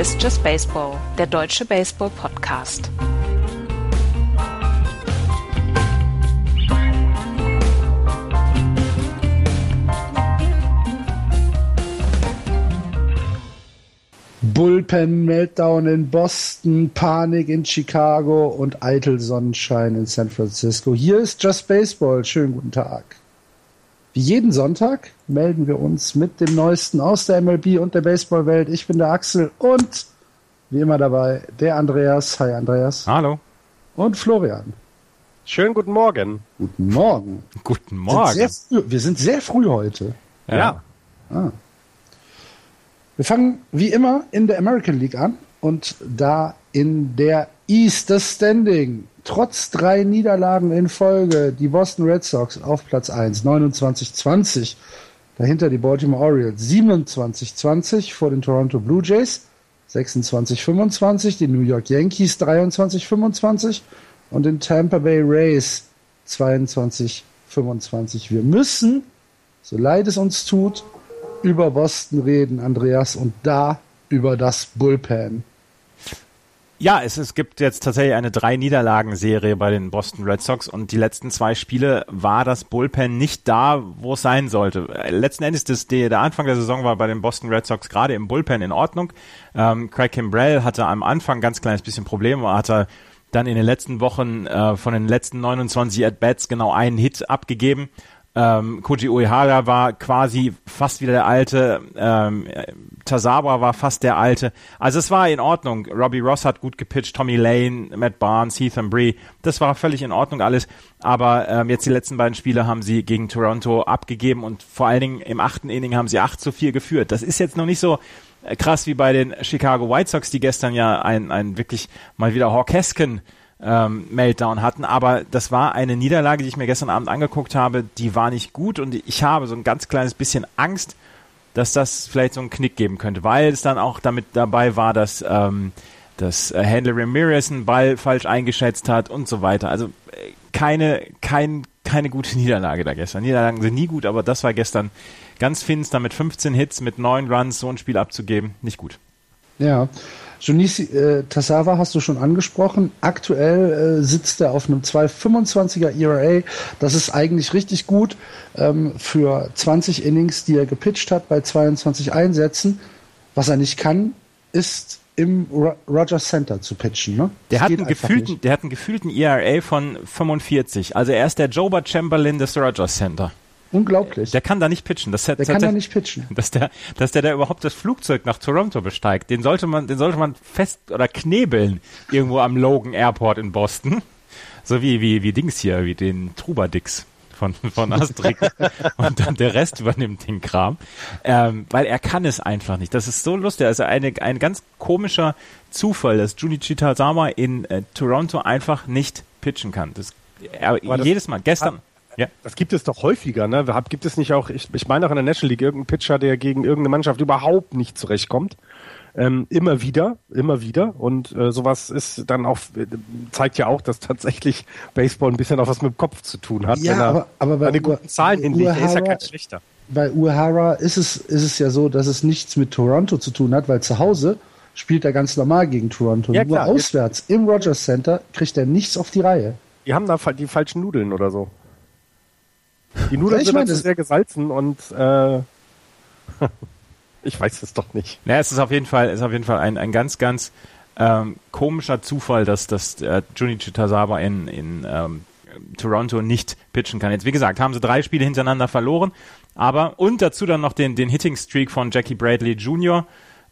Ist Just Baseball, der deutsche Baseball-Podcast. Bullpen-Meltdown in Boston, Panik in Chicago und eitel Sonnenschein in San Francisco. Hier ist Just Baseball. Schönen guten Tag. Wie jeden Sonntag melden wir uns mit dem Neuesten aus der MLB und der Baseballwelt. Ich bin der Axel und wie immer dabei der Andreas. Hi Andreas. Hallo. Und Florian. Schönen guten Morgen. Guten Morgen. Guten Morgen. Sind früh, wir sind sehr früh heute. Ja. ja. Ah. Wir fangen wie immer in der American League an und da in der East das Standing trotz drei Niederlagen in Folge die Boston Red Sox auf Platz 1, 29-20. Dahinter die Baltimore Orioles 27-20 vor den Toronto Blue Jays, 26-25, die New York Yankees 23-25 und den Tampa Bay Rays 22-25. Wir müssen, so leid es uns tut, über Boston reden, Andreas, und da über das Bullpen. Ja, es, es gibt jetzt tatsächlich eine drei Niederlagen-Serie bei den Boston Red Sox und die letzten zwei Spiele war das Bullpen nicht da, wo es sein sollte. Letzten Endes das, der, der Anfang der Saison war bei den Boston Red Sox gerade im Bullpen in Ordnung. Ähm, Craig Kimbrell hatte am Anfang ganz kleines bisschen Probleme, hatte dann in den letzten Wochen äh, von den letzten 29 At-Bats genau einen Hit abgegeben ähm, Koji Uehara war quasi fast wieder der alte, ähm, Tazawa war fast der alte. Also es war in Ordnung. Robbie Ross hat gut gepitcht, Tommy Lane, Matt Barnes, Heath Bree, das war völlig in Ordnung alles. Aber ähm, jetzt die letzten beiden Spiele haben sie gegen Toronto abgegeben und vor allen Dingen im achten Inning haben sie 8 zu 4 geführt. Das ist jetzt noch nicht so äh, krass wie bei den Chicago White Sox, die gestern ja ein, ein wirklich mal wieder Hawkesken ähm, Meltdown hatten. Aber das war eine Niederlage, die ich mir gestern Abend angeguckt habe, die war nicht gut und ich habe so ein ganz kleines bisschen Angst, dass das vielleicht so einen Knick geben könnte, weil es dann auch damit dabei war, dass, ähm, dass äh, Handler Ramirez einen Ball falsch eingeschätzt hat und so weiter. Also äh, keine, kein, keine gute Niederlage da gestern. Niederlagen sind nie gut, aber das war gestern ganz finster mit 15 Hits, mit 9 Runs so ein Spiel abzugeben. Nicht gut. Ja, Junisi äh, Tassava hast du schon angesprochen. Aktuell äh, sitzt er auf einem 2,25er ERA. Das ist eigentlich richtig gut ähm, für 20 Innings, die er gepitcht hat bei 22 Einsätzen. Was er nicht kann, ist im Ro Rogers Center zu pitchen. Ne? Der hat, einen gefühlten, der hat einen gefühlten ERA von 45. Also er ist der Joba Chamberlain des Rogers Center. Unglaublich. Der kann da nicht pitchen. Das der das kann da nicht pitchen. Dass der, dass der da überhaupt das Flugzeug nach Toronto besteigt, den sollte man, den sollte man fest oder knebeln irgendwo am Logan Airport in Boston. So wie, wie, wie Dings hier, wie den Trubadix von, von Asterix. und dann der Rest übernimmt den Kram. Ähm, weil er kann es einfach nicht. Das ist so lustig. Also eine, ein ganz komischer Zufall, dass Junichi Tazama in äh, Toronto einfach nicht pitchen kann. Das, er, jedes Mal, gestern. Ja. Das gibt es doch häufiger, ne? Gibt es nicht auch, ich, ich meine auch in der National League, irgendeinen Pitcher, der gegen irgendeine Mannschaft überhaupt nicht zurechtkommt. Ähm, immer wieder, immer wieder. Und äh, sowas ist dann auch, zeigt ja auch, dass tatsächlich Baseball ein bisschen auch was mit dem Kopf zu tun hat. Ja, aber, aber bei eine guten Zahlen hinlegt, ist ja kein schlechter. Bei Uehara ist es, ist es ja so, dass es nichts mit Toronto zu tun hat, weil zu Hause spielt er ganz normal gegen Toronto. Ja, Nur klar, auswärts im Rogers Center kriegt er nichts auf die Reihe. Die haben da die falschen Nudeln oder so. Die Nudeln sind meine, sehr gesalzen und äh, ich weiß es doch nicht. Naja, es ist auf jeden Fall, ist auf jeden Fall ein, ein ganz, ganz ähm, komischer Zufall, dass, dass äh, Junichi Tazawa in, in ähm, Toronto nicht pitchen kann. Jetzt, wie gesagt, haben sie drei Spiele hintereinander verloren, aber und dazu dann noch den, den Hitting Streak von Jackie Bradley Jr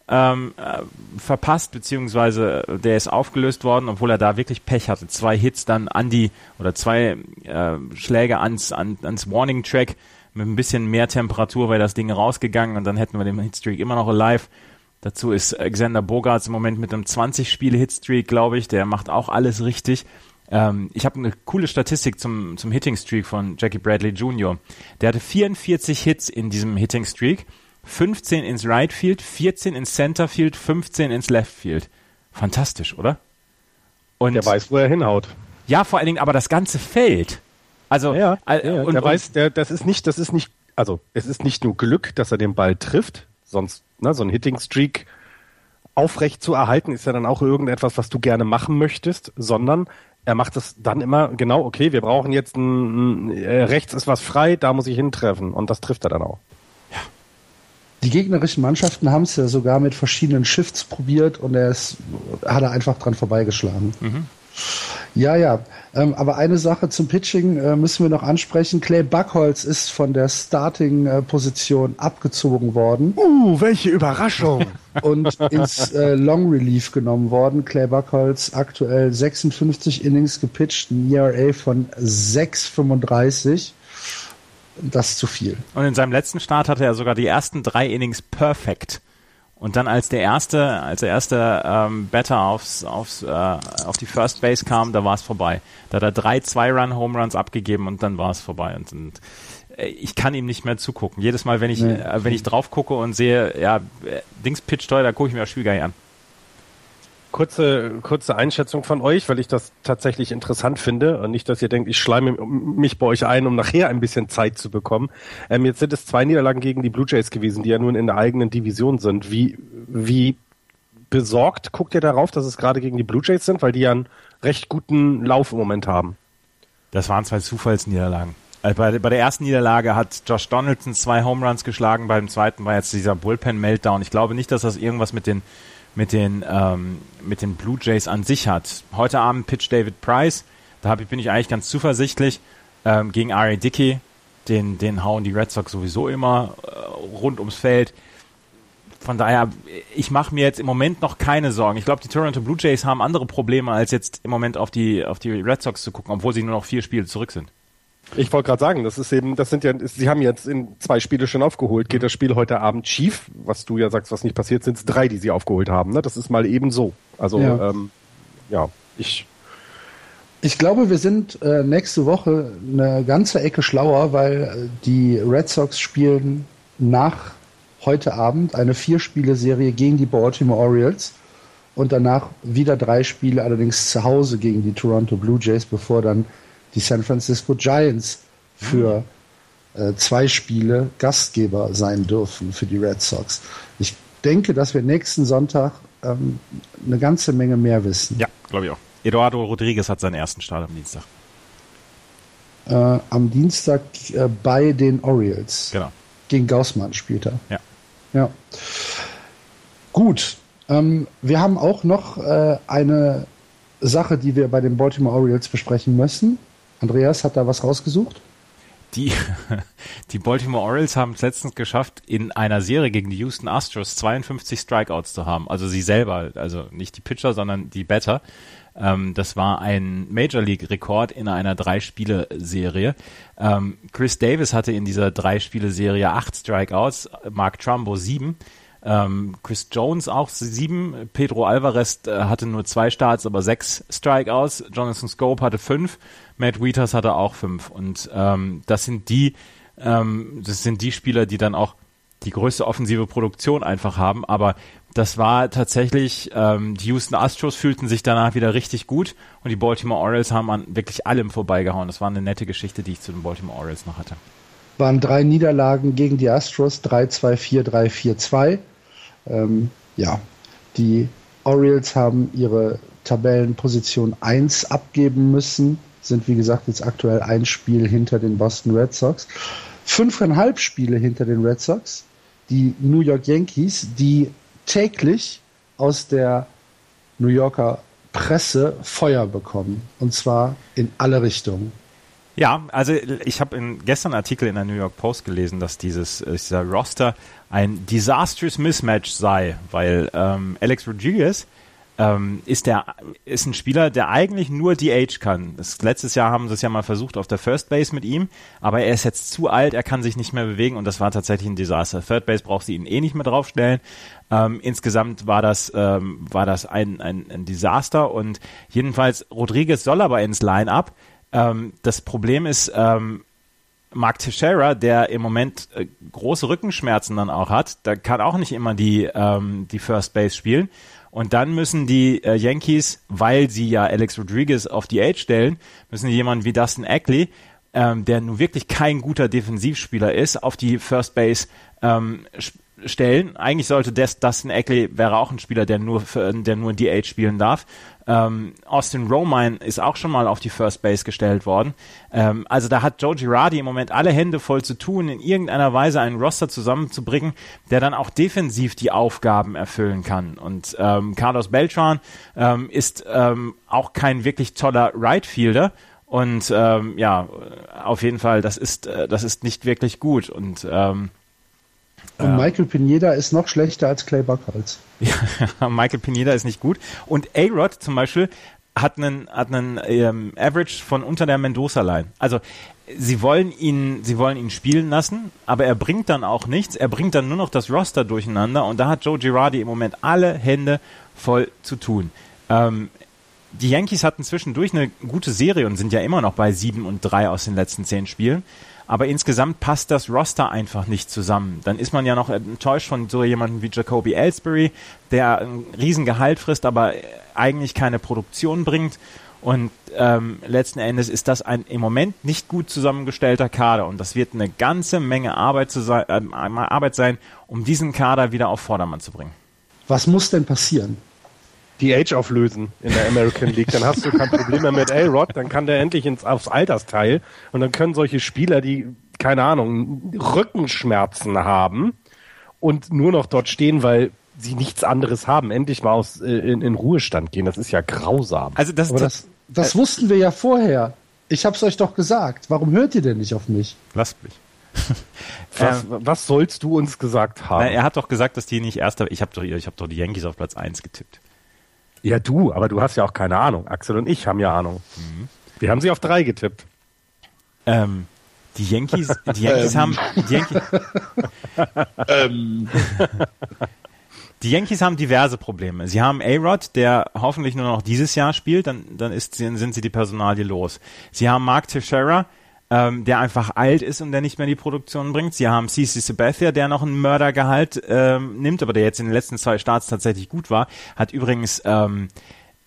ähm, äh, verpasst, beziehungsweise äh, der ist aufgelöst worden, obwohl er da wirklich Pech hatte. Zwei Hits dann an die, oder zwei äh, Schläge ans, an, ans Warning Track mit ein bisschen mehr Temperatur wäre das Ding rausgegangen und dann hätten wir den Hitstreak immer noch alive. Dazu ist Alexander Bogarts im Moment mit einem 20-Spiele-Hitstreak, glaube ich. Der macht auch alles richtig. Ähm, ich habe eine coole Statistik zum, zum Hitting-Streak von Jackie Bradley Jr. Der hatte 44 Hits in diesem Hitting-Streak 15 ins Right Field, 14 ins Center Field, 15 ins Left Field. Fantastisch, oder? Und der weiß, wo er hinhaut. Ja, vor allen Dingen aber das ganze Feld. Also ja, äh, ja, und, der weiß, der, das ist nicht, das ist nicht, also es ist nicht nur Glück, dass er den Ball trifft, sonst ne, so ein Hitting Streak aufrecht zu erhalten, ist ja dann auch irgendetwas, was du gerne machen möchtest, sondern er macht es dann immer genau, okay, wir brauchen jetzt ein, ein äh, rechts ist was frei, da muss ich hintreffen und das trifft er dann auch. Die gegnerischen Mannschaften haben es ja sogar mit verschiedenen Shifts probiert und er ist, hat er einfach dran vorbeigeschlagen. Mhm. Ja, ja. Ähm, aber eine Sache zum Pitching äh, müssen wir noch ansprechen. Clay Buckholz ist von der Starting-Position abgezogen worden. Uh, welche Überraschung! und ins äh, Long Relief genommen worden. Clay Buckholz aktuell 56 Innings gepitcht, ein ERA von 6,35 das ist zu viel. Und in seinem letzten Start hatte er sogar die ersten drei Innings perfekt. Und dann als der erste, als der erste ähm, Batter aufs, aufs, äh, auf die First Base kam, da war es vorbei. Da hat er drei Zwei-Run-Home Runs abgegeben und dann war es vorbei. Und, und äh, ich kann ihm nicht mehr zugucken. Jedes Mal, wenn ich, nee. äh, wenn ich drauf gucke und sehe, ja, Dings pitch toll, da gucke ich mir das Spiel gar nicht an. Kurze, kurze Einschätzung von euch, weil ich das tatsächlich interessant finde und nicht, dass ihr denkt, ich schleime mich bei euch ein, um nachher ein bisschen Zeit zu bekommen. Ähm, jetzt sind es zwei Niederlagen gegen die Blue Jays gewesen, die ja nun in der eigenen Division sind. Wie, wie besorgt guckt ihr darauf, dass es gerade gegen die Blue Jays sind, weil die ja einen recht guten Lauf im Moment haben? Das waren zwei Zufallsniederlagen. Äh, bei, bei der ersten Niederlage hat Josh Donaldson zwei Home Runs geschlagen, beim zweiten war jetzt dieser Bullpen-Meltdown. Ich glaube nicht, dass das irgendwas mit den mit den, ähm, mit den Blue Jays an sich hat. Heute Abend pitcht David Price, da hab, bin ich eigentlich ganz zuversichtlich, ähm, gegen Ari Dickey, den, den hauen die Red Sox sowieso immer äh, rund ums Feld. Von daher, ich mache mir jetzt im Moment noch keine Sorgen. Ich glaube, die Toronto Blue Jays haben andere Probleme, als jetzt im Moment auf die, auf die Red Sox zu gucken, obwohl sie nur noch vier Spiele zurück sind. Ich wollte gerade sagen, das ist eben, das sind ja, sie haben jetzt in zwei Spiele schon aufgeholt. Geht das Spiel heute Abend schief, was du ja sagst, was nicht passiert, sind es drei, die sie aufgeholt haben. Ne? Das ist mal eben so. Also ja, ähm, ja ich. Ich glaube, wir sind äh, nächste Woche eine ganze Ecke schlauer, weil äh, die Red Sox spielen nach heute Abend eine Vier-Spiele-Serie gegen die Baltimore Orioles und danach wieder drei Spiele allerdings zu Hause gegen die Toronto Blue Jays, bevor dann die San Francisco Giants für äh, zwei Spiele Gastgeber sein dürfen für die Red Sox. Ich denke, dass wir nächsten Sonntag ähm, eine ganze Menge mehr wissen. Ja, glaube ich auch. Eduardo Rodriguez hat seinen ersten Start am Dienstag. Äh, am Dienstag äh, bei den Orioles. Genau. Gegen Gaussmann spielt er. Ja. Ja. Gut. Ähm, wir haben auch noch äh, eine Sache, die wir bei den Baltimore Orioles besprechen müssen. Andreas hat da was rausgesucht? Die, die Baltimore Orioles haben es letztens geschafft, in einer Serie gegen die Houston Astros 52 Strikeouts zu haben. Also sie selber, also nicht die Pitcher, sondern die Batter. Ähm, das war ein Major League Rekord in einer Drei-Spiele-Serie. Ähm, Chris Davis hatte in dieser Drei-Spiele-Serie acht Strikeouts, Mark Trumbo sieben. Ähm, Chris Jones auch sieben, Pedro Alvarez äh, hatte nur zwei Starts, aber sechs Strikeouts. Jonathan Scope hatte fünf, Matt Wieters hatte auch fünf. Und ähm, das sind die, ähm, das sind die Spieler, die dann auch die größte offensive Produktion einfach haben. Aber das war tatsächlich, ähm, die Houston Astros fühlten sich danach wieder richtig gut und die Baltimore Orioles haben an wirklich allem vorbeigehauen. Das war eine nette Geschichte, die ich zu den Baltimore Orioles noch hatte waren drei Niederlagen gegen die Astros, 3-2, 4-3, 4-2. Ähm, ja, die Orioles haben ihre Tabellenposition 1 abgeben müssen, sind wie gesagt jetzt aktuell ein Spiel hinter den Boston Red Sox. Fünfeinhalb Spiele hinter den Red Sox, die New York Yankees, die täglich aus der New Yorker Presse Feuer bekommen. Und zwar in alle Richtungen. Ja, also ich habe gestern einen Artikel in der New York Post gelesen, dass dieses äh, dieser Roster ein disastrous Mismatch sei, weil ähm, Alex Rodriguez ähm, ist der ist ein Spieler, der eigentlich nur DH kann. Das, letztes Jahr haben sie es ja mal versucht auf der First Base mit ihm, aber er ist jetzt zu alt, er kann sich nicht mehr bewegen und das war tatsächlich ein Desaster. Third Base braucht sie ihn eh nicht mehr draufstellen. Ähm, insgesamt war das ähm, war das ein, ein, ein Desaster und jedenfalls Rodriguez soll aber ins Line-up ähm, das Problem ist, ähm, Mark Teixeira, der im Moment äh, große Rückenschmerzen dann auch hat, da kann auch nicht immer die, ähm, die First Base spielen. Und dann müssen die äh, Yankees, weil sie ja Alex Rodriguez auf die Age stellen, müssen jemanden wie Dustin Ackley, ähm, der nun wirklich kein guter Defensivspieler ist, auf die First Base ähm, stellen. Eigentlich sollte das, Dustin Eckley wäre auch ein Spieler, der nur, für, der nur DH spielen darf. Ähm, Austin Romine ist auch schon mal auf die First Base gestellt worden. Ähm, also da hat Joe Girardi im Moment alle Hände voll zu tun, in irgendeiner Weise einen Roster zusammenzubringen, der dann auch defensiv die Aufgaben erfüllen kann. Und ähm, Carlos Beltran ähm, ist ähm, auch kein wirklich toller Right Fielder. Und ähm, ja, auf jeden Fall, das ist, äh, das ist nicht wirklich gut. Und ähm, und Michael Pineda ist noch schlechter als Clay Buckholz. Ja, Michael Pineda ist nicht gut. Und A-Rod zum Beispiel hat einen, hat einen ähm, Average von unter der Mendoza-Line. Also sie wollen ihn, sie wollen ihn spielen lassen, aber er bringt dann auch nichts. Er bringt dann nur noch das Roster durcheinander und da hat Joe Girardi im Moment alle Hände voll zu tun. Ähm, die Yankees hatten zwischendurch eine gute Serie und sind ja immer noch bei sieben und drei aus den letzten zehn Spielen aber insgesamt passt das Roster einfach nicht zusammen. Dann ist man ja noch enttäuscht von so jemandem wie Jacoby Ellsbury, der ein Riesengehalt frisst, aber eigentlich keine Produktion bringt. Und ähm, letzten Endes ist das ein im Moment nicht gut zusammengestellter Kader und das wird eine ganze Menge Arbeit, zu sein, äh, Arbeit sein, um diesen Kader wieder auf Vordermann zu bringen. Was muss denn passieren? Die Age auflösen in der American League. Dann hast du kein Problem mehr mit A-Rod, dann kann der endlich ins, aufs Altersteil und dann können solche Spieler, die, keine Ahnung, Rückenschmerzen haben und nur noch dort stehen, weil sie nichts anderes haben, endlich mal aus, äh, in, in Ruhestand gehen. Das ist ja grausam. Also das, das, das, das äh, wussten wir ja vorher. Ich hab's euch doch gesagt. Warum hört ihr denn nicht auf mich? Lasst mich. was, ähm, was sollst du uns gesagt haben? Na, er hat doch gesagt, dass die nicht erster. Ich habe doch, ich hab doch die Yankees auf Platz 1 getippt. Ja, du, aber du hast ja auch keine Ahnung. Axel und ich haben ja Ahnung. Mhm. Wir haben sie auf drei getippt. Ähm, die Yankees, die Yankees haben, die Yankees, ähm. die Yankees haben diverse Probleme. Sie haben A-Rod, der hoffentlich nur noch dieses Jahr spielt, dann, dann ist, sind sie die Personalie los. Sie haben Mark Teixeira, ähm, der einfach alt ist und der nicht mehr die Produktion bringt. Sie haben CC Sabathia, der noch einen Mördergehalt ähm, nimmt, aber der jetzt in den letzten zwei Starts tatsächlich gut war. Hat übrigens, ähm,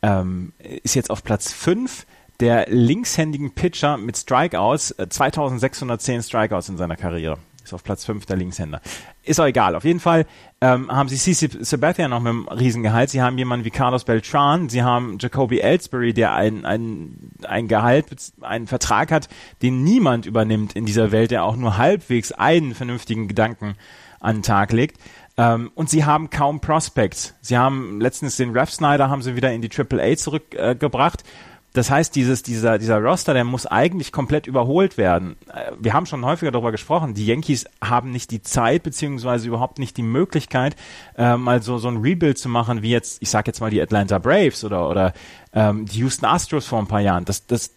ähm, ist jetzt auf Platz 5 der linkshändigen Pitcher mit Strikeouts, äh, 2610 Strikeouts in seiner Karriere. Ist auf Platz 5 der Linkshänder. Ist auch egal. Auf jeden Fall ähm, haben sie CC Sabathia noch mit einem Riesengehalt. Sie haben jemanden wie Carlos Beltran. Sie haben Jacoby Ellsbury, der ein, ein, ein Gehalt, einen Vertrag hat, den niemand übernimmt in dieser Welt, der auch nur halbwegs einen vernünftigen Gedanken an den Tag legt. Ähm, und sie haben kaum Prospects. Sie haben letztens den Ref Snyder haben sie wieder in die Triple A zurückgebracht. Äh, das heißt, dieses, dieser, dieser Roster, der muss eigentlich komplett überholt werden. Äh, wir haben schon häufiger darüber gesprochen. Die Yankees haben nicht die Zeit beziehungsweise überhaupt nicht die Möglichkeit, äh, mal so, so ein Rebuild zu machen, wie jetzt, ich sag jetzt mal die Atlanta Braves oder, oder ähm, die Houston Astros vor ein paar Jahren. Das, das,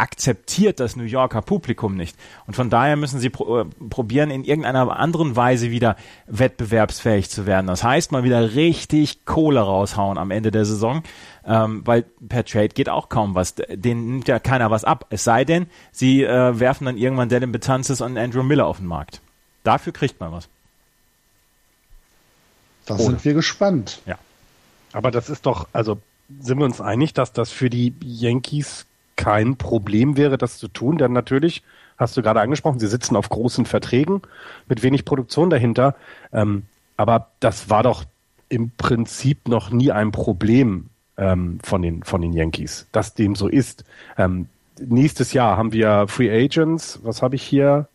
akzeptiert das New Yorker Publikum nicht. Und von daher müssen sie pro, äh, probieren, in irgendeiner anderen Weise wieder wettbewerbsfähig zu werden. Das heißt, mal wieder richtig Kohle raushauen am Ende der Saison, ähm, weil per Trade geht auch kaum was. Den nimmt ja keiner was ab. Es sei denn, sie äh, werfen dann irgendwann Dylan Betances und Andrew Miller auf den Markt. Dafür kriegt man was. Da sind wir gespannt. Ja. Aber das ist doch, also sind wir uns einig, dass das für die Yankees kein Problem wäre, das zu tun, denn natürlich, hast du gerade angesprochen, sie sitzen auf großen Verträgen mit wenig Produktion dahinter. Ähm, aber das war doch im Prinzip noch nie ein Problem ähm, von, den, von den Yankees, dass dem so ist. Ähm, nächstes Jahr haben wir Free Agents. Was habe ich hier?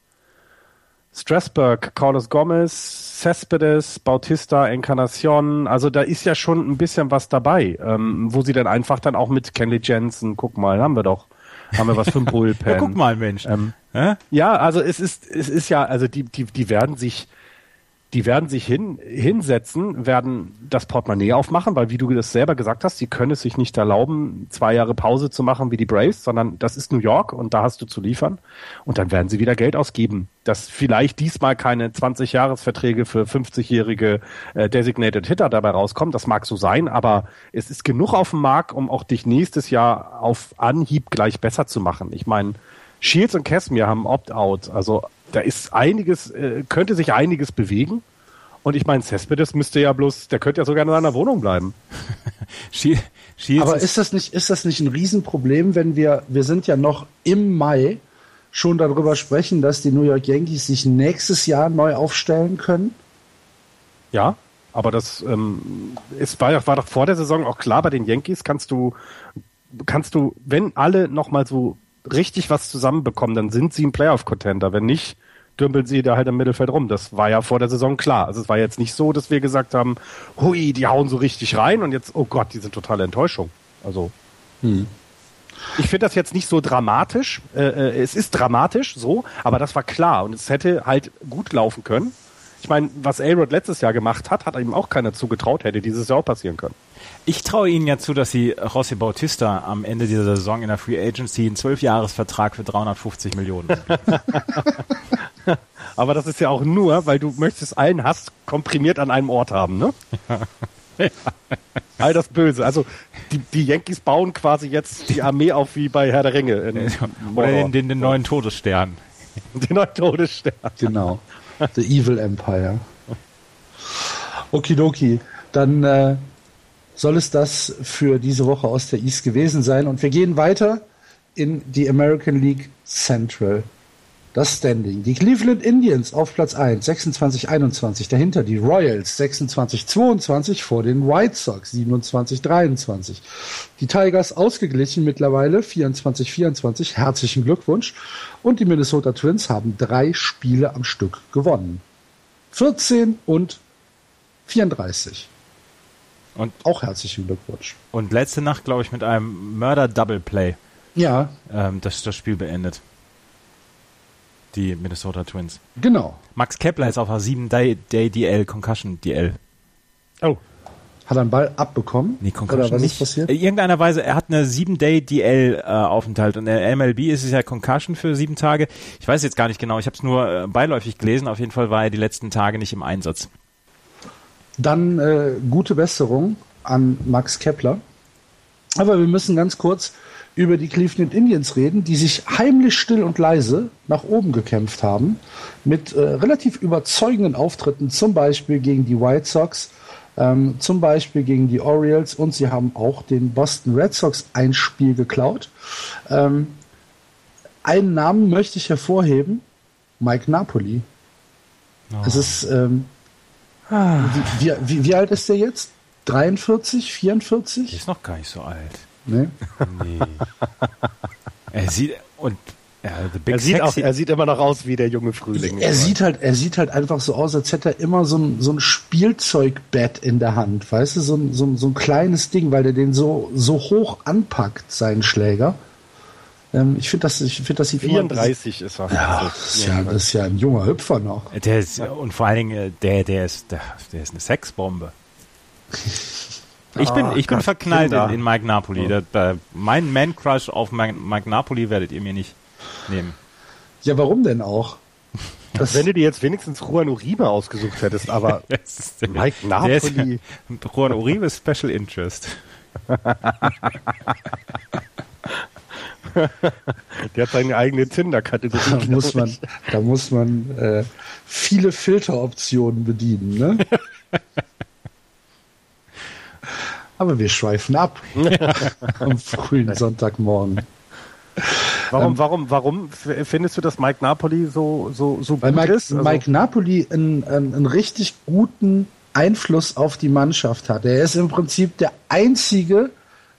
Strasburg, Carlos Gomez, Cespedes, Bautista, Encarnacion, also da ist ja schon ein bisschen was dabei, ähm, wo sie dann einfach dann auch mit Kenley Jensen, guck mal, haben wir doch, haben wir was für ein Bullpen. ja, guck mal, Mensch. Ähm, ja, also es ist, es ist ja, also die, die, die werden sich, die werden sich hin, hinsetzen, werden das Portemonnaie aufmachen, weil wie du das selber gesagt hast, die können es sich nicht erlauben, zwei Jahre Pause zu machen wie die Braves, sondern das ist New York und da hast du zu liefern und dann werden sie wieder Geld ausgeben. Dass vielleicht diesmal keine 20-Jahres-Verträge für 50-jährige äh, Designated Hitter dabei rauskommen, das mag so sein, aber es ist genug auf dem Markt, um auch dich nächstes Jahr auf Anhieb gleich besser zu machen. Ich meine, Shields und Casimir haben Opt-out, also da ist einiges, äh, könnte sich einiges bewegen. Und ich meine, Cespedes müsste ja bloß, der könnte ja sogar in seiner Wohnung bleiben. Aber ist das nicht, ist das nicht ein Riesenproblem, wenn wir, wir sind ja noch im Mai schon darüber sprechen, dass die New York Yankees sich nächstes Jahr neu aufstellen können? Ja, aber das ähm, ist, war, war doch vor der Saison auch klar, bei den Yankees kannst du, kannst du, wenn alle nochmal so richtig was zusammenbekommen, dann sind sie ein Playoff-Contender. Wenn nicht, dümpeln sie da halt im Mittelfeld rum. Das war ja vor der Saison klar. Also es war jetzt nicht so, dass wir gesagt haben, hui, die hauen so richtig rein und jetzt, oh Gott, die sind totale Enttäuschung. Also hm. ich finde das jetzt nicht so dramatisch. Äh, äh, es ist dramatisch, so, aber das war klar und es hätte halt gut laufen können. Ich meine, was A-Rod letztes Jahr gemacht hat, hat ihm auch keiner zugetraut, hätte dieses Jahr auch passieren können. Ich traue Ihnen ja zu, dass Sie José Bautista am Ende dieser Saison in der Free Agency einen Zwölfjahresvertrag für 350 Millionen. Aber das ist ja auch nur, weil du möchtest allen Hass komprimiert an einem Ort haben, ne? Ja. All das Böse. Also die, die Yankees bauen quasi jetzt die Armee auf wie bei Herr der Ringe. Oder den, den, den neuen Todesstern. Den neuen Todesstern. Genau. The Evil Empire. Okidoki. Dann äh, soll es das für diese Woche aus der East gewesen sein. Und wir gehen weiter in die American League Central. Das Standing. Die Cleveland Indians auf Platz 1, 26-21. Dahinter die Royals, 26-22 vor den White Sox, 27-23. Die Tigers ausgeglichen mittlerweile, 24-24. Herzlichen Glückwunsch. Und die Minnesota Twins haben drei Spiele am Stück gewonnen. 14 und 34. Und auch herzlichen Glückwunsch. Und letzte Nacht, glaube ich, mit einem Murder Double Play. Ja. Ähm, das, das Spiel beendet. Die Minnesota Twins. Genau. Max Kepler ist auf einer 7-Day-DL, Concussion DL. Oh. Hat er einen Ball abbekommen? Nee, Concussion Oder was nicht. ist passiert? In irgendeiner Weise, er hat eine 7-Day-DL-Aufenthalt äh, und in der MLB ist es ja Concussion für sieben Tage. Ich weiß jetzt gar nicht genau, ich habe es nur äh, beiläufig gelesen. Auf jeden Fall war er die letzten Tage nicht im Einsatz. Dann äh, gute Besserung an Max Kepler. Aber wir müssen ganz kurz über die Cleveland Indians reden, die sich heimlich still und leise nach oben gekämpft haben, mit äh, relativ überzeugenden Auftritten, zum Beispiel gegen die White Sox, ähm, zum Beispiel gegen die Orioles und sie haben auch den Boston Red Sox ein Spiel geklaut. Ähm, einen Namen möchte ich hervorheben, Mike Napoli. Oh. Es ist ähm, Ah. Wie, wie, wie, alt ist der jetzt? 43, 44? Der ist noch gar nicht so alt. Nee? Nee. er sieht und ja, er, sieht auch, er sieht immer noch aus wie der junge Frühling. Er sieht halt, er sieht halt einfach so aus, als hätte er immer so ein, so ein Spielzeugbett in der Hand, weißt du, so ein, so ein, so ein kleines Ding, weil der den so, so hoch anpackt, seinen Schläger. Ähm, ich finde, das, ich finde, das sieht 34 immer, ist er. Ja, das ist ja, das ist ja ein junger Hüpfer noch. Der ist, und vor allen Dingen, äh, der, der ist, der, der ist eine Sexbombe. Ich bin, oh, ich bin verknallt in, in, Mike Napoli. Oh. Da, mein Man-Crush auf Mike, Mike Napoli werdet ihr mir nicht nehmen. Ja, warum denn auch? Das Wenn du dir jetzt wenigstens Juan Uribe ausgesucht hättest, aber Mike Napoli. Juan Uribe Special Interest. Der hat seine eigene Tinder-Kategorie. Da muss man, da muss man äh, viele Filteroptionen bedienen, ne? Aber wir schweifen ab am frühen Sonntagmorgen. Warum, ähm, warum, warum findest du, dass Mike Napoli so, so, so weil gut Mike, ist? Also Mike Napoli einen, einen, einen richtig guten Einfluss auf die Mannschaft hat. Er ist im Prinzip der einzige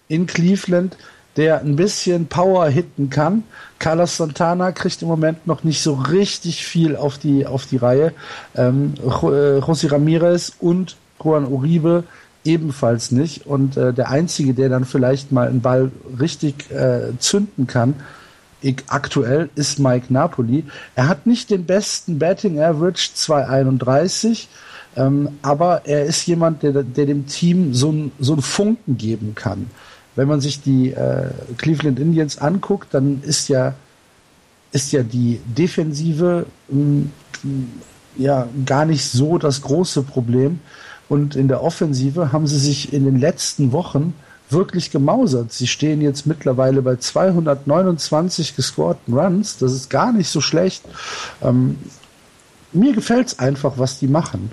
in Cleveland, der ein bisschen Power hitten kann. Carlos Santana kriegt im Moment noch nicht so richtig viel auf die, auf die Reihe. Ähm, äh, José Ramirez und Juan Uribe ebenfalls nicht. Und äh, der Einzige, der dann vielleicht mal einen Ball richtig äh, zünden kann, ich, aktuell ist Mike Napoli. Er hat nicht den besten Batting Average 231, ähm, aber er ist jemand, der, der dem Team so ein, so einen Funken geben kann wenn man sich die äh, Cleveland Indians anguckt, dann ist ja, ist ja die Defensive mh, hm, ja gar nicht so das große Problem. Und in der Offensive haben sie sich in den letzten Wochen wirklich gemausert. Sie stehen jetzt mittlerweile bei 229 gescorten Runs. Das ist gar nicht so schlecht. Ähm, mir gefällt es einfach, was die machen.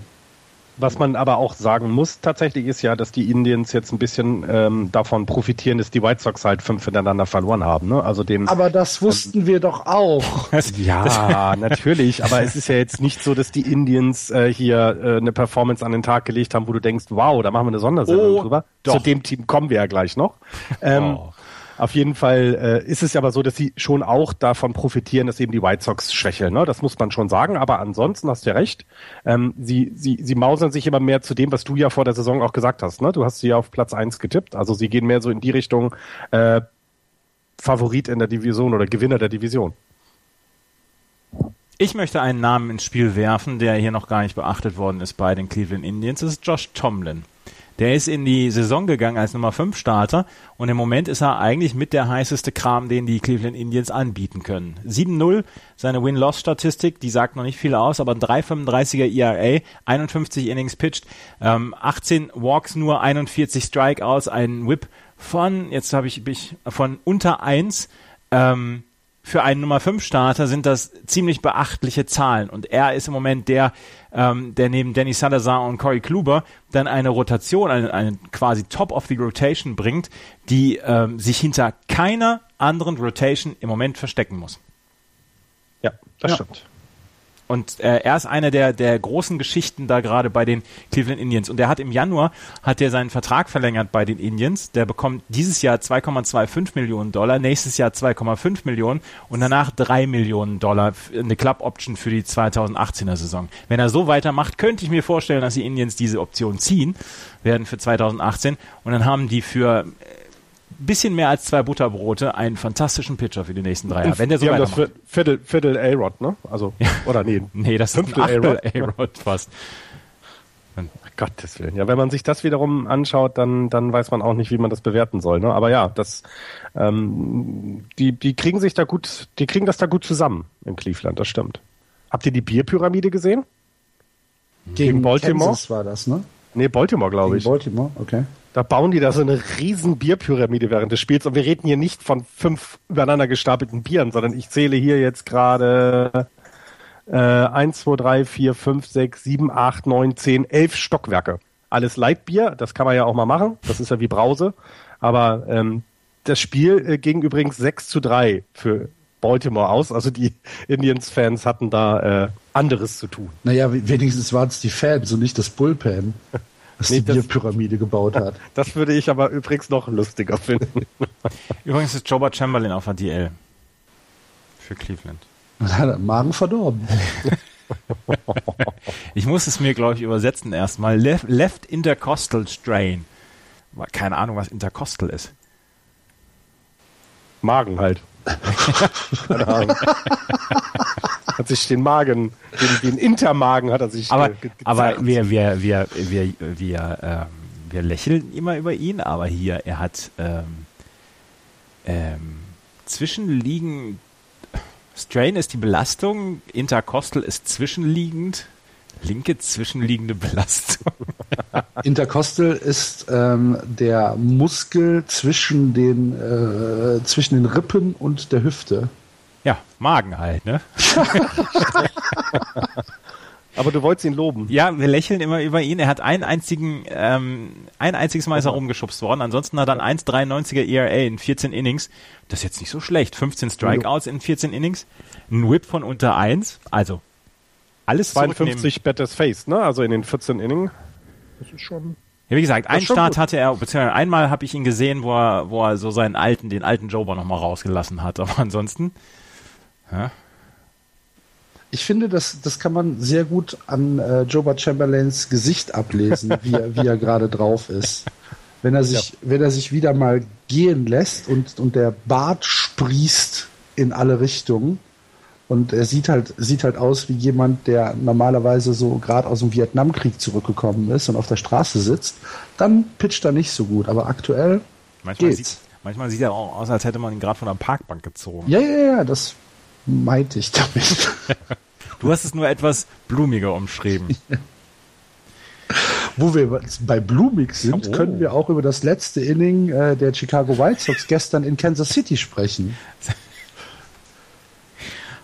Was man aber auch sagen muss tatsächlich ist ja, dass die Indians jetzt ein bisschen ähm, davon profitieren, dass die White Sox halt fünf hintereinander verloren haben. Ne? Also den, Aber das wussten ähm, wir doch auch. ja, natürlich. Aber es ist ja jetzt nicht so, dass die Indians äh, hier äh, eine Performance an den Tag gelegt haben, wo du denkst, wow, da machen wir eine Sondersendung oh, drüber. Doch. Zu dem Team kommen wir ja gleich noch. Ähm, oh. Auf jeden Fall äh, ist es aber so, dass sie schon auch davon profitieren, dass eben die White Sox schwächeln. Ne? Das muss man schon sagen. Aber ansonsten hast du ja recht. Ähm, sie, sie, sie mausern sich immer mehr zu dem, was du ja vor der Saison auch gesagt hast. Ne? Du hast sie ja auf Platz eins getippt. Also sie gehen mehr so in die Richtung äh, Favorit in der Division oder Gewinner der Division. Ich möchte einen Namen ins Spiel werfen, der hier noch gar nicht beachtet worden ist bei den Cleveland Indians. Das ist Josh Tomlin. Der ist in die Saison gegangen als Nummer 5 Starter und im Moment ist er eigentlich mit der heißeste Kram, den die Cleveland Indians anbieten können. 7-0, seine Win-Loss-Statistik, die sagt noch nicht viel aus, aber ein 3,35er ERA, 51 Innings pitched, ähm, 18 Walks nur, 41 Strikeouts, ein Whip von, jetzt habe ich, ich von unter 1, ähm, für einen Nummer 5 Starter sind das ziemlich beachtliche Zahlen und er ist im Moment der, ähm, der neben Danny Salazar und Corey Kluber dann eine Rotation, eine, eine quasi Top of the Rotation bringt, die ähm, sich hinter keiner anderen Rotation im Moment verstecken muss. Ja, das ja. stimmt. Und äh, er ist eine der, der großen Geschichten da gerade bei den Cleveland Indians. Und er hat im Januar hat er seinen Vertrag verlängert bei den Indians. Der bekommt dieses Jahr 2,25 Millionen Dollar, nächstes Jahr 2,5 Millionen und danach 3 Millionen Dollar eine Club Option für die 2018er Saison. Wenn er so weitermacht, könnte ich mir vorstellen, dass die Indians diese Option ziehen werden für 2018 und dann haben die für bisschen mehr als zwei Butterbrote einen fantastischen Pitcher für die nächsten drei Jahre. Wenn der so haben das Viertel, Viertel A-Rod, ne? Also, ja. oder nee. nee, das Fünftel ist ein A-Rod fast. Gottes Willen. Ja, wenn man sich das wiederum anschaut, dann, dann weiß man auch nicht, wie man das bewerten soll. Ne? Aber ja, das, ähm, die, die kriegen sich da gut, die kriegen das da gut zusammen in Cleveland, das stimmt. Habt ihr die Bierpyramide gesehen? Gegen, Gegen Baltimore? Kansas war das, ne? Nee, Baltimore, glaube ich. Baltimore, okay. Da bauen die da so eine riesen Bierpyramide während des Spiels. Und wir reden hier nicht von fünf übereinander gestapelten Bieren, sondern ich zähle hier jetzt gerade äh, 1, 2, 3, 4, 5, 6, 7, 8, 9, 10, 11 Stockwerke. Alles Leitbier, das kann man ja auch mal machen. Das ist ja wie Brause. Aber ähm, das Spiel äh, ging übrigens 6 zu 3 für Baltimore aus. Also die Indians-Fans hatten da äh, anderes zu tun. Naja, wenigstens waren es die Fans und nicht das Bullpen. dass nee, die Bierpyramide gebaut hat. Das würde ich aber übrigens noch lustiger finden. Übrigens ist Joba Chamberlain auf der DL. Für Cleveland. Und hat Magen verdorben. ich muss es mir, glaube ich, übersetzen erstmal. Left, left Intercostal Strain. Keine Ahnung, was Intercostal ist. Magen halt. Keine Ahnung hat sich den Magen, den, den Intermagen hat er sich Aber, ge aber wir, wir, wir, wir, wir, ähm, wir lächeln immer über ihn, aber hier, er hat ähm, ähm, zwischenliegend, Strain ist die Belastung, Intercostal ist zwischenliegend, linke zwischenliegende Belastung. Intercostal ist ähm, der Muskel zwischen den, äh, zwischen den Rippen und der Hüfte. Ja, Magen halt, ne? Aber du wolltest ihn loben. Ja, wir lächeln immer über ihn. Er hat einen einzigen, ähm, ein einziges Mal ist er rumgeschubst worden. Ansonsten hat er ein 1,93er ERA in 14 Innings. Das ist jetzt nicht so schlecht. 15 Strikeouts in 14 Innings. Ein Whip von unter 1. Also, alles 52 Betters Face, ne? Also in den 14 Innings. Das ist schon... Ja, wie gesagt, einen Start gut. hatte er, beziehungsweise einmal habe ich ihn gesehen, wo er, wo er so seinen alten, den alten Jober nochmal rausgelassen hat. Aber ansonsten ja. Ich finde, das, das kann man sehr gut an äh, Joba Chamberlains Gesicht ablesen, wie er, wie er gerade drauf ist. Wenn er sich, ja. wenn er sich wieder mal gehen lässt und, und der Bart sprießt in alle Richtungen. Und er sieht halt, sieht halt aus wie jemand, der normalerweise so gerade aus dem Vietnamkrieg zurückgekommen ist und auf der Straße sitzt. Dann pitcht er nicht so gut. Aber aktuell manchmal geht's. Sieht, manchmal sieht er auch aus, als hätte man ihn gerade von der Parkbank gezogen. Ja, ja, ja, das meinte ich damit. Du hast es nur etwas blumiger umschrieben. Wo wir bei blumig sind, oh. können wir auch über das letzte Inning äh, der Chicago White Sox gestern in Kansas City sprechen.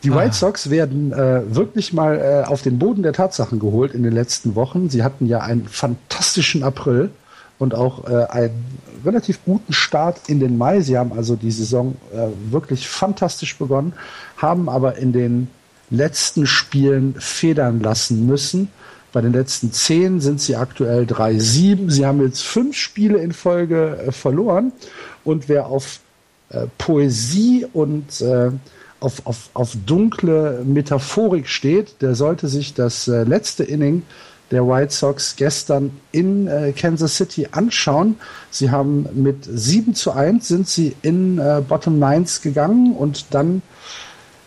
Die White Sox werden äh, wirklich mal äh, auf den Boden der Tatsachen geholt in den letzten Wochen. Sie hatten ja einen fantastischen April und auch äh, einen relativ guten Start in den Mai. Sie haben also die Saison äh, wirklich fantastisch begonnen, haben aber in den letzten Spielen federn lassen müssen. Bei den letzten zehn sind sie aktuell 3-7. Sie haben jetzt fünf Spiele in Folge äh, verloren. Und wer auf äh, Poesie und äh, auf, auf, auf dunkle Metaphorik steht, der sollte sich das äh, letzte Inning der White Sox gestern in äh, Kansas City anschauen. Sie haben mit 7 zu 1 sind sie in äh, Bottom Nines gegangen und dann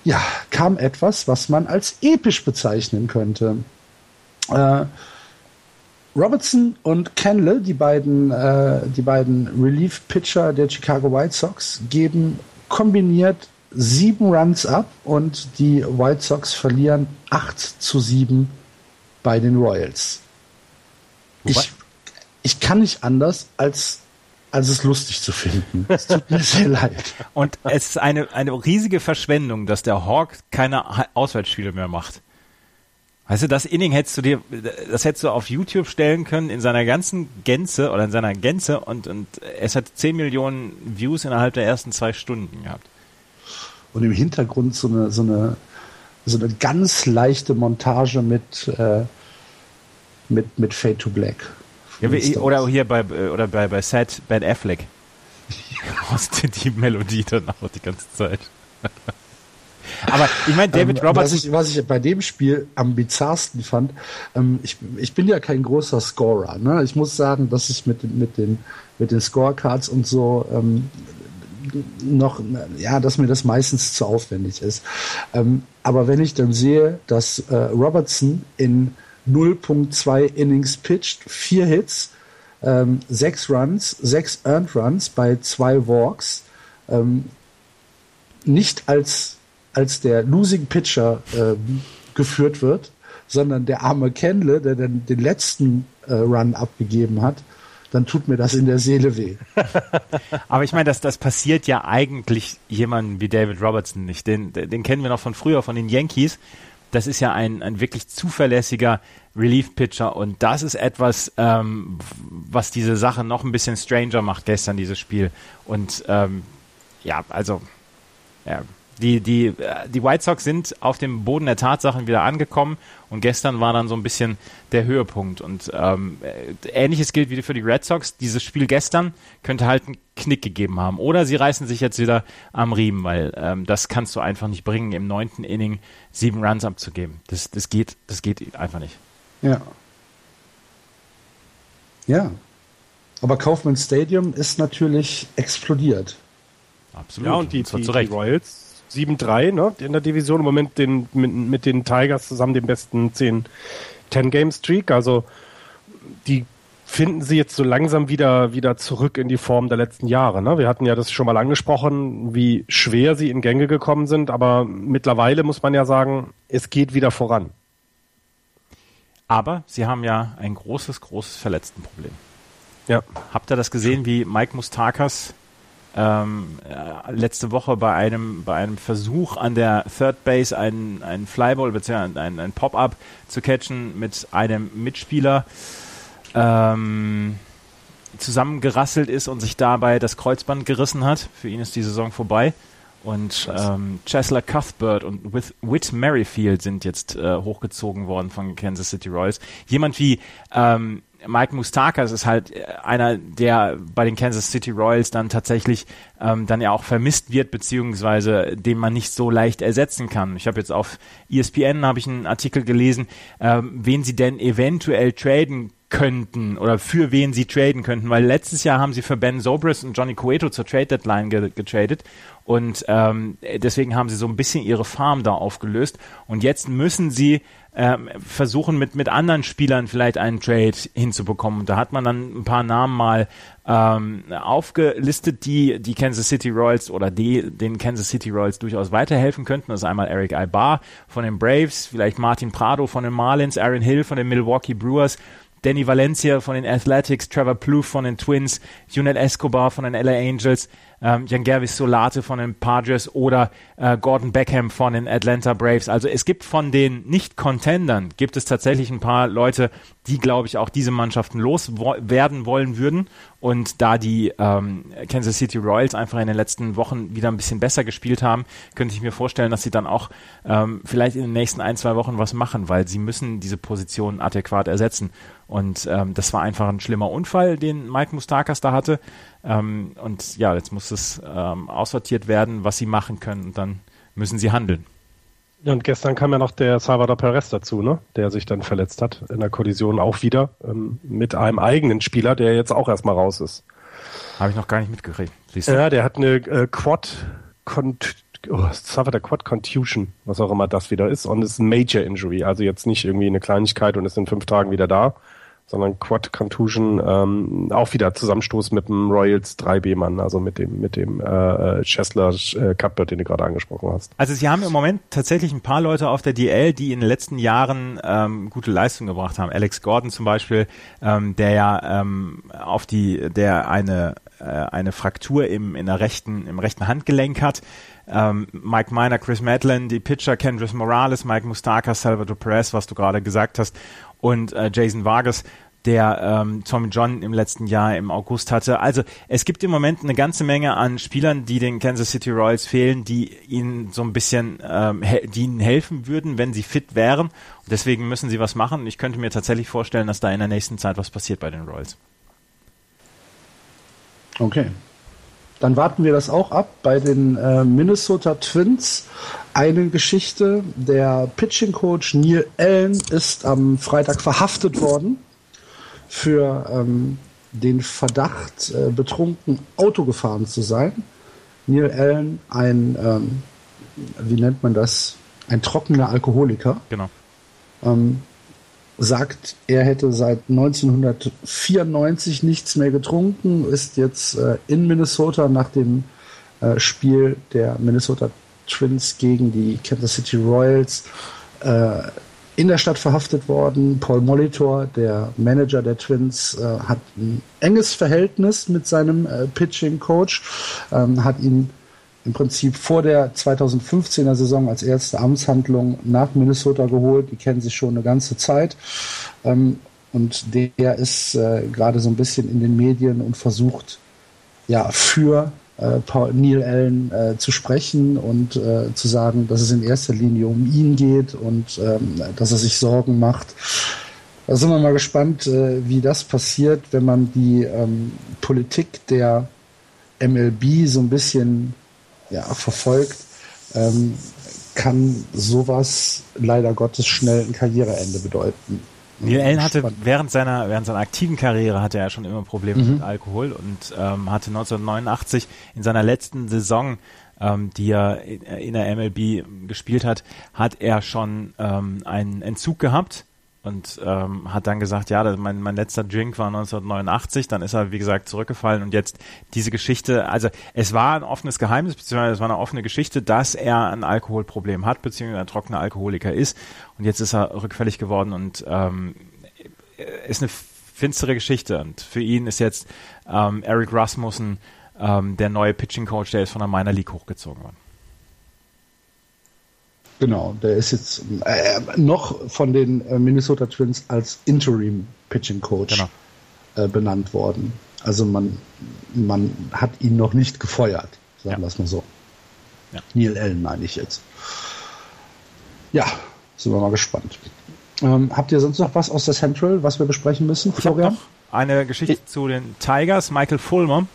ja, kam etwas, was man als episch bezeichnen könnte. Äh, Robertson und Kenle, die beiden, äh, die beiden Relief-Pitcher der Chicago White Sox, geben kombiniert sieben Runs ab und die White Sox verlieren 8 zu 7 bei den Royals. Ich, ich kann nicht anders, als, als es lustig zu finden. Es tut mir sehr leid. Und es ist eine, eine riesige Verschwendung, dass der Hawk keine Auswärtsspiele mehr macht. Weißt du, das Inning hättest du dir, das hättest du auf YouTube stellen können in seiner ganzen Gänze oder in seiner Gänze und, und es hat 10 Millionen Views innerhalb der ersten zwei Stunden gehabt. Und im Hintergrund so eine, so eine, so eine ganz leichte Montage mit, äh, mit, mit Fade to Black. Ja, wie, oder hier bei, oder bei, bei Sad Ben Affleck. Ja. die Melodie dann auch die ganze Zeit. Aber ich meine, David ähm, Roberts. Was ich, was ich bei dem Spiel am bizarrsten fand, ähm, ich, ich bin ja kein großer Scorer. Ne? Ich muss sagen, dass ich mit, mit, den, mit den Scorecards und so ähm, noch, ja, dass mir das meistens zu aufwendig ist. Ähm, aber wenn ich dann sehe, dass äh, Robertson in 0.2 Innings pitcht, vier Hits, ähm, sechs Runs, sechs Earned Runs bei zwei Walks, ähm, nicht als, als der Losing Pitcher ähm, geführt wird, sondern der arme Kendle, der dann den letzten äh, Run abgegeben hat, dann tut mir das in der Seele weh. Aber ich meine, das, das passiert ja eigentlich jemandem wie David Robertson nicht. Den, den kennen wir noch von früher, von den Yankees. Das ist ja ein, ein wirklich zuverlässiger Relief-Pitcher und das ist etwas, ähm, was diese Sache noch ein bisschen stranger macht gestern, dieses Spiel. Und ähm, ja, also ja, die, die, äh, die White Sox sind auf dem Boden der Tatsachen wieder angekommen und gestern war dann so ein bisschen der Höhepunkt. Und ähm, äh, ähnliches gilt wie für die Red Sox. Dieses Spiel gestern könnte halt einen Knick gegeben haben. Oder sie reißen sich jetzt wieder am Riemen, weil ähm, das kannst du einfach nicht bringen, im neunten Inning sieben Runs abzugeben. Das, das, geht, das geht einfach nicht. Ja. Ja. Aber Kaufmann Stadium ist natürlich explodiert. Absolut. Ja, und die, und die, die Royals 7-3 ne, in der Division. Im Moment den, mit, mit den Tigers zusammen den besten 10, 10 Game Streak. Also die finden sie jetzt so langsam wieder, wieder zurück in die Form der letzten Jahre. Ne? Wir hatten ja das schon mal angesprochen, wie schwer sie in Gänge gekommen sind, aber mittlerweile muss man ja sagen, es geht wieder voran. Aber sie haben ja ein großes, großes Verletztenproblem. Ja. Habt ihr das gesehen, wie Mike Mustakas ähm, äh, letzte Woche bei einem, bei einem Versuch an der Third Base einen, einen Flyball bzw. einen, einen Pop-Up zu catchen mit einem Mitspieler ähm, zusammengerasselt ist und sich dabei das Kreuzband gerissen hat. Für ihn ist die Saison vorbei. Und ähm, Chesler Cuthbert und Whit, Whit Merrifield sind jetzt äh, hochgezogen worden von Kansas City Royals. Jemand wie ähm, Mike Mustakas ist halt äh, einer, der bei den Kansas City Royals dann tatsächlich ähm, dann ja auch vermisst wird, beziehungsweise den man nicht so leicht ersetzen kann. Ich habe jetzt auf ESPN habe ich einen Artikel gelesen, ähm, wen sie denn eventuell traden könnten oder für wen sie traden könnten, weil letztes Jahr haben sie für Ben Zobrist und Johnny Cueto zur Trade Deadline ge getradet und ähm, deswegen haben sie so ein bisschen ihre Farm da aufgelöst und jetzt müssen sie ähm, versuchen mit mit anderen Spielern vielleicht einen Trade hinzubekommen. Und da hat man dann ein paar Namen mal ähm, aufgelistet, die die Kansas City Royals oder die den Kansas City Royals durchaus weiterhelfen könnten. Das ist einmal Eric Ibar von den Braves, vielleicht Martin Prado von den Marlins, Aaron Hill von den Milwaukee Brewers Danny Valencia von den Athletics, Trevor Plouffe von den Twins, Junel Escobar von den LA Angels, ähm, Jan Gervis Solate von den Padres oder äh, Gordon Beckham von den Atlanta Braves. Also es gibt von den Nicht-Contendern, gibt es tatsächlich ein paar Leute, die, glaube ich, auch diese Mannschaften loswerden wollen würden. Und da die ähm, Kansas City Royals einfach in den letzten Wochen wieder ein bisschen besser gespielt haben, könnte ich mir vorstellen, dass sie dann auch ähm, vielleicht in den nächsten ein, zwei Wochen was machen, weil sie müssen diese Position adäquat ersetzen. Und ähm, das war einfach ein schlimmer Unfall, den Mike Mustakas da hatte. Ähm, und ja, jetzt muss es ähm, aussortiert werden, was sie machen können. Und dann müssen sie handeln. Und gestern kam ja noch der Salvador Perez dazu, ne? der sich dann verletzt hat in der Kollision auch wieder ähm, mit einem eigenen Spieler, der jetzt auch erstmal raus ist. Habe ich noch gar nicht mitgekriegt. Siehst du? Ja, der hat eine äh, Quad oh, Salvador Quad Contusion, was auch immer das wieder ist, und ist ein Major Injury, also jetzt nicht irgendwie eine Kleinigkeit und ist in fünf Tagen wieder da, sondern Quad Contusion, ähm, auch wieder Zusammenstoß mit dem Royals 3B-Mann, also mit dem, mit dem äh, Chesler äh, Cupbird, den du gerade angesprochen hast. Also sie haben im Moment tatsächlich ein paar Leute auf der DL, die in den letzten Jahren ähm, gute Leistung gebracht haben. Alex Gordon zum Beispiel, ähm, der ja ähm, auf die, der eine äh, eine Fraktur im in der rechten im rechten Handgelenk hat. Ähm, Mike Miner, Chris Madlin, die Pitcher Kendris Morales, Mike Mustaka, Salvador Perez, was du gerade gesagt hast, und äh, Jason Vargas, der ähm, Tommy John im letzten Jahr im August hatte. Also es gibt im Moment eine ganze Menge an Spielern, die den Kansas City Royals fehlen, die ihnen so ein bisschen, ähm, die ihnen helfen würden, wenn sie fit wären. Und deswegen müssen sie was machen. Ich könnte mir tatsächlich vorstellen, dass da in der nächsten Zeit was passiert bei den Royals. Okay. Dann warten wir das auch ab. Bei den äh, Minnesota Twins eine Geschichte. Der Pitching Coach Neil Allen ist am Freitag verhaftet worden für ähm, den Verdacht, äh, betrunken Auto gefahren zu sein. Neil Allen, ein, ähm, wie nennt man das? Ein trockener Alkoholiker. Genau. Ähm, sagt, er hätte seit 1994 nichts mehr getrunken, ist jetzt äh, in Minnesota nach dem äh, Spiel der Minnesota Twins gegen die Kansas City Royals äh, in der Stadt verhaftet worden. Paul Molitor, der Manager der Twins, äh, hat ein enges Verhältnis mit seinem äh, Pitching Coach, ähm, hat ihn im Prinzip vor der 2015er Saison als erste Amtshandlung nach Minnesota geholt. Die kennen sich schon eine ganze Zeit. Ähm, und der ist äh, gerade so ein bisschen in den Medien und versucht, ja, für äh, Neil Allen äh, zu sprechen und äh, zu sagen, dass es in erster Linie um ihn geht und ähm, dass er sich Sorgen macht. Da sind wir mal gespannt, äh, wie das passiert, wenn man die ähm, Politik der MLB so ein bisschen ja, verfolgt, ähm, kann sowas leider Gottes schnell ein Karriereende bedeuten. Neil Allen hatte während seiner während seiner aktiven Karriere hatte er schon immer Probleme mhm. mit Alkohol und ähm, hatte 1989 in seiner letzten Saison, ähm, die er in der MLB gespielt hat, hat er schon ähm, einen Entzug gehabt und ähm, hat dann gesagt, ja, mein, mein letzter Drink war 1989, dann ist er, wie gesagt, zurückgefallen und jetzt diese Geschichte, also es war ein offenes Geheimnis, beziehungsweise es war eine offene Geschichte, dass er ein Alkoholproblem hat, beziehungsweise ein trockener Alkoholiker ist und jetzt ist er rückfällig geworden und ähm, ist eine finstere Geschichte und für ihn ist jetzt ähm, Eric Rasmussen ähm, der neue Pitching Coach, der ist von der Minor League hochgezogen worden. Genau, der ist jetzt äh, noch von den äh, Minnesota Twins als Interim Pitching Coach genau. äh, benannt worden. Also man, man hat ihn noch nicht gefeuert, sagen ja. wir es mal so. Ja. Neil Allen meine ich jetzt. Ja, sind wir mal gespannt. Ähm, habt ihr sonst noch was aus der Central, was wir besprechen müssen, Florian? eine Geschichte ich zu den Tigers. Michael Fulmer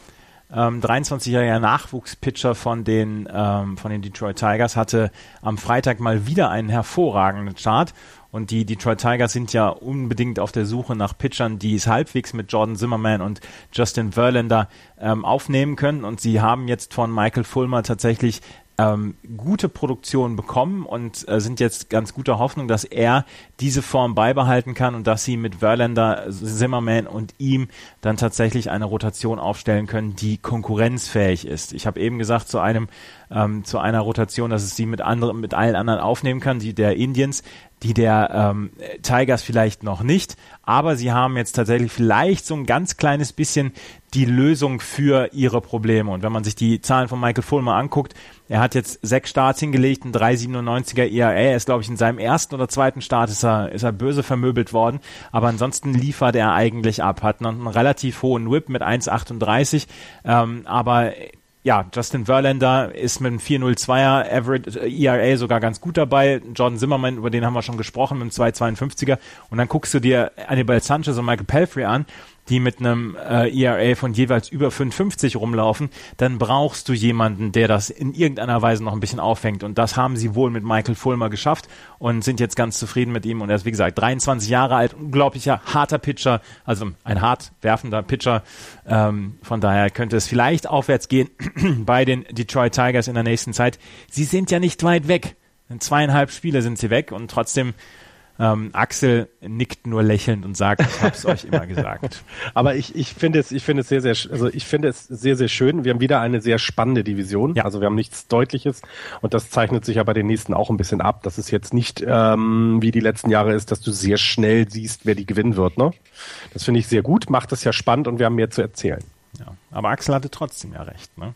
ähm, 23-jähriger Nachwuchspitcher von den, ähm, von den Detroit Tigers, hatte am Freitag mal wieder einen hervorragenden Start. Und die Detroit Tigers sind ja unbedingt auf der Suche nach Pitchern, die es halbwegs mit Jordan Zimmerman und Justin Verlander ähm, aufnehmen können. Und sie haben jetzt von Michael Fulmer tatsächlich ähm, gute Produktion bekommen und äh, sind jetzt ganz guter Hoffnung, dass er diese Form beibehalten kann und dass sie mit Verlander, Zimmerman und ihm dann tatsächlich eine Rotation aufstellen können, die konkurrenzfähig ist. Ich habe eben gesagt zu einem ähm, zu einer Rotation, dass es sie mit anderen mit allen anderen aufnehmen kann, die der Indians. Die der ähm, Tigers vielleicht noch nicht. Aber sie haben jetzt tatsächlich vielleicht so ein ganz kleines bisschen die Lösung für ihre Probleme. Und wenn man sich die Zahlen von Michael Fulmer anguckt, er hat jetzt sechs Starts hingelegt, ein 3,97er ERA. Er ist, glaube ich, in seinem ersten oder zweiten Start ist er, ist er böse vermöbelt worden. Aber ansonsten liefert er eigentlich ab. Hat einen relativ hohen Whip mit 1,38. Ähm, aber ja, Justin Verlander ist mit einem 402er Average äh, ERA sogar ganz gut dabei. Jordan Zimmerman, über den haben wir schon gesprochen, mit einem 252er. Und dann guckst du dir Anibal Sanchez und Michael Pelfrey an die mit einem äh, ERA von jeweils über 55 rumlaufen, dann brauchst du jemanden, der das in irgendeiner Weise noch ein bisschen auffängt. Und das haben sie wohl mit Michael Fulmer geschafft und sind jetzt ganz zufrieden mit ihm. Und er ist, wie gesagt, 23 Jahre alt, unglaublicher, harter Pitcher, also ein hart werfender Pitcher. Ähm, von daher könnte es vielleicht aufwärts gehen bei den Detroit Tigers in der nächsten Zeit. Sie sind ja nicht weit weg. In zweieinhalb Spiele sind sie weg und trotzdem ähm, Axel nickt nur lächelnd und sagt, ich habe es euch immer gesagt. Aber ich, ich finde es, ich finde es sehr, sehr, also ich finde es sehr, sehr schön. Wir haben wieder eine sehr spannende Division. Ja. Also wir haben nichts Deutliches und das zeichnet sich ja bei den nächsten auch ein bisschen ab, dass es jetzt nicht ähm, wie die letzten Jahre ist, dass du sehr schnell siehst, wer die gewinnen wird. Ne? Das finde ich sehr gut, macht es ja spannend und wir haben mehr zu erzählen. Ja, aber Axel hatte trotzdem ja recht. Ne?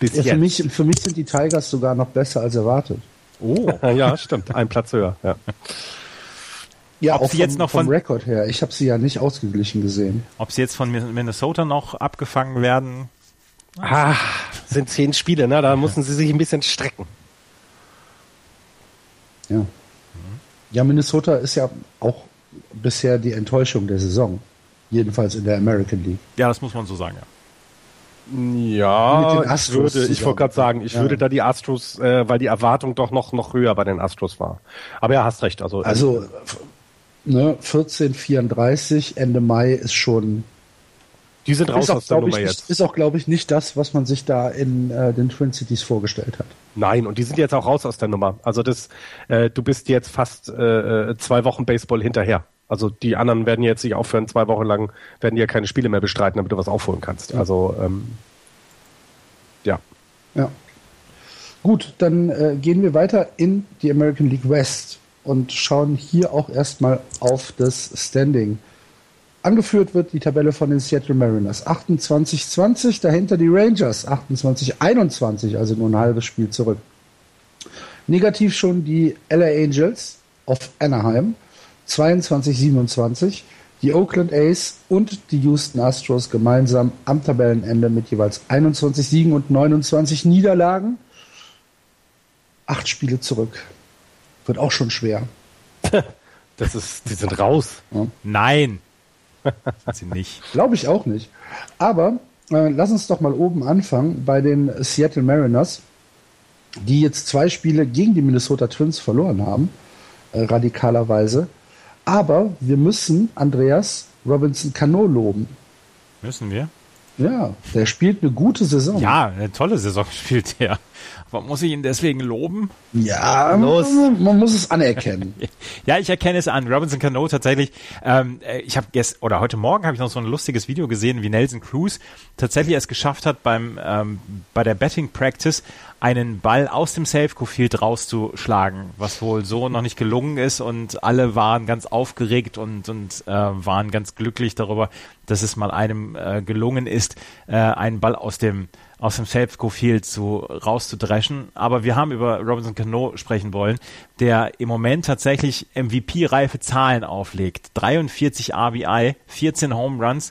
Bis ja, für, mich, für mich sind die Tigers sogar noch besser als erwartet. Oh, ja, stimmt. Ein Platz höher. Ja. Ja, ob auch sie vom, jetzt noch vom von Rekord her. Ich habe sie ja nicht ausgeglichen gesehen. Ob sie jetzt von Minnesota noch abgefangen werden? Ah, sind zehn Spiele, ne? Da müssen sie sich ein bisschen strecken. Ja. Ja, Minnesota ist ja auch bisher die Enttäuschung der Saison. Jedenfalls in der American League. Ja, das muss man so sagen, ja. Ja, ich würde, ich wollte gerade sagen, ich ja. würde da die Astros, äh, weil die Erwartung doch noch, noch höher bei den Astros war. Aber ja, hast recht. Also, also ne, 1434 Ende Mai ist schon. Die sind raus auch, aus der Nummer ich, jetzt. Ist auch, glaube ich, nicht das, was man sich da in äh, den Twin Cities vorgestellt hat. Nein, und die sind jetzt auch raus aus der Nummer. Also das, äh, du bist jetzt fast äh, äh zwei Wochen Baseball hinterher. Also die anderen werden jetzt nicht aufhören, zwei Wochen lang werden ja keine Spiele mehr bestreiten, damit du was aufholen kannst. Also ähm, ja. Ja. Gut, dann äh, gehen wir weiter in die American League West und schauen hier auch erstmal auf das Standing. Angeführt wird die Tabelle von den Seattle Mariners 28-20, dahinter die Rangers 28-21, also nur ein halbes Spiel zurück. Negativ schon die LA Angels auf Anaheim 22-27 die Oakland A's und die Houston Astros gemeinsam am Tabellenende mit jeweils 21 Siegen und 29 Niederlagen. Acht Spiele zurück. Wird auch schon schwer. Das ist, die sind raus. Ja. Nein. sind sie nicht. Glaube ich auch nicht. Aber äh, lass uns doch mal oben anfangen bei den Seattle Mariners, die jetzt zwei Spiele gegen die Minnesota Twins verloren haben, äh, radikalerweise. Aber wir müssen Andreas Robinson Cano loben. Müssen wir? Ja, der spielt eine gute Saison. Ja, eine tolle Saison spielt er. Aber muss ich ihn deswegen loben? Ja, Los. man muss es anerkennen. ja, ich erkenne es an. Robinson Cano tatsächlich. Ähm, äh, ich habe gestern oder heute Morgen habe ich noch so ein lustiges Video gesehen, wie Nelson Cruz tatsächlich es geschafft hat, beim ähm, bei der Betting Practice einen Ball aus dem Safe-Field rauszuschlagen, was wohl so noch nicht gelungen ist und alle waren ganz aufgeregt und, und äh, waren ganz glücklich darüber, dass es mal einem äh, gelungen ist, äh, einen Ball aus dem aus dem Safe-Field zu rauszudreschen. Aber wir haben über Robinson Cano sprechen wollen, der im Moment tatsächlich MVP-reife Zahlen auflegt. 43 RBI, 14 Home Runs,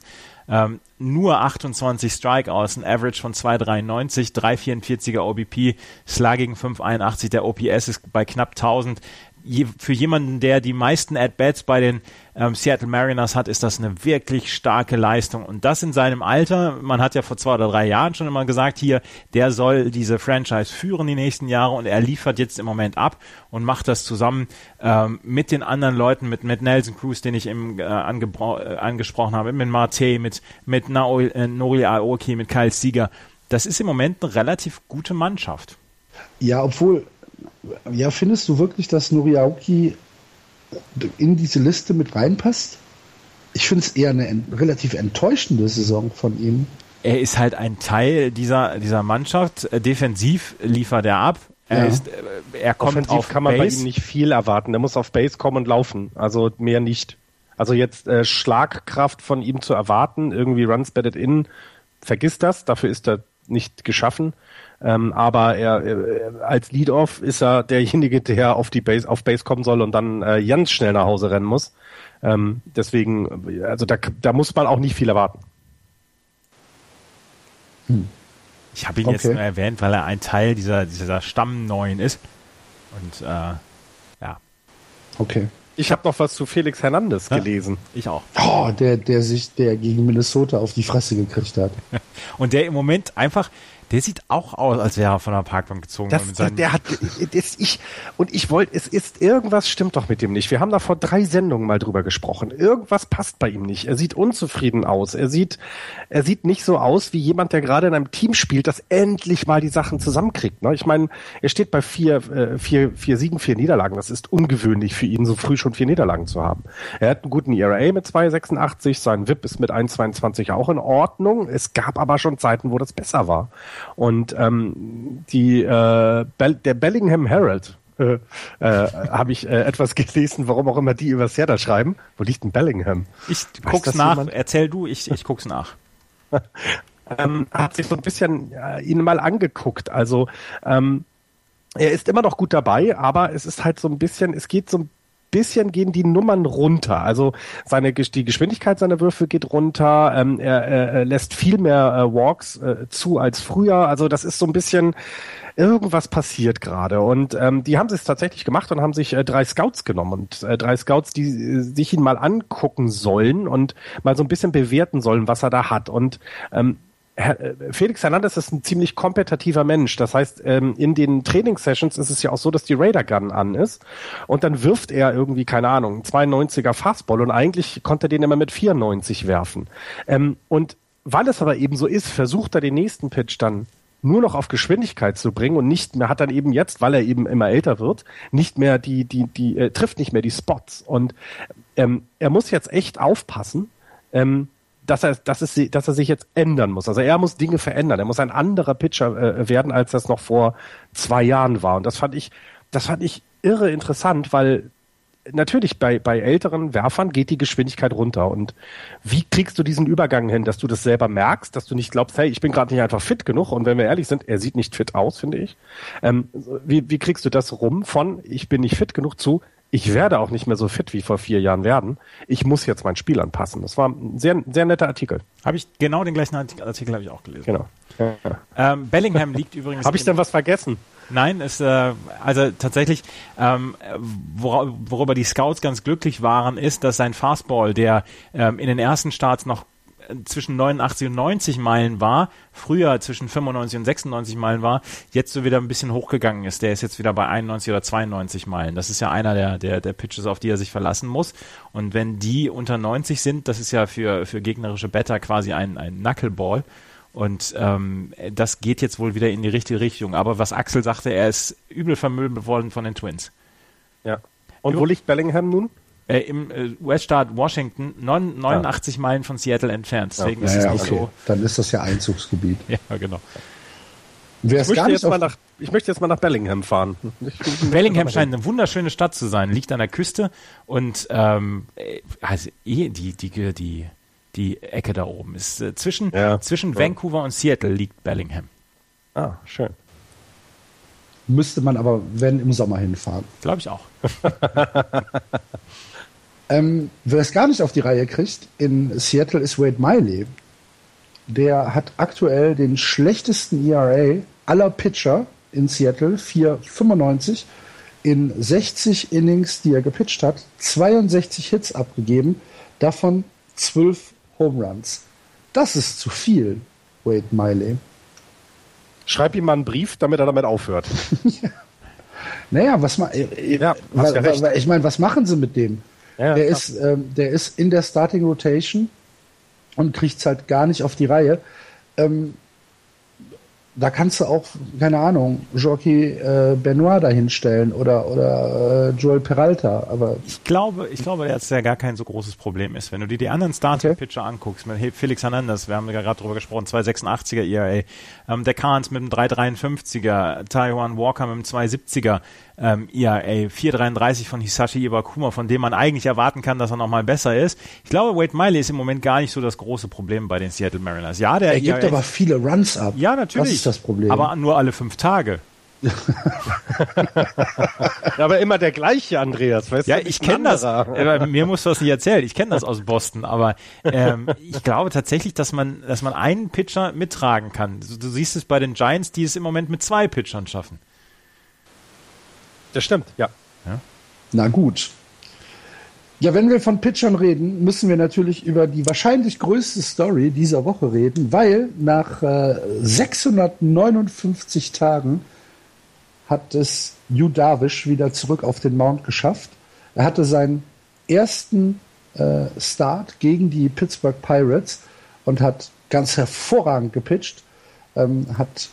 ähm, nur 28 Strikeouts, ein Average von 2,93, 3,44er OBP, Slugging 5,81, der OPS ist bei knapp 1000 je, für jemanden, der die meisten At-Bats bei den ähm, Seattle Mariners hat, ist das eine wirklich starke Leistung. Und das in seinem Alter, man hat ja vor zwei oder drei Jahren schon immer gesagt, hier, der soll diese Franchise führen die nächsten Jahre und er liefert jetzt im Moment ab und macht das zusammen ähm, mit den anderen Leuten, mit, mit Nelson Cruz, den ich eben äh, äh, angesprochen habe, mit Marte, mit, mit Naoy, äh, Nori Aoki, mit Kyle Sieger. Das ist im Moment eine relativ gute Mannschaft. Ja, obwohl ja, findest du wirklich, dass Noriaoki in diese Liste mit reinpasst? Ich finde es eher eine ent relativ enttäuschende Saison von ihm. Er ist halt ein Teil dieser, dieser Mannschaft. Defensiv liefert er ab. Er, ja. ist, äh, er kommt Offensiv auf kann man Base. bei ihm nicht viel erwarten. Er muss auf Base kommen und laufen. Also mehr nicht. Also jetzt äh, Schlagkraft von ihm zu erwarten, irgendwie Runs batted in, vergiss das. Dafür ist er nicht geschaffen. Ähm, aber er, er als Lead-Off ist er derjenige, der auf die Base auf Base kommen soll und dann äh, ganz schnell nach Hause rennen muss. Ähm, deswegen, also da, da muss man auch nicht viel erwarten. Ich habe ihn Okay. jetzt nur erwähnt, weil er ein Teil dieser, dieser Stammneuen ist. Und äh, ja, Okay. Ich habe noch was zu Felix Hernandez Ja. gelesen. ich auch. Oh, der, der sich, der gegen Minnesota auf die Fresse gekriegt hat. Und der im Moment einfach, der sieht auch aus, als wäre er von der Parkbank gezogen. Das, der, seinen- der hat, das, ich, und ich wollte, es ist, irgendwas stimmt doch mit dem nicht. Wir haben da vor drei Sendungen mal drüber gesprochen. Irgendwas passt bei ihm nicht. Er sieht unzufrieden aus. Er sieht, er sieht nicht so aus wie jemand, der gerade in einem Team spielt, das endlich mal die Sachen zusammenkriegt. Ne? Ich meine, er steht bei vier, äh, vier, vier Siegen, vier Niederlagen. Das ist ungewöhnlich für ihn, so früh schon vier Niederlagen zu haben. Er hat einen guten ERA mit 2,86. Sein VIP ist mit 1,22 auch in Ordnung. Es gab aber schon Zeiten, wo das besser war. Und ähm, die, äh, Bell, der Bellingham Herald äh, äh, habe ich äh, etwas gelesen, warum auch immer die übers Herder schreiben. Wo liegt denn Bellingham? ich Weiß guck's nach, jemand? erzähl du, ich, ich guck's nach. ähm, hat sich so ein bisschen äh, ihn mal angeguckt. Also ähm, er ist immer noch gut dabei, aber es ist halt so ein bisschen, es geht so ein bisschen gehen die Nummern runter. Also seine die Geschwindigkeit seiner Würfe geht runter. Ähm, er, er, lässt viel mehr äh, Walks äh, zu als früher. Also das ist so ein bisschen irgendwas passiert gerade. Und ähm, die haben es tatsächlich gemacht und haben sich äh, drei Scouts genommen und äh, drei Scouts, die äh, sich ihn mal angucken sollen und mal so ein bisschen bewerten sollen, was er da hat. Und ähm, äh, Felix Hernandez ist ein ziemlich kompetitiver Mensch. Das heißt, ähm, in den Trainingssessions ist es ja auch so, dass die Raider Gun an ist und dann wirft er irgendwie, keine Ahnung, 92er Fastball und eigentlich konnte er den immer mit 94 werfen. Ähm, und weil es aber eben so ist, versucht er den nächsten Pitch dann nur noch auf Geschwindigkeit zu bringen und nicht mehr hat dann eben jetzt, weil er eben immer älter wird, nicht mehr die die die äh, trifft nicht mehr die Spots und ähm, er muss jetzt echt aufpassen, ähm, dass er dass es dass er sich jetzt ändern muss. Also er muss Dinge verändern. Er muss ein anderer Pitcher äh, werden, als das noch vor zwei Jahren war. Und das fand ich das fand ich irre interessant, weil natürlich bei, bei älteren Werfern geht die Geschwindigkeit runter. Und wie kriegst du diesen Übergang hin, dass du das selber merkst, dass du nicht glaubst, hey, ich bin gerade nicht einfach fit genug. Und wenn wir ehrlich sind, er sieht nicht fit aus, finde ich. Ähm, wie, wie kriegst du das rum von, ich bin nicht fit genug zu, ich werde auch nicht mehr so fit wie vor vier Jahren werden. Ich muss jetzt mein Spiel anpassen. Das war ein sehr, sehr netter Artikel. Habe ich genau den gleichen Artikel, Artikel habe ich auch gelesen. Genau. Ja. Ähm, Bellingham liegt übrigens. Habe ich denn was vergessen? Nein, ist äh, also tatsächlich, ähm, wora, worüber die Scouts ganz glücklich waren, ist, dass sein Fastball, der ähm, in den ersten Starts noch zwischen 89 und 90 Meilen war, früher zwischen 95 und 96 Meilen war, jetzt so wieder ein bisschen hochgegangen ist. Der ist jetzt wieder bei 91 oder 92 Meilen. Das ist ja einer der, der, der Pitches, auf die er sich verlassen muss. Und wenn die unter 90 sind, das ist ja für, für gegnerische Batter quasi ein, ein Knuckleball. Und ähm, das geht jetzt wohl wieder in die richtige Richtung. Aber was Axel sagte, er ist übel vermöbelt worden von den Twins. Ja. Und wo liegt Bellingham nun? Äh, Im äh, US-Staat Washington, neun, 89 Meilen von Seattle entfernt. Deswegen ist Naja, es nicht okay. Dann ist das ja Einzugsgebiet. so. Ja, genau. Ich möchte, nach, ich möchte jetzt mal nach Bellingham fahren. Bellingham scheint eine wunderschöne Stadt zu sein, liegt an der Küste und ähm, äh, also eh die, die, die, die Ecke da oben ist äh, zwischen, Ja. zwischen Ja. Vancouver und Seattle liegt Bellingham. Ah, schön. müsste man aber, wenn, im Sommer hinfahren. Glaube ich auch. Ähm, wer es gar nicht auf die Reihe kriegt, in Seattle ist Wade Miley. Der hat aktuell den schlechtesten ERA aller Pitcher in Seattle, 4,95. In 60 Innings, die er gepitcht hat, 62 Hits abgegeben, davon 12 Home Runs. Das ist zu viel, Wade Miley. Schreib ihm mal einen Brief, damit er damit aufhört. Naja, was ma äh, Ja, ich meine, was machen sie mit dem? Ja, der, ist, ähm, der ist in der Starting Rotation und kriegt es halt gar nicht auf die Reihe. Ähm, da kannst du auch, keine Ahnung, Jockey äh, Benoit dahinstellen oder, oder äh, Joel Peralta. Aber ich glaube, ich glaube, dass ja gar kein so großes Problem ist. Wenn du dir die anderen Starting-Pitcher okay. anguckst, mit Felix Hernandez, wir haben ja gerade drüber gesprochen, 286er ERA, ähm, der Kahns mit einem 353er, Taiwan Walker mit einem 270er ähm, ERA, 433 von Hisashi Iwakuma, von dem man eigentlich erwarten kann, dass er nochmal besser ist. Ich glaube, Wade Miley ist im Moment gar nicht so das große Problem bei den Seattle Mariners. Ja, der er gibt ERA aber viele Runs ab. Ja, natürlich. Das ist das Problem. Aber nur alle fünf Tage. aber immer der gleiche Andreas, weißt ja, du? Ja, ich kenne das. Aber mir muss das nicht erzählen. Ich kenne das aus Boston, aber ähm, ich glaube tatsächlich, dass man, dass man einen Pitcher mittragen kann. Du, du siehst es bei den Giants, die es im Moment mit zwei Pitchern schaffen. Das stimmt, ja. ja. Na gut. Ja, wenn wir von Pitchern reden, müssen wir natürlich über die wahrscheinlich größte Story dieser Woche reden, weil nach äh, 659 Tagen hat es Yu Darvish wieder zurück auf den Mount geschafft. Er hatte seinen ersten äh, Start gegen die Pittsburgh Pirates und hat ganz hervorragend gepitcht, ähm, hat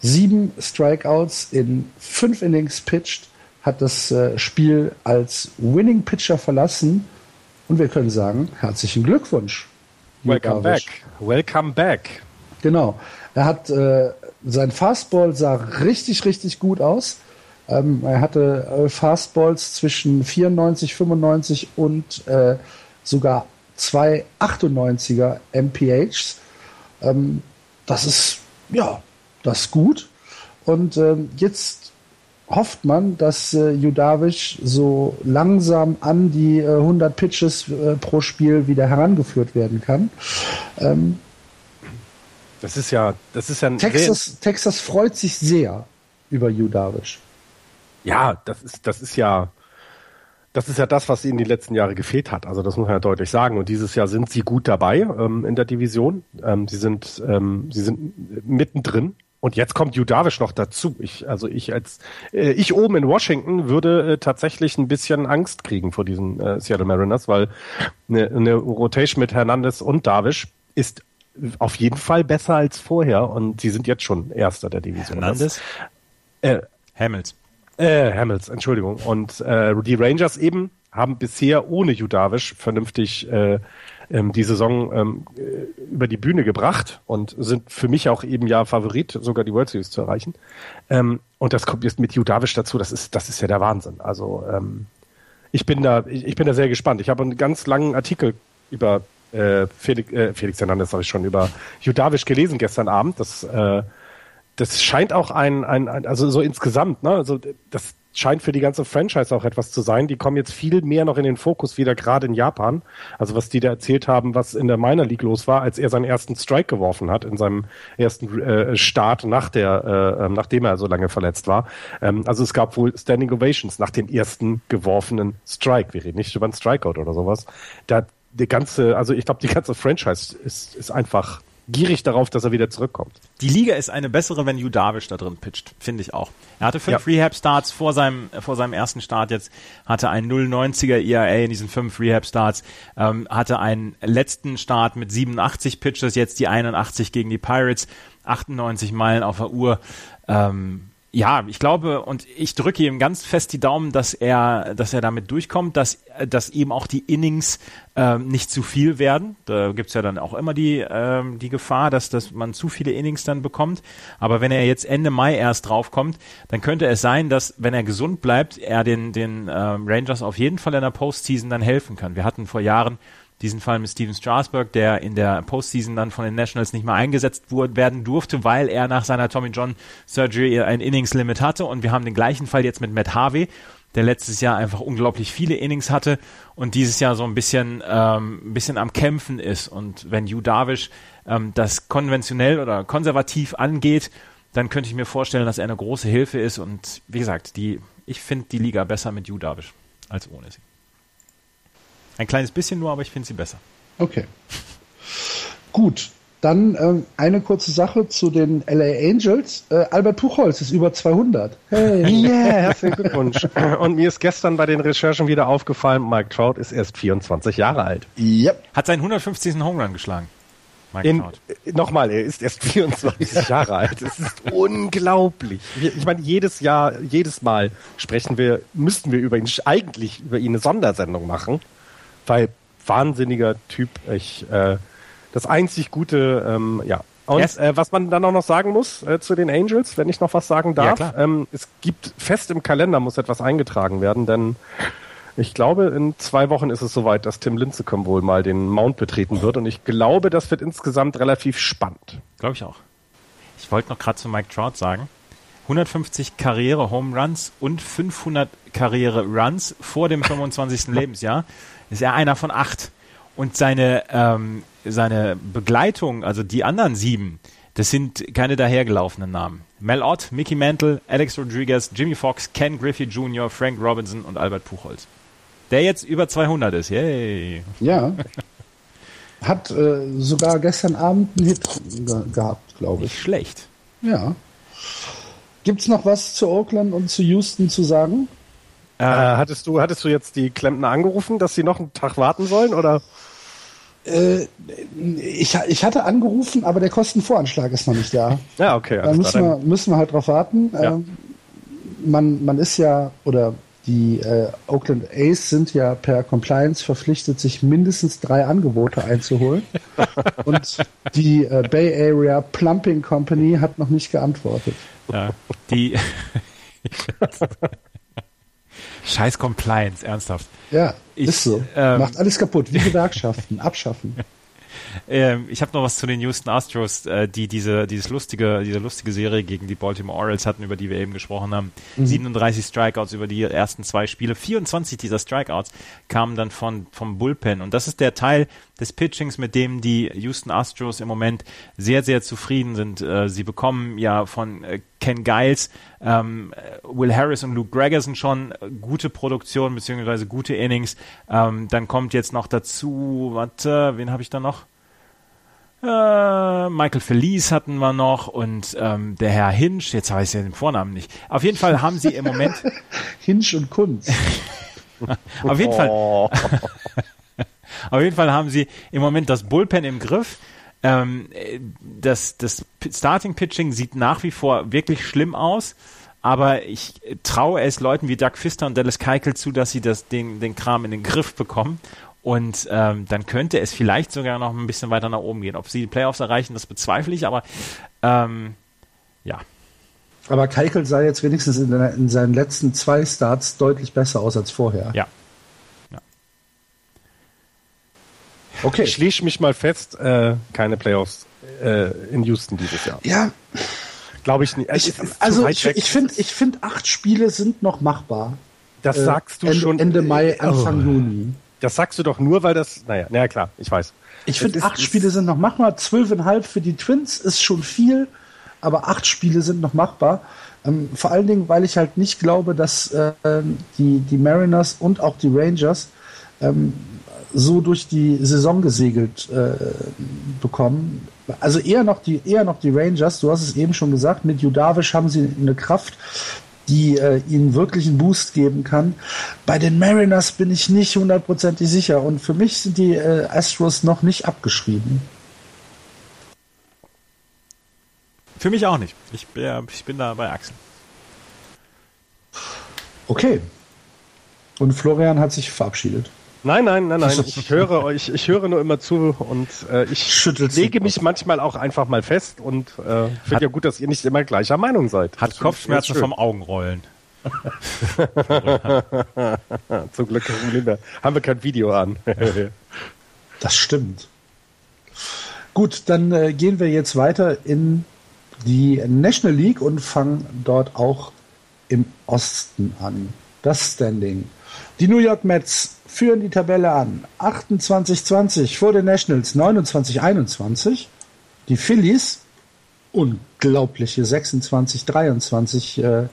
sieben Strikeouts in fünf Innings pitcht, hat das äh, Spiel als Winning Pitcher verlassen und wir können sagen, herzlichen Glückwunsch. Welcome back. Welcome back. Genau. Er hat äh, sein Fastball sah richtig, richtig gut aus. Ähm, er hatte äh, Fastballs zwischen 94, 95 und äh, sogar zwei 98er MPHs. Ähm, das ist ja das ist gut. Und ähm, jetzt hofft man, dass äh, Judavic so langsam an die äh, 100 Pitches äh, pro Spiel wieder herangeführt werden kann. Ähm, das ist ja, das ist ja ein Texas, Texas freut sich sehr über Judavic. Ja, das ist, das ist ja, das ist ja das, was ihnen die letzten Jahre gefehlt hat. Also das muss man ja deutlich sagen. Und dieses Jahr sind sie gut dabei ähm, in der Division. Ähm, sie sind, ähm, sie sind mittendrin und jetzt kommt Judavish noch dazu. Ich, also ich als äh, ich oben in Washington würde äh, tatsächlich ein bisschen Angst kriegen vor diesen äh, Seattle Mariners, weil eine, eine Rotation mit Hernandez und Davish ist auf jeden Fall besser als vorher und sie sind jetzt schon Erster der Division. Hernandez? Äh, Hamels. Äh, Hamels, Entschuldigung. Und äh, die Rangers eben haben bisher ohne Judavish vernünftig äh, ähm, die Saison ähm, äh, über die Bühne gebracht und sind für mich auch eben ja Favorit, sogar die World Series zu erreichen. Ähm, und das kommt jetzt mit Hugh Darvish dazu, das ist, das ist ja der Wahnsinn. Also ähm, ich bin da, ich, ich bin da sehr gespannt. Ich habe einen ganz langen Artikel über äh, Felix, äh, Felix Hernandez habe ich schon über Hugh Darvish gelesen gestern Abend. Das, äh, das scheint auch ein, ein, ein, also so insgesamt, ne, also das, scheint für die ganze Franchise auch etwas zu sein. Die kommen jetzt viel mehr noch in den Fokus wieder, gerade in Japan. Also was die da erzählt haben, was in der Minor League los war, als er seinen ersten Strike geworfen hat in seinem ersten äh, Start nach der, äh, ähm, nachdem er so lange verletzt war. Ähm, also es gab wohl Standing Ovations nach dem ersten geworfenen Strike. Wir reden nicht über einen Strikeout oder sowas. Da die ganze, also ich glaube, die ganze Franchise ist, ist einfach gierig darauf, dass er wieder zurückkommt. Die Liga ist eine bessere, wenn Yu Darvish da drin pitcht, finde ich auch. Er hatte fünf ja. Rehab-Starts vor seinem, vor seinem ersten Start jetzt, hatte einen 0,90er ERA in diesen fünf Rehab-Starts, ähm, hatte einen letzten Start mit 87 Pitches, jetzt die 81 gegen die Pirates, 98 Meilen auf der Uhr. Ähm, ja, ich glaube und ich drücke ihm ganz fest die Daumen, dass er, dass er damit durchkommt, dass, dass eben auch die Innings ähm, nicht zu viel werden. Da gibt's ja dann auch immer die, ähm, die Gefahr, dass, dass man zu viele Innings dann bekommt. Aber wenn er jetzt Ende Mai erst draufkommt, dann könnte es sein, dass, wenn er gesund bleibt, er den, den ähm, Rangers auf jeden Fall in der Postseason dann helfen kann. Wir hatten vor Jahren diesen Fall mit Steven Strasberg, der in der Postseason dann von den Nationals nicht mehr eingesetzt wurde, werden durfte, weil er nach seiner Tommy John Surgery ein Innings Limit hatte. Und wir haben den gleichen Fall jetzt mit Matt Harvey, der letztes Jahr einfach unglaublich viele Innings hatte und dieses Jahr so ein bisschen, ähm, ein bisschen am Kämpfen ist. Und wenn Yu Darvish ähm, das konventionell oder konservativ angeht, dann könnte ich mir vorstellen, dass er eine große Hilfe ist. Und wie gesagt, die, ich finde die Liga besser mit Yu Darvish als ohne sie. Ein kleines bisschen nur, aber ich finde sie besser. Okay. Gut. Dann ähm, eine kurze Sache zu den LA Angels. Äh, Albert Puchholz ist über 200. Hey. Yeah, herzlichen Glückwunsch. Und mir ist gestern bei den Recherchen wieder aufgefallen, Mike Trout ist erst 24 Jahre alt. Yep. Hat seinen 150. Home Run geschlagen. Mike in, äh, Nochmal, er ist erst 24 Jahre alt. Es ist unglaublich. Ich meine, jedes Jahr, jedes Mal sprechen wir, müssten wir über ihn, eigentlich über ihn eine Sondersendung machen, weil wahnsinniger Typ. Ich, äh, das einzig Gute, ähm, ja. Und yes. äh, was man dann auch noch sagen muss äh, zu den Angels, wenn ich noch was sagen darf, ja, ähm, es gibt fest im Kalender muss etwas eingetragen werden, denn ich glaube, in zwei Wochen ist es soweit, dass Tim Lincecum wohl mal den Mount betreten wird. Und ich glaube, das wird insgesamt relativ spannend. Glaube ich auch. Ich wollte noch gerade zu Mike Trout sagen. 150 Karriere Home Runs und 500 Karriere Runs vor dem 25. Lebensjahr ist er einer von acht. Und seine, ähm, seine Begleitung, also die anderen sieben, das sind keine dahergelaufenen Namen. Mel Ott, Mickey Mantle, Alex Rodriguez, Jimmy Fox, Ken Griffey Jr., Frank Robinson und Albert Puchholz der jetzt über 200 ist. Yay. Ja. Hat äh, sogar gestern Abend einen Hit ge gehabt, glaube ich. Nicht schlecht. Ja. Gibt es noch was zu Oakland und zu Houston zu sagen? Äh, hattest, du, hattest du jetzt die Klempner angerufen, dass sie noch einen Tag warten sollen? Oder? Äh, ich, ich hatte angerufen, aber der Kostenvoranschlag ist noch nicht da. Ja, okay. Da müssen wir, müssen wir halt drauf warten. Ja. Ähm, man, man ist ja, oder die äh, Oakland A's sind ja per Compliance verpflichtet, sich mindestens drei Angebote einzuholen. Und die äh, Bay Area Plumping Company hat noch nicht geantwortet. Ja, die Scheiß Compliance, ernsthaft. Ja, ich, ist so. Ähm, Macht alles kaputt, wie Gewerkschaften, abschaffen. Ähm, ich habe noch was zu den Houston Astros, äh, die diese, dieses lustige, diese lustige Serie gegen die Baltimore Orioles hatten, über die wir eben gesprochen haben. Mhm. 37 Strikeouts über die ersten zwei Spiele. 24 dieser Strikeouts kamen dann von, vom Bullpen. Und das ist der Teil des Pitchings, mit dem die Houston Astros im Moment sehr, sehr zufrieden sind. Äh, sie bekommen ja von äh, Ken Giles, ähm, Will Harris und Luke Gregerson schon gute Produktion beziehungsweise gute Innings. Ähm, dann kommt jetzt noch dazu, warte, wen habe ich da noch? Äh, Michael Felice hatten wir noch und ähm, der Herr Hinsch, jetzt weiß ich ja den Vornamen nicht. Auf jeden Fall haben sie im Moment. Hinsch und Kunz. auf jeden Fall. Oh. auf jeden Fall haben sie im Moment das Bullpen im Griff. Ähm, das, das Starting Pitching sieht nach wie vor wirklich schlimm aus. Aber ich traue es Leuten wie Doug Pfister und Dallas Keikel zu, dass sie das, den, den Kram in den Griff bekommen und ähm, dann könnte es vielleicht sogar noch ein bisschen weiter nach oben gehen. Ob sie die Playoffs erreichen, das bezweifle ich, aber ähm, ja. Aber Keikel sah jetzt wenigstens in, in, seinen letzten zwei Starts deutlich besser aus als vorher. Ja. Okay. Ich schließe mich mal fest, äh, keine Playoffs äh, in Houston dieses Jahr. Ja. Glaube ich nicht. Ich, also ich, ich finde, ich finde, acht Spiele sind noch machbar. Das äh, sagst du Ende, schon. Ende Mai, Anfang oh. Juni. Das sagst du doch nur, weil das, naja, naja klar, ich weiß. Ich finde, acht Spiele sind noch machbar. Zwölfeinhalb für die Twins ist schon viel, aber acht Spiele sind noch machbar. Ähm, vor allen Dingen, weil ich halt nicht glaube, dass äh, die, die Mariners und auch die Rangers ähm, so durch die Saison gesegelt äh, bekommen. Also eher noch die eher noch die Rangers. Du hast es eben schon gesagt. Mit Judavish haben sie eine Kraft, die äh, ihnen wirklich einen Boost geben kann. Bei den Mariners bin ich nicht hundertprozentig sicher und für mich sind die äh, Astros noch nicht abgeschrieben. Für mich auch nicht. Ich, äh, ich bin da bei Axel. Okay. Und Florian hat sich verabschiedet. Nein, nein, nein, nein. Ich höre euch, ich höre nur immer zu und äh, ich Schüttelt lege mich manchmal auch einfach mal fest und äh, finde ja gut, dass ihr nicht immer gleicher Meinung seid. Hat Kopfschmerzen vom Augenrollen. Zum Glück haben wir kein Video an. das stimmt. Gut, dann äh, gehen wir jetzt weiter in die National League und fangen dort auch im Osten an. Das Standing. Die New York Mets führen die Tabelle an. 28-20 vor den Nationals, 29-21. Die Phillies, unglaubliche 26-23 äh,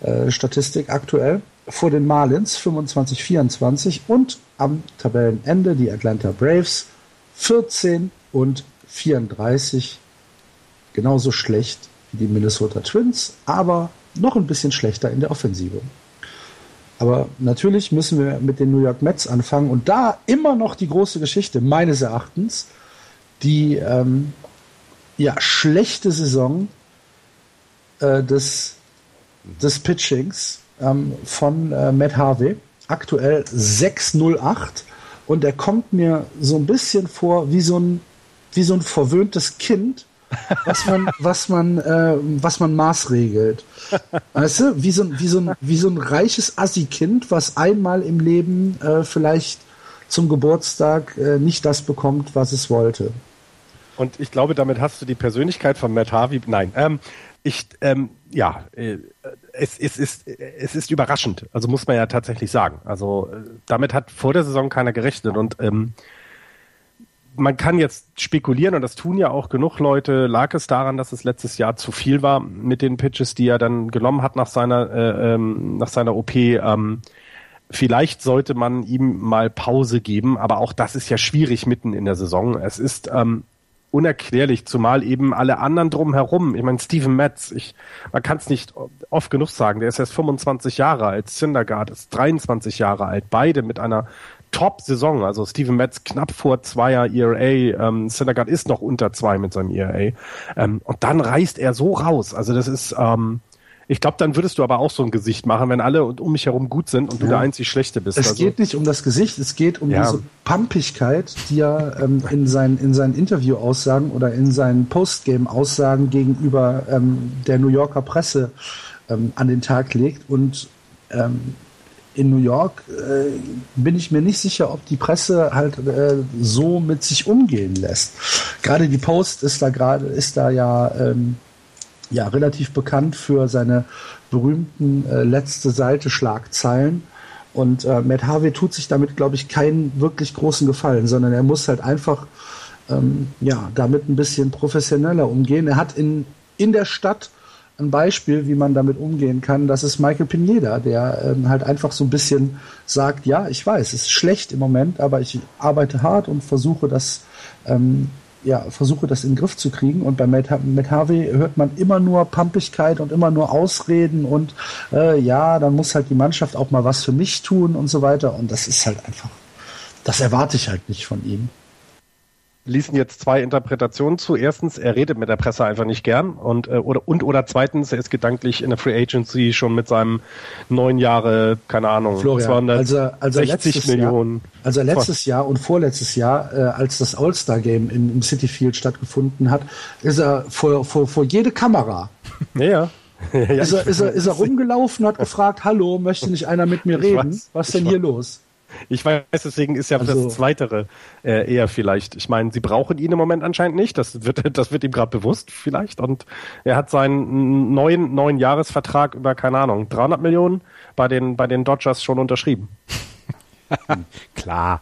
äh, Statistik aktuell, vor den Marlins 25-24 und am Tabellenende die Atlanta Braves 14 und 34. Genauso schlecht wie die Minnesota Twins, aber noch ein bisschen schlechter in der Offensive. Aber natürlich müssen wir mit den New York Mets anfangen und da immer noch die große Geschichte meines Erachtens. die ähm, ja, schlechte Saison äh, des, des Pitchings ähm, von äh, Matt Harvey. Aktuell 608 und er kommt mir so ein bisschen vor wie so ein, wie so ein verwöhntes Kind, was man, was man, äh, was man maßregelt. Weißt du, wie so ein, wie so ein, wie so ein reiches Assi-Kind, was einmal im Leben äh, vielleicht zum Geburtstag äh, nicht das bekommt, was es wollte. Und ich glaube, damit hast du die Persönlichkeit von Matt Harvey. Nein, ähm, ich, ähm, ja, äh, es, es, ist, es ist überraschend. Also muss man ja tatsächlich sagen. Also äh, damit hat vor der Saison keiner gerechnet und ähm, man kann jetzt spekulieren, und das tun ja auch genug Leute, lag es daran, dass es letztes Jahr zu viel war mit den Pitches, die er dann genommen hat nach seiner, äh, ähm, nach seiner OP. Ähm, vielleicht sollte man ihm mal Pause geben, aber auch das ist ja schwierig mitten in der Saison. Es ist ähm, unerklärlich, zumal eben alle anderen drumherum. Ich meine, Steven Metz, ich, man kann es nicht oft genug sagen, der ist erst 25 Jahre alt, Syndergaard ist 23 Jahre alt, beide mit einer Top-Saison. Also Steven Metz knapp vor zweier ERA, ähm, Syndergaard ist noch unter zwei mit seinem ERA. Ähm, und dann reißt er so raus. Also das ist, ähm, ich glaube, dann würdest du aber auch so ein Gesicht machen, wenn alle um mich herum gut sind und ja. du der einzig Schlechte bist. Es also. geht nicht um das Gesicht, es geht um ja. diese Pumpigkeit, die er ähm, in, seinen, in seinen Interview-Aussagen oder in seinen Postgame-Aussagen gegenüber ähm, der New Yorker Presse ähm, an den Tag legt. Und ähm, in New York äh, bin ich mir nicht sicher, ob die Presse halt äh, so mit sich umgehen lässt. Gerade die Post ist da gerade, ist da ja ähm, ja relativ bekannt für seine berühmten äh, letzte Seite Schlagzeilen. Und äh, Matt Harvey tut sich damit, glaube ich, keinen wirklich großen Gefallen, sondern er muss halt einfach ähm, ja damit ein bisschen professioneller umgehen. Er hat in, in der Stadt ein Beispiel, wie man damit umgehen kann. Das ist Michael Pineda, der ähm, halt einfach so ein bisschen sagt, ja, ich weiß, es ist schlecht im Moment, aber ich arbeite hart und versuche das ähm, ja, versuche das in den Griff zu kriegen. Und bei Matt, Matt Harvey hört man immer nur Pampigkeit und immer nur Ausreden und äh, ja, dann muss halt die Mannschaft auch mal was für mich tun und so weiter. Und das ist halt einfach, das erwarte ich halt nicht von ihm ließen jetzt zwei Interpretationen zu. Erstens, er redet mit der Presse einfach nicht gern und äh, oder und oder zweitens, er ist gedanklich in der Free Agency schon mit seinem neun Jahre, keine Ahnung, Florian, 260 also, also Millionen. Jahr, also letztes Jahr und vorletztes Jahr, äh, als das All-Star Game im, im City Field stattgefunden hat, ist er vor, vor, vor jede Kamera. Ja, ja. ja ist, er, ist, er, ist er rumgelaufen, hat gefragt, hallo, möchte nicht einer mit mir reden? Weiß, Was denn hier weiß. los? Ich weiß, deswegen ist ja also, das Zweitere äh, eher vielleicht. Ich meine, sie brauchen ihn im Moment anscheinend nicht. Das wird, das wird ihm gerade bewusst vielleicht. Und er hat seinen neuen, neuen Jahresvertrag über, keine Ahnung, 300 Millionen bei den, bei den Dodgers schon unterschrieben. Klar.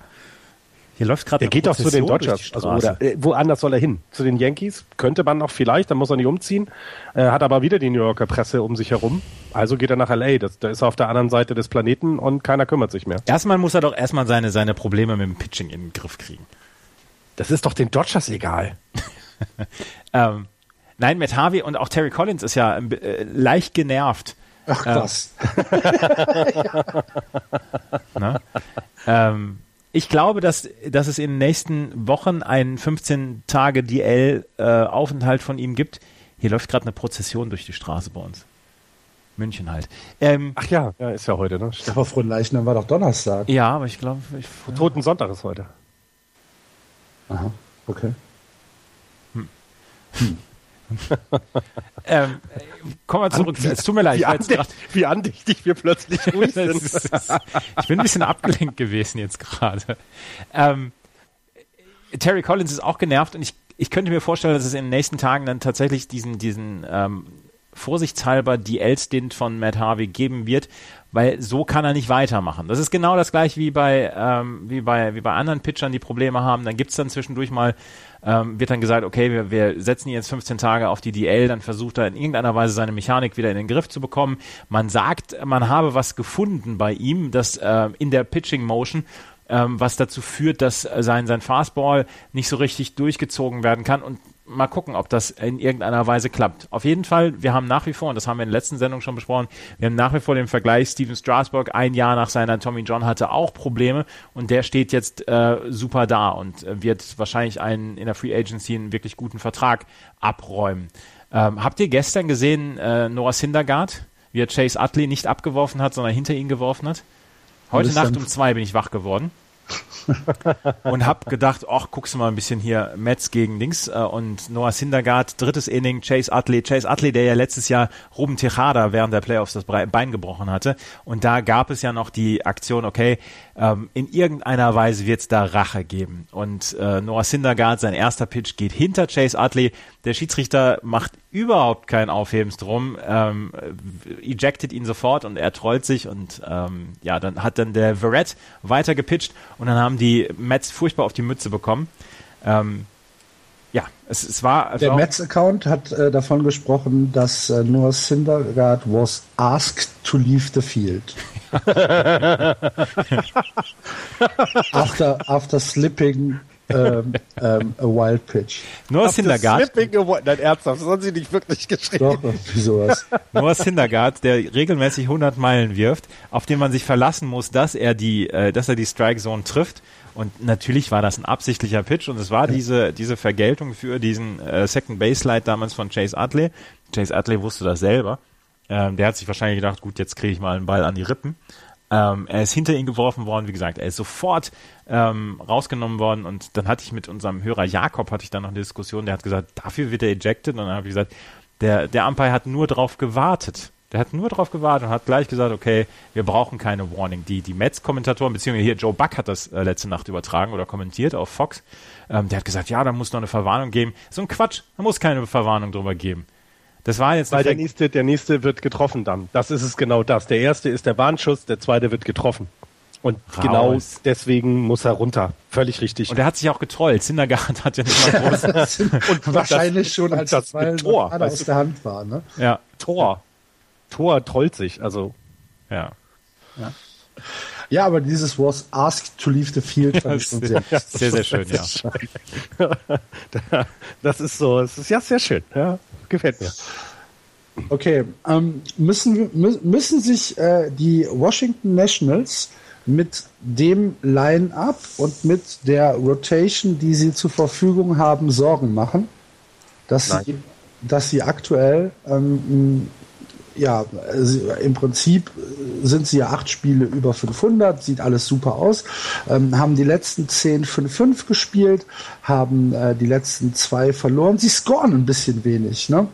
Hier läuft gerade. Er geht doch zu den Dodgers. Also, oder, äh, woanders soll er hin? Zu den Yankees? Könnte man noch vielleicht, dann muss er nicht umziehen. Äh, hat aber wieder die New Yorker Presse um sich herum. Also geht er nach LA. Das, da ist er auf der anderen Seite des Planeten und keiner kümmert sich mehr. Erstmal muss er doch erstmal seine, seine Probleme mit dem Pitching in den Griff kriegen. Das ist doch den Dodgers egal. ähm, nein, Matt Harvey und auch Terry Collins ist ja äh, leicht genervt. Ach was. Ähm, ähm, ich glaube, dass, dass es in den nächsten Wochen einen 15 Tage DL-Aufenthalt äh, von ihm gibt. Hier läuft gerade eine Prozession durch die Straße bei uns. München halt. Ähm, Ach ja, ja, ist ja heute, ne? Aber Frohenleichnam war doch Donnerstag. Ja, aber ich glaube... Ich, ja. Toten Sonntag ist heute. Aha, okay. Hm. Hm. ähm, kommen wir zurück. es tut mir leid. Wie, andächt, wie andächtig wir plötzlich ruhig sind. ich bin ein bisschen abgelenkt gewesen jetzt gerade. Ähm, Terry Collins ist auch genervt und ich, ich könnte mir vorstellen, dass es in den nächsten Tagen dann tatsächlich diesen, diesen ähm, vorsichtshalber DL-Stint von Matt Harvey geben wird, weil so kann er nicht weitermachen. Das ist genau das gleiche wie bei, ähm, wie bei, wie bei anderen Pitchern, die Probleme haben. Dann gibt's dann zwischendurch mal, ähm, wird dann gesagt, okay, wir, wir setzen ihn jetzt 15 Tage auf die DL, dann versucht er in irgendeiner Weise seine Mechanik wieder in den Griff zu bekommen. Man sagt, man habe was gefunden bei ihm, das äh, in der Pitching Motion, ähm, was dazu führt, dass sein, sein Fastball nicht so richtig durchgezogen werden kann und mal gucken, ob das in irgendeiner Weise klappt. Auf jeden Fall, wir haben nach wie vor, und das haben wir in der letzten Sendung schon besprochen, wir haben nach wie vor den Vergleich, Steven Strasburg ein Jahr nach seiner Tommy John hatte auch Probleme und der steht jetzt äh, super da und äh, wird wahrscheinlich einen in der Free Agency einen wirklich guten Vertrag abräumen. Ähm, habt ihr gestern gesehen, äh, Noah Syndergaard, wie er Chase Utley nicht abgeworfen hat, sondern hinter ihn geworfen hat? Heute Nacht um zwei bin ich wach geworden. und hab gedacht, ach, guckst du mal ein bisschen hier Mets gegen Dings äh, und Noah Syndergaard, drittes Inning, Chase Utley, Chase Utley, der ja letztes Jahr Ruben Tejada während der Playoffs das Bein gebrochen hatte. Und da gab es ja noch die Aktion, okay, ähm, in irgendeiner Weise wird es da Rache geben. Und äh, Noah Syndergaard, sein erster Pitch geht hinter Chase Utley, der Schiedsrichter macht überhaupt kein Aufhebens drum, ähm, ejected ihn sofort und er trollt sich und ähm, ja, dann hat dann der Verrett weiter gepitcht und dann haben die Mets furchtbar auf die Mütze bekommen. Ähm, ja, es, es war. Der Mets-Account hat äh, davon gesprochen, dass äh, Noah Syndergaard was asked to leave the field. after, after slipping ähm, ähm, a Wild Pitch. Noah Syndergaard. Nein, ernsthaft, das haben sie nicht wirklich geschrieben. Doch, sowas. Noah Syndergaard, der regelmäßig 100 Meilen wirft, auf den man sich verlassen muss, dass er die, äh, dass er die Strike Zone trifft. Und natürlich war das ein absichtlicher Pitch und es war ja. diese, diese Vergeltung für diesen äh, Second Base Slide damals von Chase Utley. Chase Utley wusste das selber. Ähm, der hat sich wahrscheinlich gedacht, gut, jetzt kriege ich mal einen Ball an die Rippen. Ähm, er ist hinter ihn geworfen worden, wie gesagt, er ist sofort ähm, rausgenommen worden und dann hatte ich mit unserem Hörer Jakob, hatte ich dann noch eine Diskussion, der hat gesagt, dafür wird er ejected und dann habe ich gesagt, der, der Umpire hat nur drauf gewartet. Der hat nur drauf gewartet und hat gleich gesagt, okay, wir brauchen keine Warning. Die, die Mets-Kommentatoren, beziehungsweise hier Joe Buck hat das äh, letzte Nacht übertragen oder kommentiert auf Fox. Ähm, der hat gesagt, ja, da muss noch eine Verwarnung geben. So ein Quatsch, da muss keine Verwarnung drüber geben. Das war jetzt Weil der nächste, der nächste wird getroffen dann. Das ist es genau das. Der erste ist der Warnschuss, der zweite wird getroffen. Und Raus. genau deswegen muss er runter. Völlig richtig. Und er hat sich auch getrollt. Syndergaard hat ja nicht mal groß. und wahrscheinlich das, schon als das Ball Tor, aus der Hand war, ne? Ja. Tor. Tor trollt sich, also. Ja. Ja. Ja, aber dieses was asked to leave the field fand ich schon sehr, sehr, sehr schön, ja. das ist so, es ist ja sehr schön, ja. Gefällt mir. Okay, ähm, müssen, müssen sich äh, die Washington Nationals mit dem Line-up und mit der Rotation, die sie zur Verfügung haben, Sorgen machen, dass, sie, dass sie aktuell ähm, ja, im Prinzip sind sie ja acht Spiele über 500, sieht alles super aus, ähm, haben die letzten 10 5-5 gespielt, haben äh, die letzten zwei verloren. Sie scoren ein bisschen wenig, ne?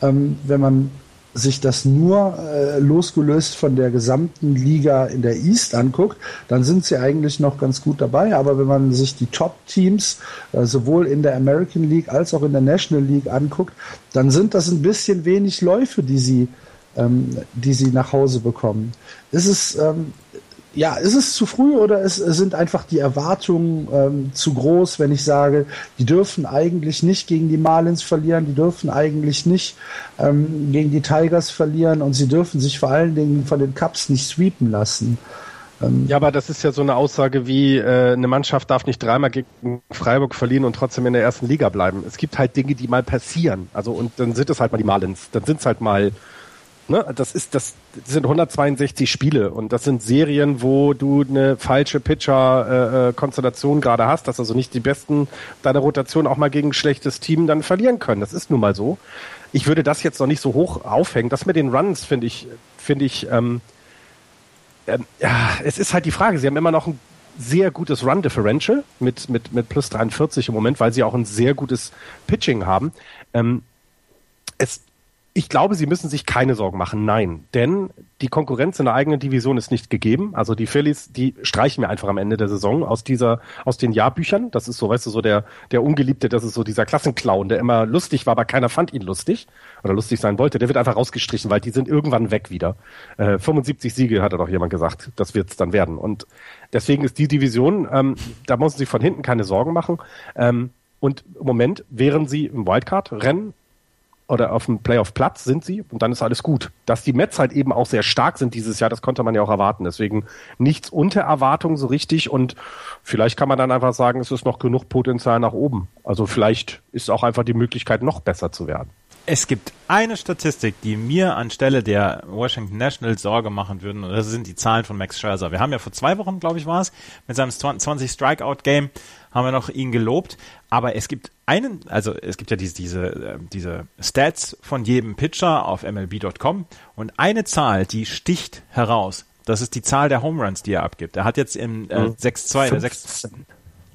Ähm, wenn man sich das nur äh, losgelöst von der gesamten Liga in der East anguckt, dann sind sie eigentlich noch ganz gut dabei. Aber wenn man sich die Top-Teams äh, sowohl in der American League als auch in der National League anguckt, dann sind das ein bisschen wenig Läufe, die sie ähm, die sie nach Hause bekommen. Ist es, ähm, ja, ist es zu früh oder ist, sind einfach die Erwartungen ähm, zu groß, wenn ich sage, die dürfen eigentlich nicht gegen die Marlins verlieren, die dürfen eigentlich nicht ähm, gegen die Tigers verlieren und sie dürfen sich vor allen Dingen von den Cups nicht sweepen lassen. Ähm, ja, aber das ist ja so eine Aussage wie, äh, eine Mannschaft darf nicht dreimal gegen Freiburg verlieren und trotzdem in der ersten Liga bleiben. Es gibt halt Dinge, die mal passieren. Also und dann sind es halt mal die Marlins, dann sind es halt mal Ne? Das ist das, das sind 162 Spiele und das sind Serien, wo du eine falsche Pitcher-Konstellation äh, gerade hast, dass also nicht die besten deiner Rotation auch mal gegen ein schlechtes Team dann verlieren können. Das ist nun mal so. Ich würde das jetzt noch nicht so hoch aufhängen. Das mit den Runs finde ich, finde ich, ähm, äh, ja, es ist halt die Frage. Sie haben immer noch ein sehr gutes Run Differential mit, mit, mit plus 43 im Moment, weil sie auch ein sehr gutes Pitching haben. Ähm, es ich glaube, sie müssen sich keine Sorgen machen. Nein, denn die Konkurrenz in der eigenen Division ist nicht gegeben. Also die Phillies, die streichen wir einfach am Ende der Saison aus dieser, aus den Jahrbüchern. Das ist so, weißt du, so der, der Ungeliebte, das ist so dieser Klassenclown, der immer lustig war, aber keiner fand ihn lustig oder lustig sein wollte. Der wird einfach rausgestrichen, weil die sind irgendwann weg wieder. Äh, 75 Siege hat er doch jemand gesagt. Das wird's dann werden. Und deswegen ist die Division, ähm, da muss sich von hinten keine Sorgen machen. Ähm, und im Moment wären sie im Wildcard-Rennen oder auf dem Playoff-Platz sind sie und dann ist alles gut. Dass die Mets halt eben auch sehr stark sind dieses Jahr, das konnte man ja auch erwarten. Deswegen nichts unter Erwartung so richtig und vielleicht kann man dann einfach sagen, es ist noch genug Potenzial nach oben. Also vielleicht ist auch einfach die Möglichkeit, noch besser zu werden. Es gibt eine Statistik, die mir anstelle der Washington Nationals Sorge machen würden, und das sind die Zahlen von Max Scherzer. Wir haben ja vor zwei Wochen, glaube ich, war es, mit seinem 20 Strikeout Game haben wir noch ihn gelobt, aber es gibt einen, also es gibt ja diese, diese, äh, diese Stats von jedem Pitcher auf MLB.com und eine Zahl, die sticht heraus. Das ist die Zahl der Home Runs, die er abgibt. Er hat jetzt im äh, 6-2, mhm. 6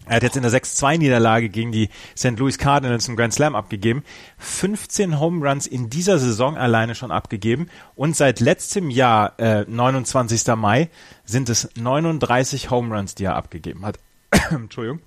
er hat jetzt in der 6-2-Niederlage gegen die St. Louis Cardinals einen Grand Slam abgegeben. 15 Home Runs in dieser Saison alleine schon abgegeben. Und seit letztem Jahr, äh, 29. Mai, sind es 39 Home Runs, die er abgegeben hat. Entschuldigung.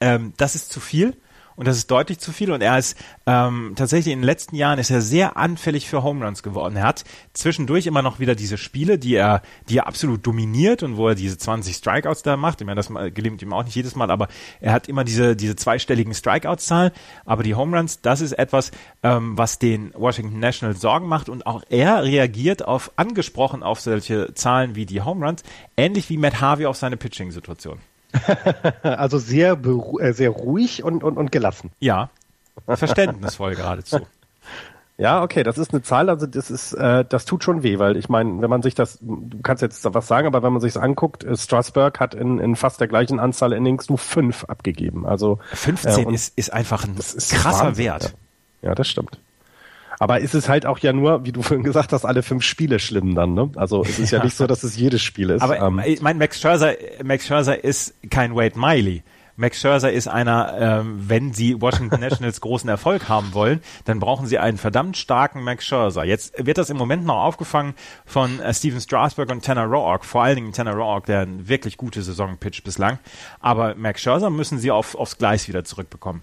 Ähm, das ist zu viel und das ist deutlich zu viel und er ist ähm, tatsächlich in den letzten Jahren ist er sehr anfällig für Home Runs geworden. Er hat zwischendurch immer noch wieder diese Spiele, die er, die er absolut dominiert und wo er diese 20 Strikeouts da macht. Ich meine, das gelingt ihm auch nicht jedes Mal, aber er hat immer diese diese zweistelligen Strikeouts-Zahlen. Aber die Home Runs, das ist etwas, ähm, was den Washington Nationals Sorgen macht und auch er reagiert auf angesprochen auf solche Zahlen wie die Home Runs, ähnlich wie Matt Harvey auf seine Pitching-Situation. also sehr, äh, sehr ruhig und, und, und gelassen. Ja, verständnisvoll geradezu. Ja, okay, das ist eine Zahl, also das ist, äh, das tut schon weh, weil ich meine, wenn man sich das, du kannst jetzt was sagen, aber wenn man sich anguckt, äh, Strasbourg hat in, in fast der gleichen Anzahl Innings nur fünf abgegeben. Also 15 äh, ist, ist einfach ein krasser Wahnsinn, Wert. Ja. ja, das stimmt. Aber ist es halt auch ja nur, wie du vorhin gesagt hast, alle fünf Spiele schlimm dann, ne? Also es ist ja, ja nicht so, dass es jedes Spiel ist. Aber ähm, ich meine, Max Scherzer, Max Scherzer ist kein Wade Miley. Max Scherzer ist einer, ähm, wenn sie Washington Nationals großen Erfolg haben wollen, dann brauchen sie einen verdammt starken Max Scherzer. Jetzt wird das im Moment noch aufgefangen von äh, Steven Strasburg und Tanner Roark, vor allen Dingen Tanner Roark, der eine wirklich gute Saison pitcht bislang. Aber Max Scherzer müssen sie auf, aufs Gleis wieder zurückbekommen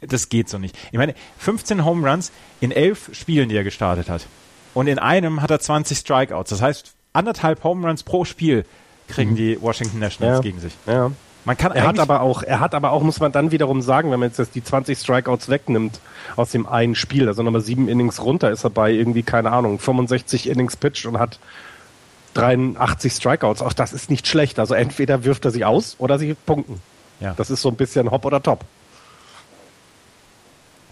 das geht so nicht. Ich meine, 15 Home Runs in elf Spielen, die er gestartet hat. Und in einem hat er 20 Strikeouts. Das heißt, anderthalb Home Runs pro Spiel kriegen mhm. die Washington Nationals ja. gegen sich. Ja. Man kann er hat aber auch, er hat aber auch, muss man dann wiederum sagen, wenn man jetzt die 20 Strikeouts wegnimmt aus dem einen Spiel, also nochmal sieben Innings runter, ist er bei irgendwie, keine Ahnung, 65 Innings pitched und hat 83 Strikeouts. Auch das ist nicht schlecht. Also entweder wirft er sie aus oder sie punkten. Ja. Das ist so ein bisschen Hop oder Top.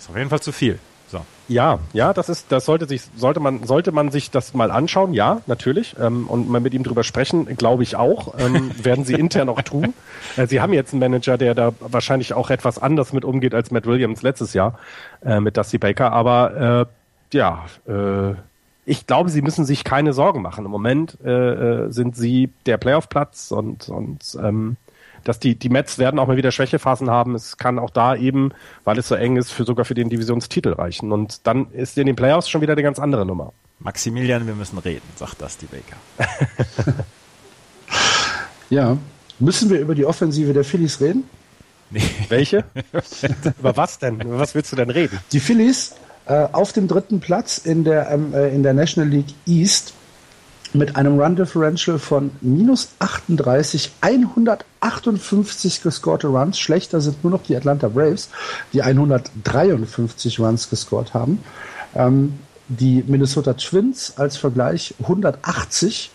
Ist auf jeden Fall zu viel. So. Ja, ja, das ist, das sollte sich, sollte man, sollte man sich das mal anschauen, ja, natürlich, ähm, und mal mit ihm drüber sprechen, glaube ich auch, ähm, werden sie intern auch tun. Äh, sie haben jetzt einen Manager, der da wahrscheinlich auch etwas anders mit umgeht als Matt Williams letztes Jahr äh, mit Dusty Baker, aber äh, ja, äh, ich glaube, sie müssen sich keine Sorgen machen. Im Moment äh, äh sind sie der Playoff-Platz und, und ähm, dass die, die Mets werden auch mal wieder Schwächephasen haben. Es kann auch da eben, weil es so eng ist, für sogar für den Divisionstitel reichen. Und dann ist in den Playoffs schon wieder eine ganz andere Nummer. Maximilian, wir müssen reden, sagt das die Baker. ja. Müssen wir über die Offensive der Phillies reden? Nee. Welche? über was denn? Über was willst du denn reden? Die Phillies äh, auf dem dritten Platz in der, ähm, äh, in der National League East mit einem Run Differential von minus 38, 158 gescorte Runs. Schlechter sind nur noch die Atlanta Braves, die 153 Runs gescored haben. Ähm, die Minnesota Twins als Vergleich 180.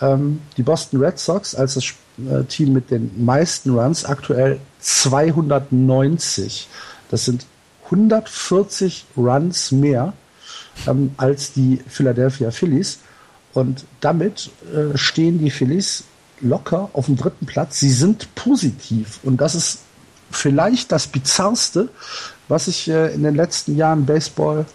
Ähm, die Boston Red Sox als das äh, Team mit den meisten Runs aktuell 290. Das sind 140 Runs mehr ähm, als die Philadelphia Phillies. Und damit äh, stehen die Phillies locker auf dem dritten Platz. Sie sind positiv. Und das ist vielleicht das Bizarrste, was ich äh, in den letzten Jahren Baseball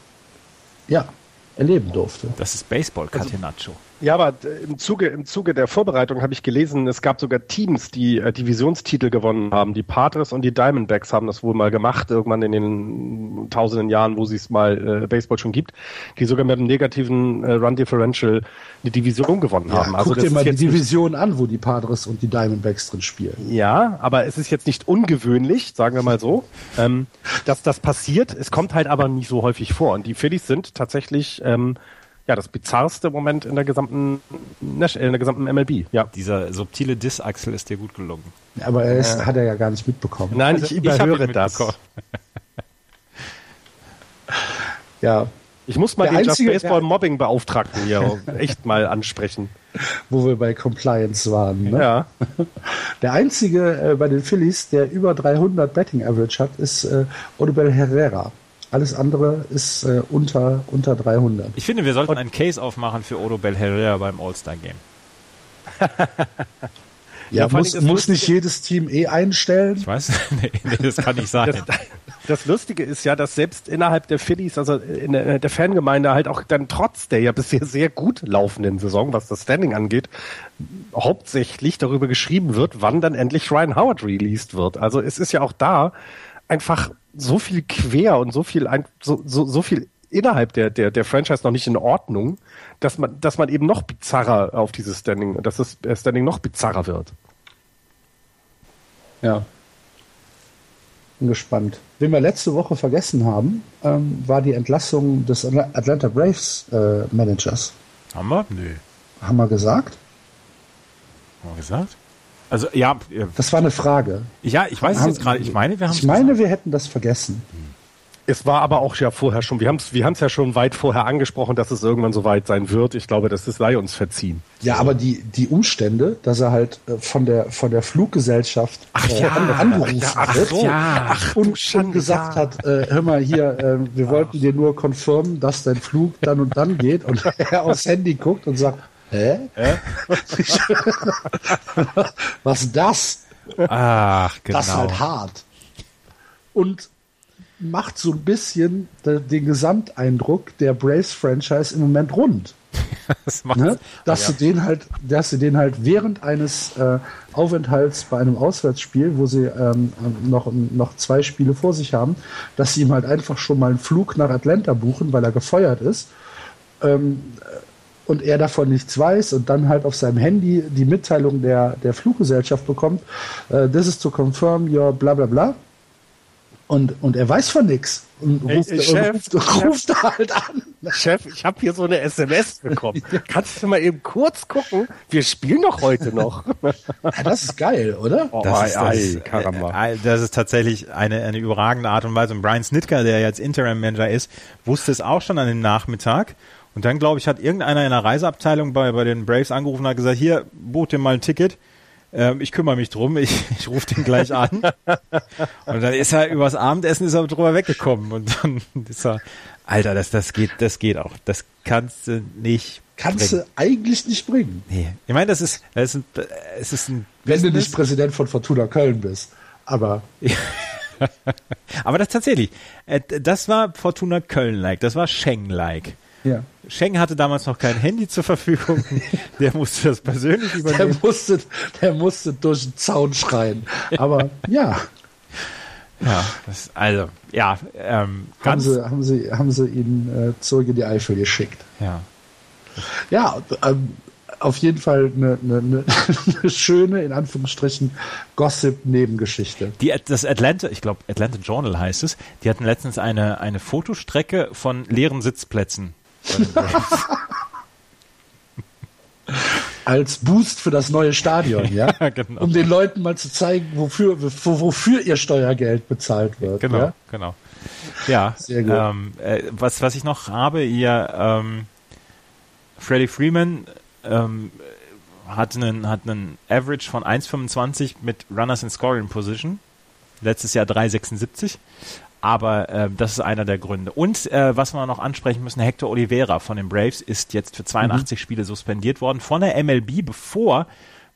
ja, erleben durfte. Das ist Baseball, Catenaccio. Also, ja, aber im Zuge, im Zuge der Vorbereitung habe ich gelesen, es gab sogar Teams, die äh, Divisionstitel gewonnen haben. Die Padres und die Diamondbacks haben das wohl mal gemacht, irgendwann in den tausenden Jahren, wo es mal äh, Baseball schon gibt, die sogar mit einem negativen äh, Run Differential eine Division gewonnen ja, haben. Also guck dir mal die Division an, wo die Padres und die Diamondbacks drin spielen. Ja, aber es ist jetzt nicht ungewöhnlich, sagen wir mal so, ähm, dass das passiert. Es kommt halt aber nicht so häufig vor. Und die Phillies sind tatsächlich ähm, ja, das bizarrste Moment in der gesamten, in der gesamten MLB. Ja. Dieser subtile Diss-Axel ist dir gut gelungen. Aber er ist, äh. hat er ja gar nicht mitbekommen. Nein, also, ich überhöre ich das. Ja. Ich muss mal Der den einzige- Just Baseball Mobbing Beauftragten hier echt mal ansprechen. Wo wir bei Compliance waren. Ne? Ja. Der einzige äh, bei den Phillies, der über 300 Betting Average hat, ist äh, Odubel Herrera. Alles andere ist äh, unter, unter 300. Ich finde, wir sollten einen Case aufmachen für Odo Bell Herrera beim All-Star-Game. Ja, vor muss, muss nicht jedes Team eh einstellen. Ich weiß, nee, nee, das kann nicht sein. Das, das Lustige ist ja, dass selbst innerhalb der Phillies, also in der, der Fangemeinde halt auch dann trotz der ja bisher sehr gut laufenden Saison, was das Standing angeht, hauptsächlich darüber geschrieben wird, wann dann endlich Ryan Howard released wird. Also es ist ja auch da einfach so viel quer und so viel, ein- so, so, so viel innerhalb der, der, der Franchise noch nicht in Ordnung, dass man, dass man eben noch bizarrer auf dieses Standing, dass das Standing noch bizarrer wird. Ja. Bin gespannt. Wen wir letzte Woche vergessen haben, ähm, war die Entlassung des Atla- Atlanta Braves äh, Managers. Haben wir? Nö. Haben wir gesagt? Haben wir gesagt? Also, ja, äh, Das war eine Frage. ja, ich weiß es Haben- jetzt gerade. Ich meine, wir haben Ich meine, wir hätten das vergessen. Es war aber auch ja vorher schon, wir haben es wir haben's ja schon weit vorher angesprochen, dass es irgendwann so weit sein wird. Ich glaube, das ist, sei uns verziehen. Ja, aber die, die Umstände, dass er halt äh, von der, von der Fluggesellschaft äh, ja. an, angerufen ach wird so. ja. Ach, und, und gesagt hat, äh, hör mal hier, äh, wir wollten dir nur confirmen, dass dein Flug dann und dann geht und er aufs Handy guckt und sagt, hä? Was ist das? Ach, genau. Das ist halt hart. Und macht so ein bisschen de- den Gesamteindruck der Braves-Franchise im Moment rund. Das macht, Ne? Dass ja. du den halt, dass du den halt während eines äh, Aufenthalts bei einem Auswärtsspiel, wo sie ähm, noch, noch zwei Spiele vor sich haben, dass sie ihm halt einfach schon mal einen Flug nach Atlanta buchen, weil er gefeuert ist. Ähm, und er davon nichts weiß und dann halt auf seinem Handy die Mitteilung der, der Fluggesellschaft bekommt, äh, this is to confirm your bla bla bla. Und, und er weiß von nichts. Und ruft, ey, und Chef, ruft, ruft da halt an. Chef, ich habe hier so eine SMS bekommen. Kannst du mal eben kurz gucken? Wir spielen doch heute noch. Ja, das ist geil, oder? Oh, Das ist, das, ei, Karamba. äh, das ist tatsächlich eine, eine überragende Art und Weise. Und Brian Snitker, der jetzt Interim-Manager ist, wusste es auch schon an dem Nachmittag. Und dann, glaube ich, hat irgendeiner in der Reiseabteilung bei, bei den Braves angerufen und hat gesagt, hier, buch dir mal ein Ticket. Ähm, ich kümmere mich drum, ich, ich rufe den gleich an. und dann ist er übers Abendessen ist er drüber weggekommen. Und dann ist er, Alter, das, das geht, das geht auch. Das kannst du nicht Kannst bringen. du eigentlich nicht bringen, Nee. Ich meine, das ist, das ist ein, es ist ein wenn du Business. nicht Präsident von Fortuna Köln bist. Aber Aber das tatsächlich, äh, das war Fortuna Köln-like, das war Schengen-like. Ja. Schengen hatte damals noch kein Handy zur Verfügung, der musste das persönlich der übernehmen. musste, der musste durch den Zaun schreien. Aber ja, Ja, das, also, ja, ähm, haben sie, haben sie, haben sie ihn äh, zurück in die Eifel geschickt. ja. Ja, ähm, auf jeden Fall eine, eine, eine, eine schöne, in Anführungsstrichen, Gossip-Nebengeschichte. Die, das Atlanta, ich glaube, Atlanta Journal heißt es, die hatten letztens eine, eine Fotostrecke von leeren Sitzplätzen. Als Boost für das neue Stadion, ja? genau. Um den Leuten mal zu zeigen, wofür, wo- wofür ihr Steuergeld bezahlt wird. Genau, Ja? genau. Ja, Sehr gut. Ähm, äh, was, was ich noch habe, ihr ähm, Freddie Freeman ähm, hat einen, hat einen Average von 1,25 mit Runners in Scoring Position. Letztes Jahr 3,76. Aber ähm, das ist einer der Gründe. Und äh, was wir noch ansprechen müssen, Hector Oliveira von den Braves ist jetzt für 82 Spiele suspendiert worden von der MLB, bevor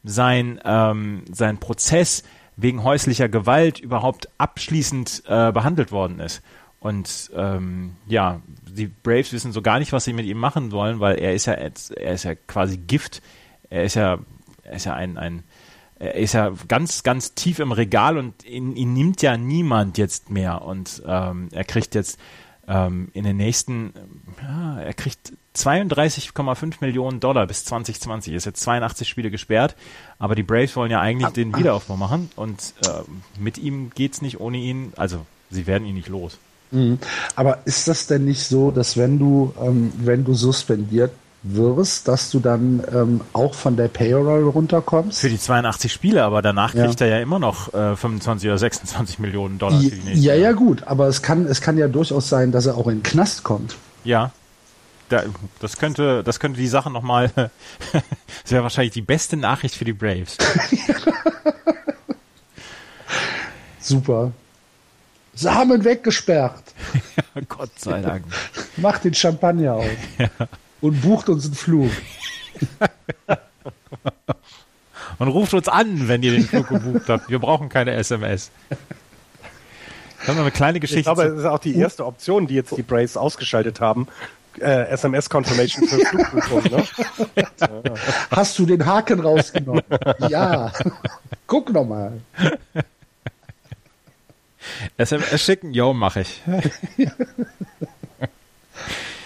sein, ähm, sein Prozess wegen häuslicher Gewalt überhaupt abschließend äh, behandelt worden ist. Und ähm, ja, die Braves wissen so gar nicht, was sie mit ihm machen wollen, weil er ist ja er ist ja quasi Gift. Er ist ja er ist ja ein, ein er ist ja ganz, ganz tief im Regal und ihn, ihn nimmt ja niemand jetzt mehr. Und ähm, er kriegt jetzt ähm, in den nächsten, ja, er kriegt 32,5 Millionen Dollar bis 2020. Ist jetzt 82 Spiele gesperrt, aber die Braves wollen ja eigentlich den Wiederaufbau machen und ähm, mit ihm geht's nicht ohne ihn. Also sie werden ihn nicht los. Mhm. Aber ist das denn nicht so, dass wenn du, ähm, wenn du suspendiert wirst, dass du dann ähm, auch von der Payroll runterkommst. Für die 82 Spiele, aber danach Ja. kriegt er ja immer noch äh, 25 oder 26 Millionen Dollar für die nächste. ja, ja, gut, aber es kann, es kann ja durchaus sein, dass er auch in den Knast kommt. Ja. Da, das könnte, das könnte die Sache nochmal, das wäre wahrscheinlich die beste Nachricht für die Braves. Super. Samen weggesperrt. Gott sei Dank. Macht den Champagner auf. Und bucht uns einen Flug. Und ruft uns an, wenn ihr den Flug gebucht habt. Wir brauchen keine SMS. Ich habe noch eine kleine Ich Geschichte. glaube, zu- das ist auch die erste Option, die jetzt die Braves ausgeschaltet haben. Äh, SMS-Confirmation für Flugbuchung. Ne? Hast du den Haken rausgenommen? ja. Guck noch mal. SMS schicken? Jo, mache ich.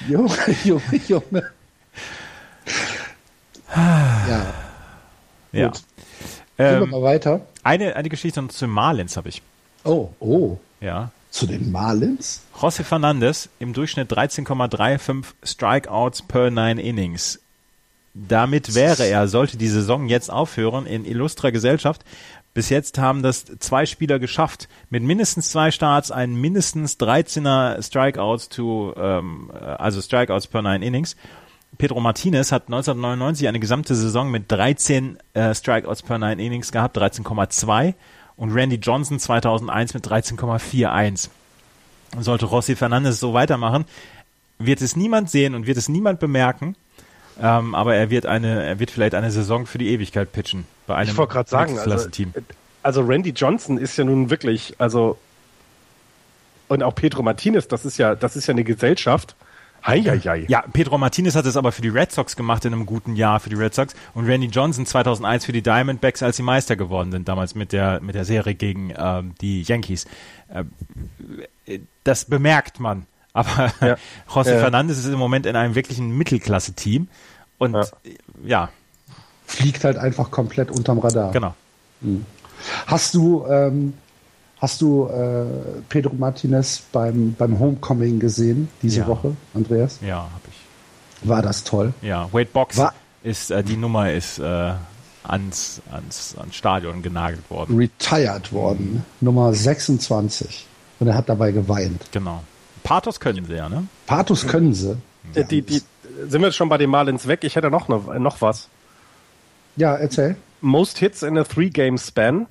Junge, Junge, Junge. Ja, Ja. Gut. gehen wir Ähm, mal weiter. eine, eine Geschichte noch zu Marlins habe ich. Oh, oh. Ja. Zu den Marlins? José Fernandez im Durchschnitt 13,35 Strikeouts per nine Innings. Damit wäre er, sollte die Saison jetzt aufhören, in illustrer Gesellschaft. Bis jetzt haben das zwei Spieler geschafft, mit mindestens zwei Starts einen mindestens 13er Strikeouts to, ähm, äh, also Strikeouts per nine Innings. Pedro Martinez hat 1999 eine gesamte Saison mit 13 äh, Strikeouts per nine Innings gehabt, 13,2 und Randy Johnson 2001 mit 13,41 sollte Rossi Fernandes so weitermachen, wird es niemand sehen und wird es niemand bemerken. Ähm, aber er wird eine, er wird vielleicht eine Saison für die Ewigkeit pitchen bei einem Ich gerade sagen, also, also Randy Johnson ist ja nun wirklich, also und auch Pedro Martinez, das ist ja, das ist ja eine Gesellschaft. Heieiei. Ja, Pedro Martinez hat es aber für die Red Sox gemacht in einem guten Jahr für die Red Sox und Randy Johnson 2001 für die Diamondbacks, als sie Meister geworden sind, damals mit der mit der Serie gegen ähm, die Yankees. Ähm, das bemerkt man. Aber Ja. José Ja. Fernandes ist im Moment in einem wirklichen Mittelklasse-Team und Ja. ja, Fliegt halt einfach komplett unterm Radar. genau. Hast du, ähm, hast du äh, Pedro Martinez beim, beim Homecoming gesehen diese Ja. Woche, Andreas? Ja, habe ich. War das toll? Ja, Wade Box Wa- ist äh, die Nummer ist äh, ans, ans, ans Stadion genagelt worden. Retired worden, Nummer 26. Und er hat dabei geweint. Genau. Pathos können sie ja, ne? Pathos können sie. Die, die, die, sind wir jetzt schon bei den Marlins weg? Ich hätte noch, noch, noch was. Ja, erzähl. Most Hits in a Three-Game-Span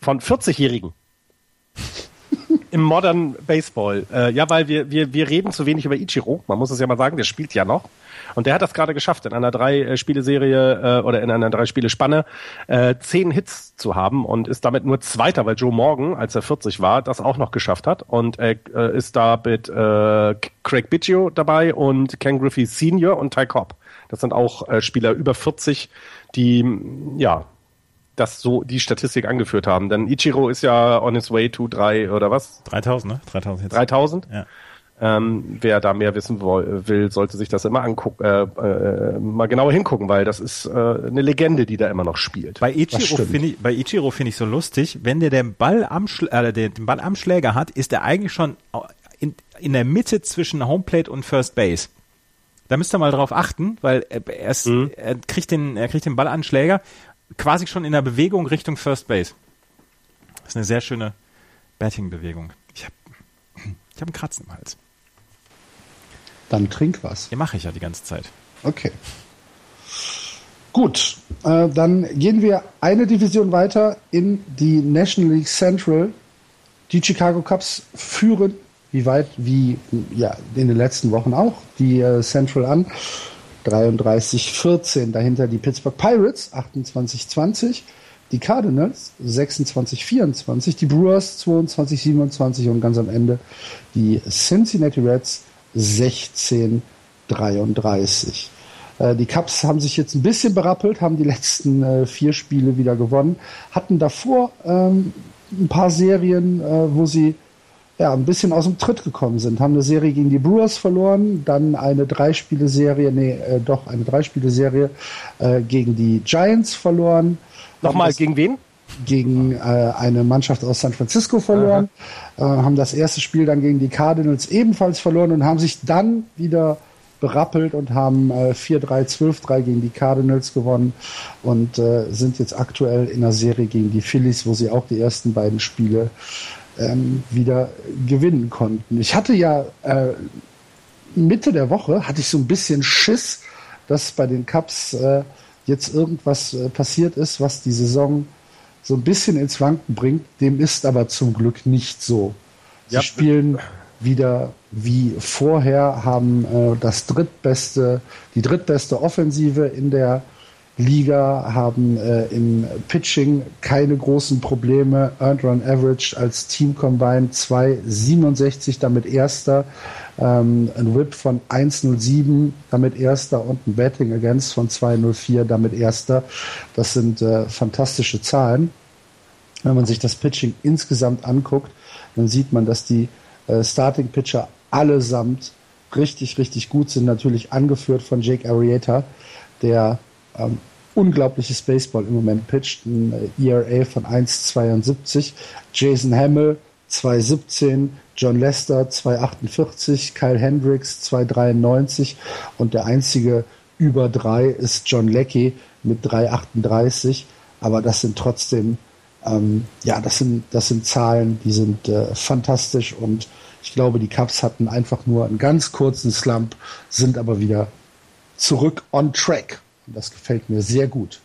von 40-Jährigen. Im Modern Baseball. Äh, ja, weil wir, wir, wir reden zu wenig über Ichiro. Man muss es ja mal sagen, der spielt ja noch. Und der hat das gerade geschafft, in einer drei-Spiele-Serie äh, oder in einer drei-Spiele-Spanne äh, zehn Hits zu haben und ist damit nur Zweiter, weil Joe Morgan, als er 40 war, das auch noch geschafft hat. Und er äh, ist da mit äh, Craig Biggio dabei und Ken Griffey Senior und Ty Cobb. Das sind auch äh, Spieler über 40, die ja das so die Statistik angeführt haben. Denn Ichiro ist ja on his way to drei oder was? 3000, ne? 3000 jetzt. 3000. Ja. Ähm, wer da mehr wissen will, sollte sich das immer angucken, äh, äh, mal genauer hingucken, weil das ist äh, eine Legende, die da immer noch spielt. Bei Ichiro finde ich, bei Ichiro finde ich so lustig, wenn der den Ball am äh, den, den Ball am Schläger hat, ist er eigentlich schon in, in der Mitte zwischen Homeplate und First Base. Da müsst ihr mal drauf achten, weil er, ist, er kriegt den er kriegt den Ball an den Schläger quasi schon in der Bewegung Richtung First Base. Das ist eine sehr schöne Batting-Bewegung. Ich habe ich hab einen Kratzen im Hals. Dann trink was. Den mache ich ja die ganze Zeit. Okay. Gut, äh, dann gehen wir eine Division weiter in die National League Central. Die Chicago Cubs führen, wie weit wie ja, in den letzten Wochen auch, die äh, Central an. 33-14. Dahinter die Pittsburgh Pirates 28-20. Die Cardinals 26-24. Die Brewers 22-27. Und ganz am Ende die Cincinnati Reds 16-33. Äh, Die Cubs haben sich jetzt ein bisschen berappelt, haben die letzten äh, vier Spiele wieder gewonnen, hatten davor ähm, ein paar Serien, äh, wo sie ja, ein bisschen aus dem Tritt gekommen sind. Haben eine Serie gegen die Brewers verloren, dann eine Dreispiele-Serie, nee, äh, doch, eine Dreispiele-Serie äh, gegen die Giants verloren. Nochmal gegen wen? Gegen äh, eine Mannschaft aus San Francisco verloren, äh, haben das erste Spiel dann gegen die Cardinals ebenfalls verloren und haben sich dann wieder berappelt und haben äh, 4-3, 12-3 gegen die Cardinals gewonnen und äh, sind jetzt aktuell in der Serie gegen die Phillies, wo sie auch die ersten beiden Spiele ähm, wieder gewinnen konnten. Ich hatte ja äh, Mitte der Woche hatte ich so ein bisschen Schiss, dass bei den Cups äh, jetzt irgendwas äh, passiert ist, was die Saison so ein bisschen ins Wanken bringt. Dem ist aber zum Glück nicht so. Sie ja. spielen wieder wie vorher, haben äh, das drittbeste, die drittbeste Offensive in der Liga, haben äh, im Pitching keine großen Probleme. Earned Run Average als Team Combined 2,67, damit erster. Ähm, ein Whip von 1,07, damit erster und ein Betting Against von 2,04, damit erster. Das sind äh, fantastische Zahlen. Wenn man sich das Pitching insgesamt anguckt, dann sieht man, dass die äh, Starting Pitcher allesamt richtig, richtig gut sind. Natürlich angeführt von Jake Arrieta, der ähm, unglaubliches Baseball im Moment pitcht. Ein äh, ERA von 1,72. Jason Hamill 2,17. John Lester 2,48. Kyle Hendricks 2,93. Und der einzige über drei ist John Leckie mit 3,38. Aber das sind trotzdem, ähm, ja, das sind, das sind Zahlen, die sind äh, fantastisch und ich glaube, die Cubs hatten einfach nur einen ganz kurzen Slump, sind aber wieder zurück on track. Und das gefällt mir sehr gut.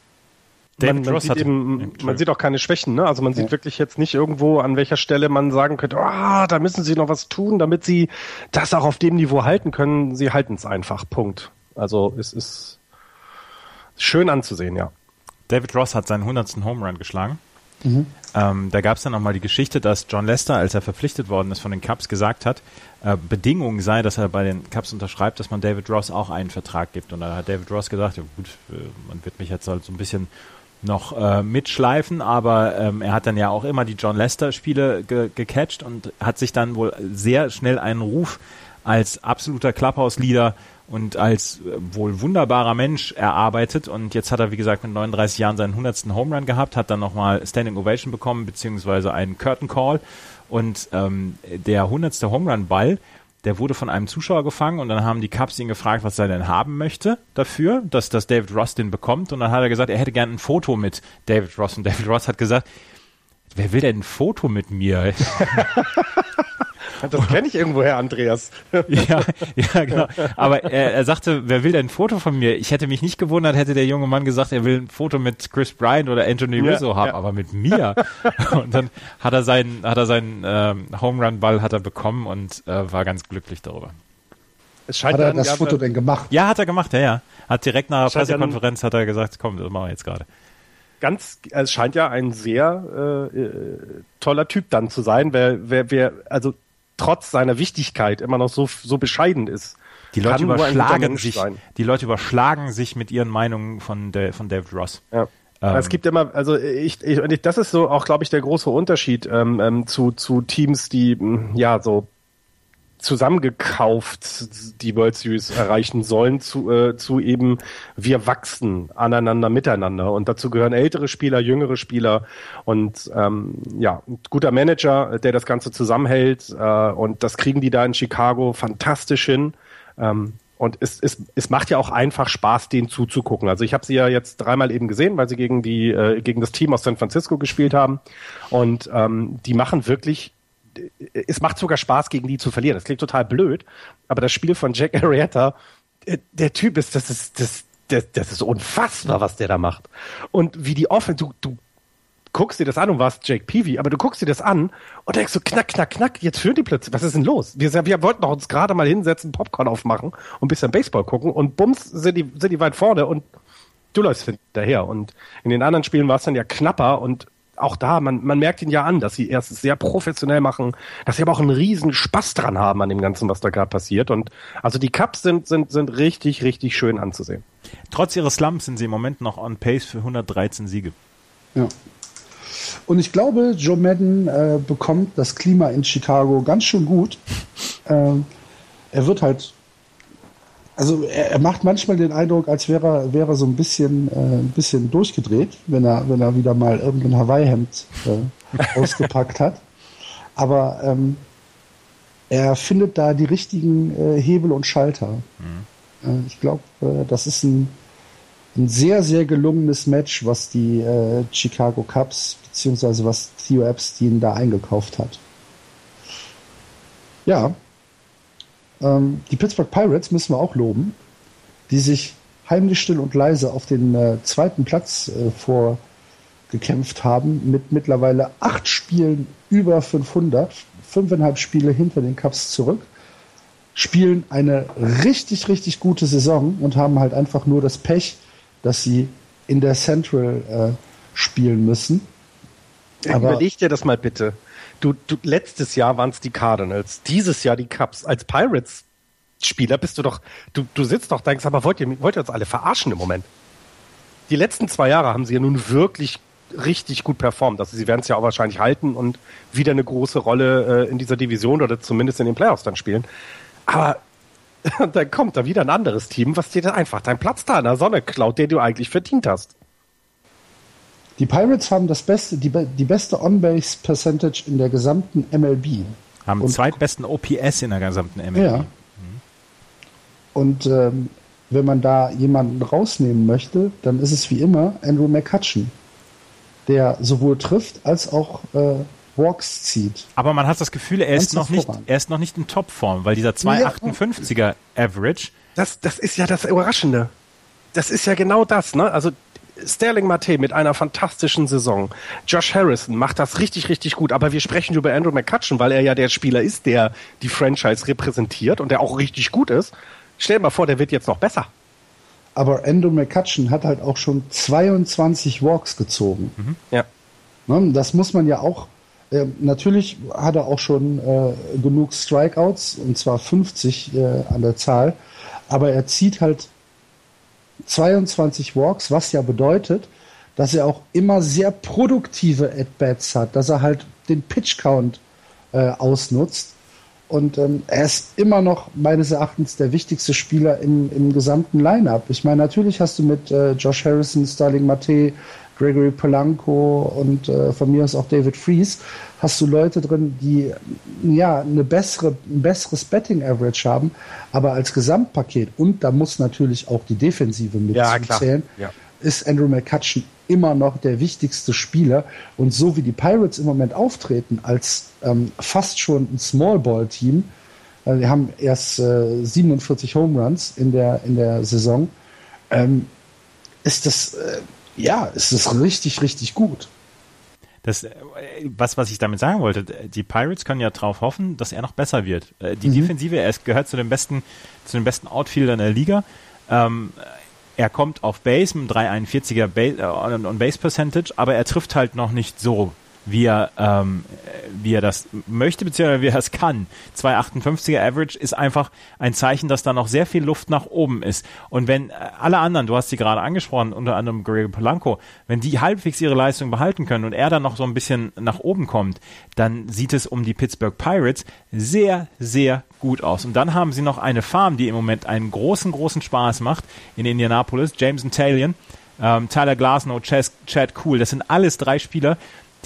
man, man, sieht eben, man sieht auch keine Schwächen, ne? Also man sieht ja. wirklich jetzt nicht irgendwo, an welcher Stelle man sagen könnte, ah, oh, da müssen sie noch was tun, damit sie das auch auf dem Niveau halten können. Sie halten es einfach. Punkt. Also es ist schön anzusehen, ja. David Ross hat seinen 100. Home Run geschlagen. Mhm. Ähm, da gab es dann nochmal die Geschichte, dass John Lester, als er verpflichtet worden ist von den Cubs, gesagt hat, äh, Bedingung sei, dass er bei den Cubs unterschreibt, dass man David Ross auch einen Vertrag gibt. Und da hat David Ross gesagt, ja gut, äh, man wird mich jetzt halt so ein bisschen noch äh, mitschleifen, aber ähm, er hat dann ja auch immer die John Lester-Spiele ge gecatcht und hat sich dann wohl sehr schnell einen Ruf als absoluter Clubhouse-Leader und als äh, wohl wunderbarer Mensch erarbeitet und jetzt hat er, wie gesagt, mit 39 Jahren seinen 100. Home Run gehabt, hat dann nochmal Standing Ovation bekommen, beziehungsweise einen Curtain Call und ähm, der 100. Home Run Ball, der wurde von einem Zuschauer gefangen und dann haben die Cubs ihn gefragt, was er denn haben möchte dafür, dass, dass David Ross den bekommt und dann hat er gesagt, er hätte gerne ein Foto mit David Ross und David Ross hat gesagt, wer will denn ein Foto mit mir? Das kenne ich irgendwoher, Andreas. ja, ja, genau. Aber er, er sagte, wer will denn ein Foto von mir? Ich hätte mich nicht gewundert, hätte der junge Mann gesagt, er will ein Foto mit Chris Bryant oder Anthony Rizzo ja, haben, ja. aber mit mir. und dann hat er seinen, hat er seinen ähm, Home Run Ball hat er bekommen und äh, war ganz glücklich darüber. Es scheint hat er das Foto denn gemacht? Ja, hat er gemacht, ja, ja. Hat direkt nach der Pressekonferenz hat er gesagt, komm, das machen wir jetzt gerade ganz, es scheint ja ein sehr äh, äh, toller Typ dann zu sein, wer, wer, wer, also trotz seiner Wichtigkeit immer noch so, so bescheiden ist. Die Leute überschlagen sich, die Leute überschlagen sich mit ihren Meinungen von, der, von David Ross. Ja. Ähm. Es gibt immer, also ich, ich, das ist so auch, glaube ich, der große Unterschied ähm, ähm, zu, zu Teams, die ja so zusammengekauft die World Series erreichen sollen, zu, äh, zu eben wir wachsen aneinander, miteinander. Und dazu gehören ältere Spieler, jüngere Spieler und ähm, ja, guter Manager, der das Ganze zusammenhält. Äh, und das kriegen die da in Chicago fantastisch hin. Ähm, und es, es, es macht ja auch einfach Spaß, denen zuzugucken. Also ich habe sie ja jetzt dreimal eben gesehen, weil sie gegen die äh, gegen das Team aus San Francisco gespielt haben. Und ähm, die machen wirklich es macht sogar Spaß, gegen die zu verlieren. Das klingt total blöd, aber das Spiel von Jack Arrieta, der, der Typ ist, das ist, das, das, das ist unfassbar, was der da macht. Und wie die offen, du, du guckst dir das an und warst Jake Peavy, aber du guckst dir das an und denkst so, knack, knack, knack, jetzt führen die plötzlich, was ist denn los? Wir, wir wollten doch uns gerade mal hinsetzen, Popcorn aufmachen und ein bisschen Baseball gucken und bums sind die, sind die weit vorne und du läufst hinterher. Und in den anderen Spielen war es dann ja knapper und auch da, man, man merkt ihn ja an, dass sie erst sehr professionell machen, dass sie aber auch einen riesen Spaß dran haben an dem Ganzen, was da gerade passiert. Und also die Cups sind, sind, sind richtig, richtig schön anzusehen. Trotz ihres Slumps sind sie im Moment noch on pace für 113 Siege. Ja. Und ich glaube, Joe Madden äh, bekommt das Klima in Chicago ganz schön gut. Ähm, er wird halt also er, er, macht manchmal den Eindruck, als wäre er, wäre so ein bisschen, äh, ein bisschen durchgedreht, wenn er, wenn er wieder mal irgendein Hawaii-Hemd äh, ausgepackt hat. Aber ähm, er findet da die richtigen äh, Hebel und Schalter. Mhm. Äh, ich glaube, äh, das ist ein, ein sehr, sehr gelungenes Match, was die äh, Chicago Cubs beziehungsweise was Theo Epstein da eingekauft hat. Ja, ähm, die Pittsburgh Pirates müssen wir auch loben, die sich heimlich still und leise auf den äh, zweiten Platz äh, vorgekämpft haben, mit mittlerweile acht Spielen über 500, fünfeinhalb Spiele hinter den Cubs zurück, spielen eine richtig, richtig gute Saison und haben halt einfach nur das Pech, dass sie in der Central äh, spielen müssen. Aber Überleg dir das mal bitte. Du, du, letztes Jahr waren es die Cardinals, dieses Jahr die Cubs. Als Pirates Spieler bist du doch, du, du sitzt doch, denkst, aber wollt ihr, wollt ihr uns alle verarschen im Moment? Die letzten zwei Jahre haben sie ja nun wirklich richtig gut performt. Also sie werden es ja auch wahrscheinlich halten und wieder eine große Rolle äh, in dieser Division oder zumindest in den Playoffs dann spielen. Aber dann kommt da wieder ein anderes Team, was dir dann einfach deinen Platz da in der Sonne klaut, den du eigentlich verdient hast. Die Pirates haben das beste, die, die beste On-Base-Percentage in der gesamten MLB. Haben und, zweitbesten OPS in der gesamten MLB. Ja. Mhm. Und ähm, wenn man da jemanden rausnehmen möchte, dann ist es wie immer Andrew McCutcheon, der sowohl trifft als auch äh, Walks zieht. Aber man hat das Gefühl, er ist noch nicht, er ist noch nicht in Topform, weil dieser 258er Average. Das, das ist ja das Überraschende. Das ist ja genau das, ne? Also Sterling Mate mit einer fantastischen Saison. Josh Harrison macht das richtig, richtig gut. Aber wir sprechen über Andrew McCutcheon, weil er ja der Spieler ist, der die Franchise repräsentiert und der auch richtig gut ist. Stell dir mal vor, der wird jetzt noch besser. Aber Andrew McCutcheon hat halt auch schon 22 Walks gezogen. Mhm. Ja. Ne, das muss man ja auch. Äh, natürlich hat er auch schon äh, genug Strikeouts, und zwar 50 äh, an der Zahl. Aber er zieht halt 22 Walks, was ja bedeutet, dass er auch immer sehr produktive At-Bats hat, dass er halt den Pitch-Count äh, ausnutzt. Und ähm, er ist immer noch meines Erachtens der wichtigste Spieler im, im gesamten Lineup. Ich meine, natürlich hast du mit äh, Josh Harrison, Starling Mate, Gregory Polanco und äh, von mir aus auch David Fries, hast du Leute drin, die ja eine bessere, ein besseres Betting Average haben, aber als Gesamtpaket und da muss natürlich auch die Defensive mit ja, ja. ist Andrew McCutcheon immer noch der wichtigste Spieler. Und so wie die Pirates im Moment auftreten als ähm, fast schon ein Small Ball Team, äh, wir haben erst äh, 47 Home Runs in der in der Saison, ähm, ist das äh, ja, ist das richtig richtig gut. Das, äh, was, was ich damit sagen wollte, die Pirates können ja darauf hoffen, dass er noch besser wird. Äh, die mhm. Defensive, er ist, gehört zu den besten, zu den besten Outfieldern der Liga. Ähm, er kommt auf Base mit 341er Base, äh, on Base Percentage, aber er trifft halt noch nicht so wie er, ähm, wie er das möchte, beziehungsweise wie er es kann. 2,58er Average ist einfach ein Zeichen, dass da noch sehr viel Luft nach oben ist. Und wenn äh, alle anderen, du hast sie gerade angesprochen, unter anderem Greg Polanco, wenn die halbwegs ihre Leistung behalten können und er dann noch so ein bisschen nach oben kommt, dann sieht es um die Pittsburgh Pirates sehr, sehr gut aus. Und dann haben sie noch eine Farm, die im Moment einen großen, großen Spaß macht in Indianapolis. Jameson Talion, ähm, Tyler Glasnow, Chad Cool, das sind alles drei Spieler,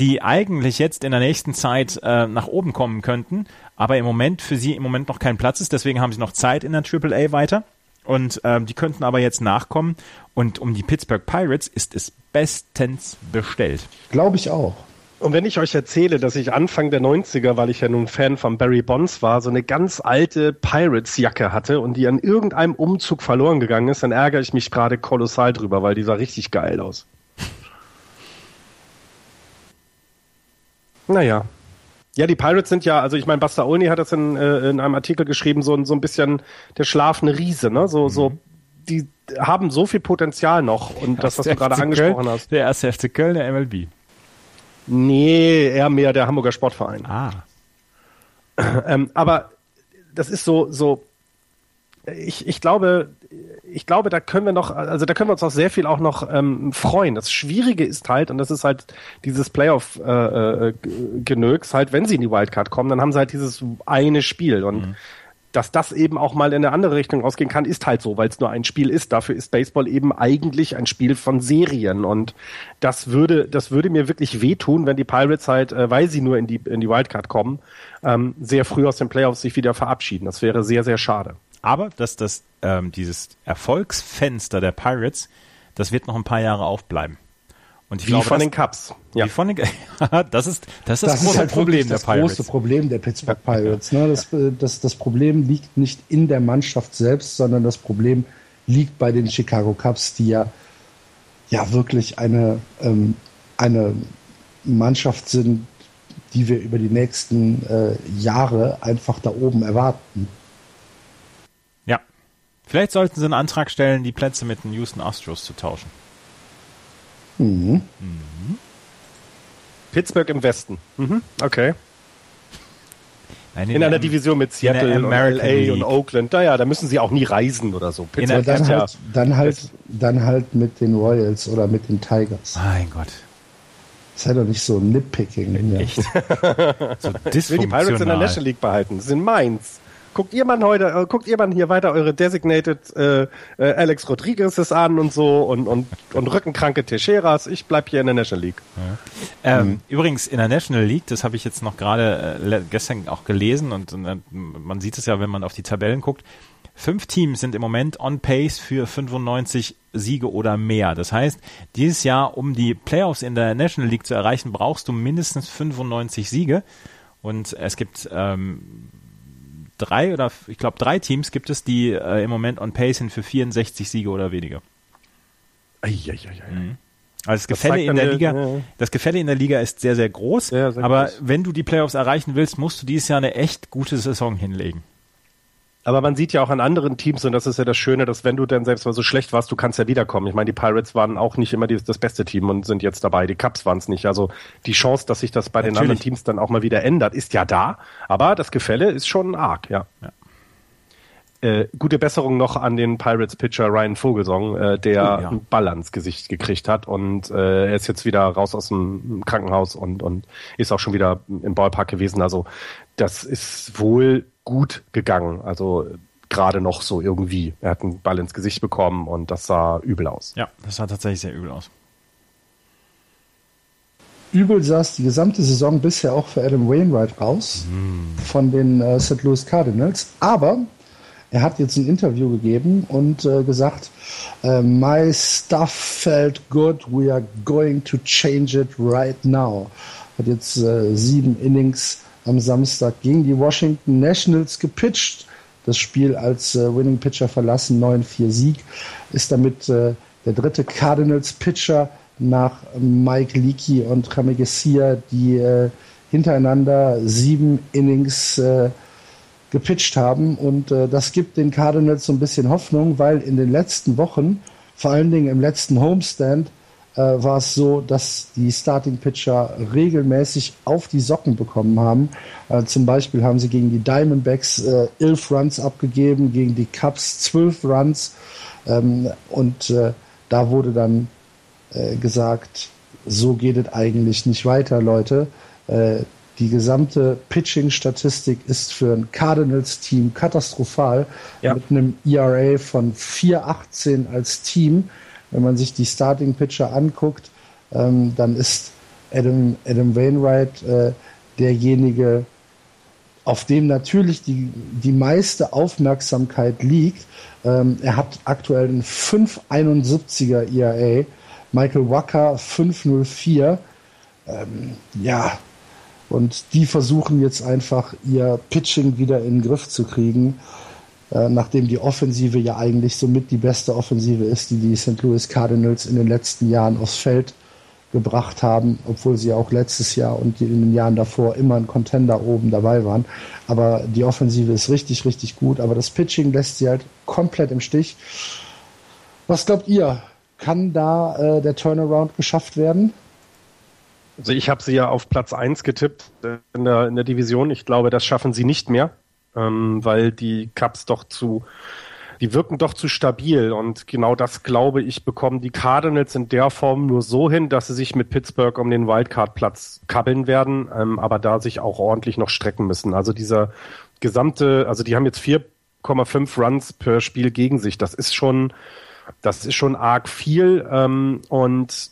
die eigentlich jetzt in der nächsten Zeit äh, nach oben kommen könnten, aber im Moment für sie im Moment noch kein Platz ist. Deswegen haben sie noch Zeit in der AAA weiter. Und ähm, die könnten aber jetzt nachkommen. Und um die Pittsburgh Pirates ist es bestens bestellt. Glaube ich auch. Und wenn ich euch erzähle, dass ich Anfang der 90er, weil ich ja nun Fan von Barry Bonds war, so eine ganz alte Pirates-Jacke hatte und die an irgendeinem Umzug verloren gegangen ist, dann ärgere ich mich gerade kolossal drüber, weil die sah richtig geil aus. Naja. Ja, die Pirates sind ja, also ich meine, Buster Olney hat das in, äh, in einem Artikel geschrieben, so, so ein bisschen der schlafende Riese, ne? So, mhm. so, die haben so viel Potenzial noch und das, was du gerade angesprochen hast. Der erste FC Köln der MLB. Nee, eher mehr der Hamburger Sportverein. Ah. Ähm, aber das ist so, so, ich, ich glaube, ich glaube, da können wir noch, also da können wir uns auch sehr viel auch noch ähm, freuen. Das Schwierige ist halt, und das ist halt dieses Playoff-Genöks, äh, äh, halt, wenn sie in die Wildcard kommen, dann haben sie halt dieses eine Spiel und mhm. dass das eben auch mal in eine andere Richtung ausgehen kann, ist halt so, weil es nur ein Spiel ist. Dafür ist Baseball eben eigentlich ein Spiel von Serien und das würde, das würde mir wirklich wehtun, wenn die Pirates halt, äh, weil sie nur in die in die Wildcard kommen, ähm, sehr früh aus den Playoffs sich wieder verabschieden. Das wäre sehr, sehr schade. Aber dass das ähm, dieses Erfolgsfenster der Pirates, das wird noch ein paar Jahre aufbleiben. Und ich Wie glaube, von das, den Cups. Ja. Wie von den, das ist das, ist das, das große halt Problem der das Pirates. große Problem der Pittsburgh Pirates. Ne? Das, das, das Problem liegt nicht in der Mannschaft selbst, sondern das Problem liegt bei den Chicago Cubs, die ja ja wirklich eine ähm, eine Mannschaft sind, die wir über die nächsten äh, Jahre einfach da oben erwarten. Ja. Vielleicht sollten sie einen Antrag stellen, die Plätze mit den Houston Astros zu tauschen. Mhm. Mhm. Pittsburgh im Westen. Mhm. Okay. Nein, in, in einer Division mit Seattle und LA und Oakland. Naja, da müssen sie auch nie reisen oder so. Pittsburgh dann, halt, dann, halt, dann halt mit den Royals oder mit den Tigers. Mein Gott. Sei doch nicht so nitpicking. Echt? so ich will die Pirates in der National League behalten. Das sind meins. Guckt ihr mal heute, äh, guckt ihr mal hier weiter eure Designated äh, äh, Alex Rodriguez's an und so und, und, und rückenkranke Teixeiras. Ich bleib hier in der National League. Ja. Ähm, mhm. Übrigens in der National League, das habe ich jetzt noch gerade äh, gestern auch gelesen und, und man sieht es ja, wenn man auf die Tabellen guckt. Fünf Teams sind im Moment on pace für 95 Siege oder mehr. Das heißt, dieses Jahr, um die Playoffs in der National League zu erreichen, brauchst du mindestens 95 Siege. Und es gibt ähm, drei oder ich glaube drei Teams gibt es, die äh, im Moment on pace sind für 64 Siege oder weniger. Eieieiei. Mhm. Also das Gefälle in der Liga, ja. das Gefälle in der Liga ist sehr, sehr groß. Sehr, sehr aber groß. wenn du die Playoffs erreichen willst, musst du dieses Jahr eine echt gute Saison hinlegen. Aber man sieht ja auch an anderen Teams, und das ist ja das Schöne, dass wenn du dann selbst mal so schlecht warst, du kannst ja wiederkommen. Ich meine, die Pirates waren auch nicht immer die, das beste Team und sind jetzt dabei. Die Cubs waren es nicht. Also die Chance, dass sich das bei Natürlich. den anderen Teams dann auch mal wieder ändert, ist ja da. Aber das Gefälle ist schon arg, ja. ja. Äh, gute Besserung noch an den Pirates-Pitcher Ryan Vogelsong, äh, der oh, ja. einen Ball ans Gesicht gekriegt hat und äh, er ist jetzt wieder raus aus dem Krankenhaus und, und ist auch schon wieder im Ballpark gewesen. Also das ist wohl gut gegangen. Also gerade noch so irgendwie. Er hat einen Ball ins Gesicht bekommen und das sah übel aus. Ja, das sah tatsächlich sehr übel aus. Übel sah es die gesamte Saison bisher auch für Adam Wainwright aus mm. von den äh, St. Louis Cardinals. Aber er hat jetzt ein Interview gegeben und äh, gesagt, äh, My stuff felt good, we are going to change it right now. Hat jetzt äh, sieben Innings am Samstag gegen die Washington Nationals gepitcht. Das Spiel als äh, Winning Pitcher verlassen, 9-4 Sieg, ist damit äh, der dritte Cardinals Pitcher nach Mike Leakey und Jaime Garcia, die äh, hintereinander sieben Innings äh, gepitcht haben. Und äh, das gibt den Cardinals so ein bisschen Hoffnung, weil in den letzten Wochen, vor allen Dingen im letzten Homestand, äh, war es so, dass die Starting Pitcher regelmäßig auf die Socken bekommen haben. Äh, zum Beispiel haben sie gegen die Diamondbacks äh, 11 Runs abgegeben, gegen die Cubs 12 Runs. Ähm, und äh, da wurde dann äh, gesagt, so geht es eigentlich nicht weiter, Leute. Äh, die gesamte Pitching-Statistik ist für ein Cardinals-Team katastrophal ja. mit einem ERA von 4,18 als Team wenn man sich die Starting Pitcher anguckt, ähm, dann ist Adam, Adam Wainwright äh, derjenige, auf dem natürlich die, die meiste Aufmerksamkeit liegt. Ähm, er hat aktuell einen 571er ERA, Michael Wacker 504. Ähm, ja, und die versuchen jetzt einfach ihr Pitching wieder in den Griff zu kriegen. Äh, nachdem die Offensive ja eigentlich somit die beste Offensive ist, die die St. Louis Cardinals in den letzten Jahren aufs Feld gebracht haben, obwohl sie auch letztes Jahr und in den Jahren davor immer ein Contender oben dabei waren. Aber die Offensive ist richtig, richtig gut, aber das Pitching lässt sie halt komplett im Stich. Was glaubt ihr? Kann da äh, der Turnaround geschafft werden? Also ich habe sie ja auf Platz 1 getippt in der, in der Division. Ich glaube, das schaffen sie nicht mehr ähm, weil die Cups doch zu, die wirken doch zu stabil und genau das glaube ich bekommen die Cardinals in der Form nur so hin, dass sie sich mit Pittsburgh um den Wildcard-Platz kabbeln werden, ähm, aber da sich auch ordentlich noch strecken müssen. Also dieser gesamte, also die haben jetzt 4,5 Runs per Spiel gegen sich. Das ist schon, das ist schon arg viel ähm, und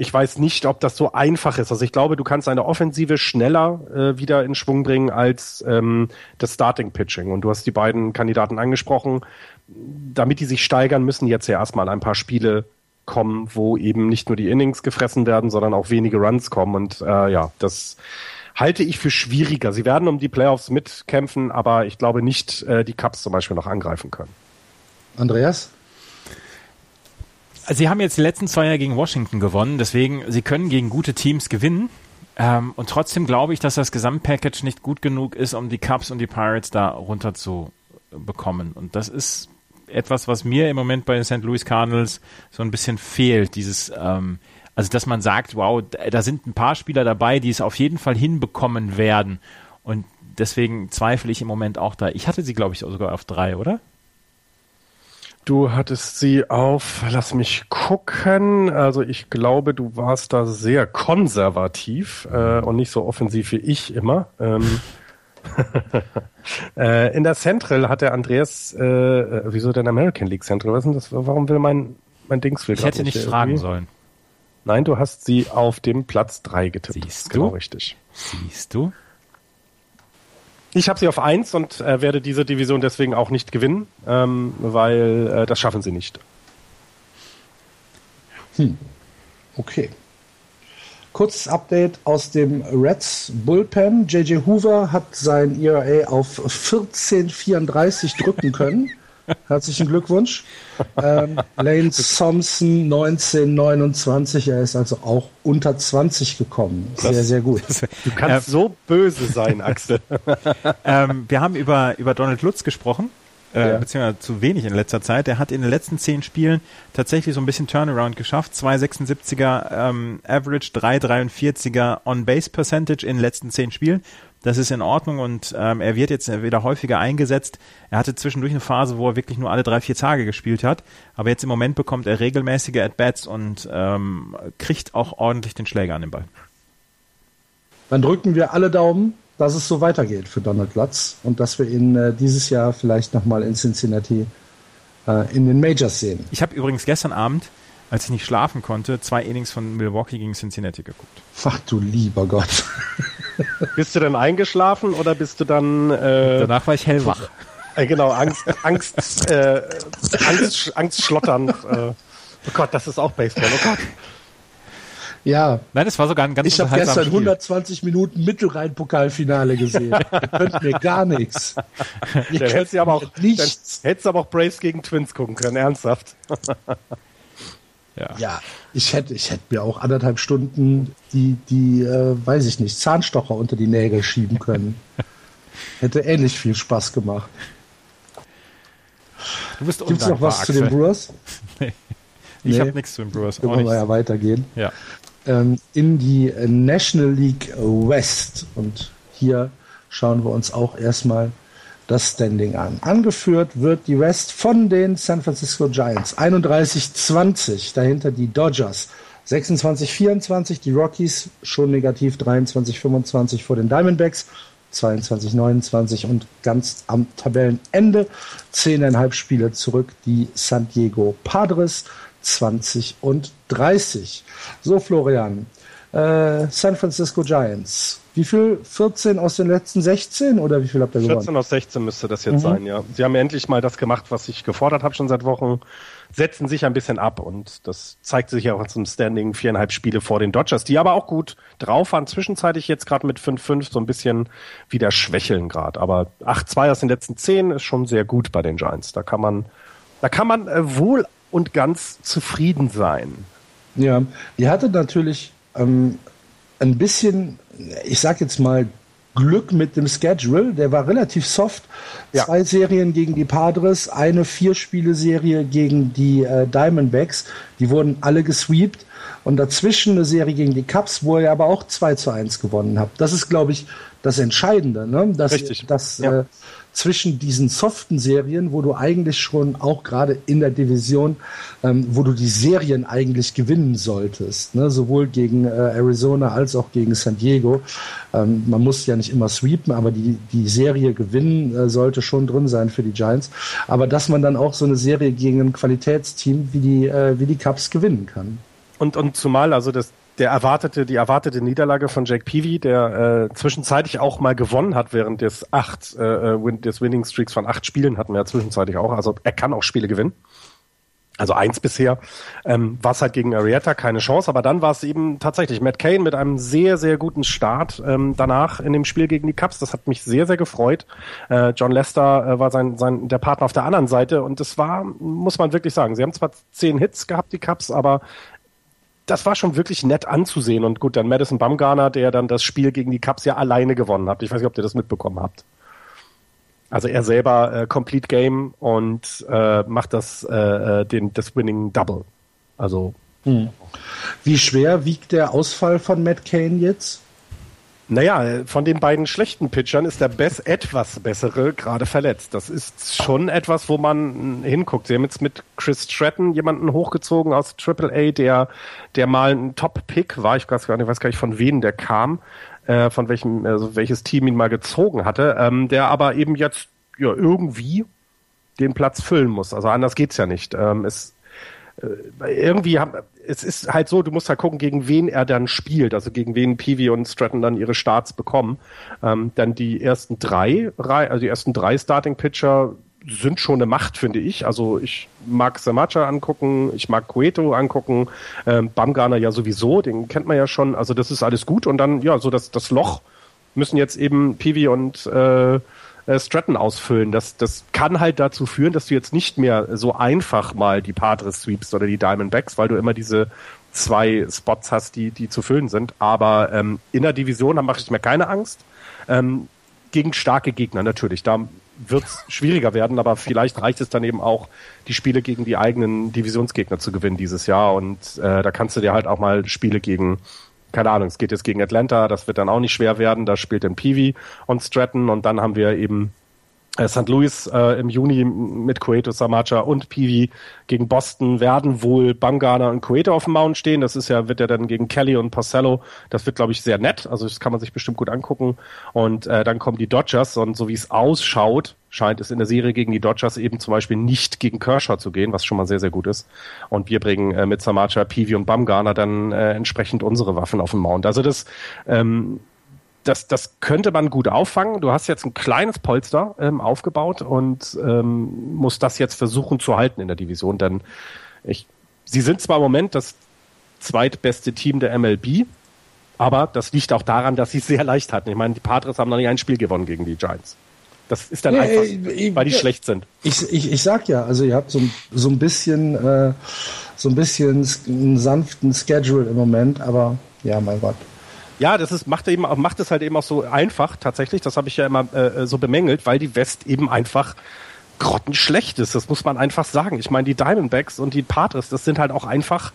ich weiß nicht, ob das so einfach ist. Also ich glaube, du kannst eine Offensive schneller äh, wieder in Schwung bringen als ähm, das Starting Pitching. Und du hast die beiden Kandidaten angesprochen. Damit die sich steigern, müssen jetzt ja erstmal ein paar Spiele kommen, wo eben nicht nur die Innings gefressen werden, sondern auch wenige Runs kommen. Und äh, ja, das halte ich für schwieriger. Sie werden um die Playoffs mitkämpfen, aber ich glaube nicht, äh, die Cups zum Beispiel noch angreifen können. Andreas? Sie haben jetzt die letzten zwei Jahre gegen Washington gewonnen, deswegen sie können gegen gute Teams gewinnen. Ähm, und trotzdem glaube ich, dass das Gesamtpackage nicht gut genug ist, um die Cubs und die Pirates da runter zu bekommen. Und das ist etwas, was mir im Moment bei den St. Louis Cardinals so ein bisschen fehlt. Dieses, ähm, also dass man sagt, wow, da sind ein paar Spieler dabei, die es auf jeden Fall hinbekommen werden. Und deswegen zweifle ich im Moment auch da. Ich hatte sie, glaube ich, sogar auf drei, oder? Du hattest sie auf, lass mich gucken. Also ich glaube, du warst da sehr konservativ äh, und nicht so offensiv wie ich immer. Ähm, äh, in der Central hat der Andreas, äh, äh, wieso denn American League Central? Was ist denn das? Warum will mein, mein Dings will Ich hätte nicht, nicht fragen sollen. Nein, du hast sie auf dem Platz 3 getippt. Siehst du? Genau richtig. Siehst du? Ich habe sie auf 1 und äh, werde diese Division deswegen auch nicht gewinnen, ähm, weil äh, das schaffen sie nicht. Hm. Okay. Kurzes Update aus dem Reds Bullpen. JJ Hoover hat sein ERA auf 14,34 drücken können. Herzlichen Glückwunsch. Ähm, Lane Thompson 1929, er ist also auch unter 20 gekommen. Sehr, das, sehr gut. Das, du kannst äh, so böse sein, Axel. ähm, wir haben über, über Donald Lutz gesprochen. Äh, ja. beziehungsweise zu wenig in letzter Zeit. Er hat in den letzten zehn Spielen tatsächlich so ein bisschen Turnaround geschafft. 2,76er ähm, Average, 3,43er On-Base Percentage in den letzten zehn Spielen. Das ist in Ordnung und ähm, er wird jetzt wieder häufiger eingesetzt. Er hatte zwischendurch eine Phase, wo er wirklich nur alle drei, vier Tage gespielt hat. Aber jetzt im Moment bekommt er regelmäßige At-Bats und ähm, kriegt auch ordentlich den Schläger an den Ball. Dann drücken wir alle Daumen, dass es so weitergeht für Donald Lutz und dass wir ihn äh, dieses Jahr vielleicht nochmal in Cincinnati äh, in den Majors sehen. Ich habe übrigens gestern Abend als ich nicht schlafen konnte, zwei Innings von Milwaukee gegen Cincinnati geguckt. Ach du lieber Gott. Bist du dann eingeschlafen oder bist du dann... Äh, Danach war ich hellwach. Äh, genau, Angst, Angst, äh, Angst, Angst schlottern. Äh, oh Gott, das ist auch Baseball, oh Gott. Ja. Nein, das war sogar ein ganz Ich habe gestern Spiel. 120 Minuten Mittelrhein-Pokalfinale gesehen. Ihr könnt mir gar nichts. Ihr hättest aber auch nichts. Hättest aber auch Braves gegen Twins gucken können, ernsthaft. Ja. ja, ich hätte, ich hätte mir auch anderthalb Stunden die, die, äh, weiß ich nicht, Zahnstocher unter die Nägel schieben können. hätte ähnlich viel Spaß gemacht. Du bist Gibt's noch was Axel. zu den Brewers? nee. Ich nee. habe nichts zu den Brewers. Können wir ja weitergehen. Ja. Ähm, in die National League West. Und hier schauen wir uns auch erstmal das Standing an. Angeführt wird die West von den San Francisco Giants. 31-20, dahinter die Dodgers. 26-24, die Rockies schon negativ 23-25 vor den Diamondbacks. 22-29 und ganz am Tabellenende zehneinhalb Spiele zurück die San Diego Padres 20 und 30. So Florian, äh, San Francisco Giants wie viel? 14 aus den letzten 16 oder wie viel habt ihr gewonnen? 14 aus 16 müsste das jetzt mhm. sein, ja. Sie haben endlich mal das gemacht, was ich gefordert habe schon seit Wochen, setzen sich ein bisschen ab und das zeigt sich ja auch zum Standing viereinhalb Spiele vor den Dodgers, die aber auch gut drauf waren, zwischenzeitlich jetzt gerade mit 5-5 so ein bisschen wieder schwächeln gerade. Aber 8-2 aus den letzten 10 ist schon sehr gut bei den Giants. Da kann man, da kann man äh, wohl und ganz zufrieden sein. Ja, ihr hattet natürlich ähm, ein bisschen ich sag jetzt mal, Glück mit dem Schedule. Der war relativ soft. Ja. Zwei Serien gegen die Padres, eine Vier-Spiele-Serie gegen die äh, Diamondbacks. Die wurden alle gesweept. Und dazwischen eine Serie gegen die Cubs, wo ihr aber auch 2 zu 1 gewonnen habt. Das ist, glaube ich, das Entscheidende, ne? dass, Richtig. dass ja. äh, zwischen diesen soften Serien, wo du eigentlich schon auch gerade in der Division, ähm, wo du die Serien eigentlich gewinnen solltest, ne? sowohl gegen äh, Arizona als auch gegen San Diego. Ähm, man muss ja nicht immer sweepen, aber die, die Serie gewinnen äh, sollte schon drin sein für die Giants. Aber dass man dann auch so eine Serie gegen ein Qualitätsteam wie die, äh, wie die Cubs gewinnen kann. und, und zumal also das, der erwartete, die erwartete Niederlage von Jack Peavy, der äh, zwischenzeitlich auch mal gewonnen hat während des acht, äh, äh win des Winning Streaks von acht Spielen hatten wir ja zwischenzeitlich auch. Also er kann auch Spiele gewinnen. Also eins bisher ähm, war es halt gegen Arietta keine Chance, aber dann war es eben tatsächlich Matt Kane mit einem sehr, sehr guten Start ähm, danach in dem Spiel gegen die Cubs. Das hat mich sehr, sehr gefreut. Äh, John Lester äh, war sein, sein der Partner auf der anderen Seite und es war, muss man wirklich sagen, sie haben zwar zehn Hits gehabt, die Cubs, aber das war schon wirklich nett anzusehen. Und gut, dann Madison Bumgarner, der dann das Spiel gegen die Cubs ja alleine gewonnen hat. Ich weiß nicht, ob ihr das mitbekommen habt. Also er selber äh, Complete Game und äh, macht das, äh, äh den, das Winning Double. Also. Hm. Wie schwer wiegt der Ausfall von Matt Kane jetzt? Naja, von den beiden schlechten Pitchern ist der best etwas bessere gerade verletzt. Das ist schon etwas, wo man hinguckt. Sie haben jetzt mit Chris Stratton jemanden hochgezogen aus AAA, der, der mal ein Top-Pick war. Ich weiß gar nicht, weiß gar nicht von wem der kam, äh, von welchem, also welches Team ihn mal gezogen hatte, ähm, der aber eben jetzt ja irgendwie den Platz füllen muss. Also anders geht's ja nicht. Ähm, es, irgendwie haben, es ist halt so, du musst halt gucken, gegen wen er dann spielt, also gegen wen Peavy und Stratton dann ihre Starts bekommen. Ähm, dann die ersten drei, also die ersten drei Starting Pitcher sind schon eine Macht, finde ich. Also ich mag Samacha angucken, ich mag Cueto angucken, ähm, Bamgarner ja sowieso, den kennt man ja schon. Also das ist alles gut. Und dann, ja, so das, das Loch müssen jetzt eben Peavy und äh, äh, Stratton ausfüllen. Das, das kann halt dazu führen, dass du jetzt nicht mehr so einfach mal die Padres sweepst oder die Diamondbacks, weil du immer diese zwei Spots hast, die, die zu füllen sind. Aber ähm, in der Division da mache ich mir keine Angst. Ähm, gegen starke Gegner natürlich. Da wird es schwieriger werden, aber vielleicht reicht es dann eben auch, die Spiele gegen die eigenen Divisionsgegner zu gewinnen dieses Jahr. Und äh, da kannst du dir halt auch mal Spiele gegen keine Ahnung, es geht jetzt gegen Atlanta, das wird dann auch nicht schwer werden, da spielt dann Peavy und Stratton und dann haben wir eben St. Louis äh, im Juni mit Cueto, Samacha und Peavy gegen Boston werden wohl Bangana und Cueto auf dem Mount stehen. Das ist ja, wird ja dann gegen Kelly und Porcello. Das wird, glaube ich, sehr nett. Also das kann man sich bestimmt gut angucken. Und äh, dann kommen die Dodgers und so wie es ausschaut, scheint es in der Serie gegen die Dodgers eben zum Beispiel nicht gegen Kershaw zu gehen, was schon mal sehr, sehr gut ist. Und wir bringen äh, mit Samacha, Peavy und Bumgarner dann äh, entsprechend unsere Waffen auf den Mount. Also das ähm, das, das könnte man gut auffangen. Du hast jetzt ein kleines Polster ähm, aufgebaut und ähm, musst das jetzt versuchen zu halten in der Division. Denn ich, sie sind zwar im Moment das zweitbeste Team der MLB, aber das liegt auch daran, dass sie es sehr leicht hatten. Ich meine, die Padres haben noch nicht ein Spiel gewonnen gegen die Giants. Das ist dann ja, einfach, ich, weil die ja, schlecht sind. Ich, ich, ich sag ja, also ihr habt so, so ein bisschen äh, so ein bisschen einen sanften Schedule im Moment, aber ja, mein Gott. Ja, das ist, macht eben, macht es halt eben auch so einfach, tatsächlich. Das habe ich ja immer äh, so bemängelt, weil die West eben einfach grottenschlecht ist. Das muss man einfach sagen. Ich meine, die Diamondbacks und die Padres, das sind halt auch einfach,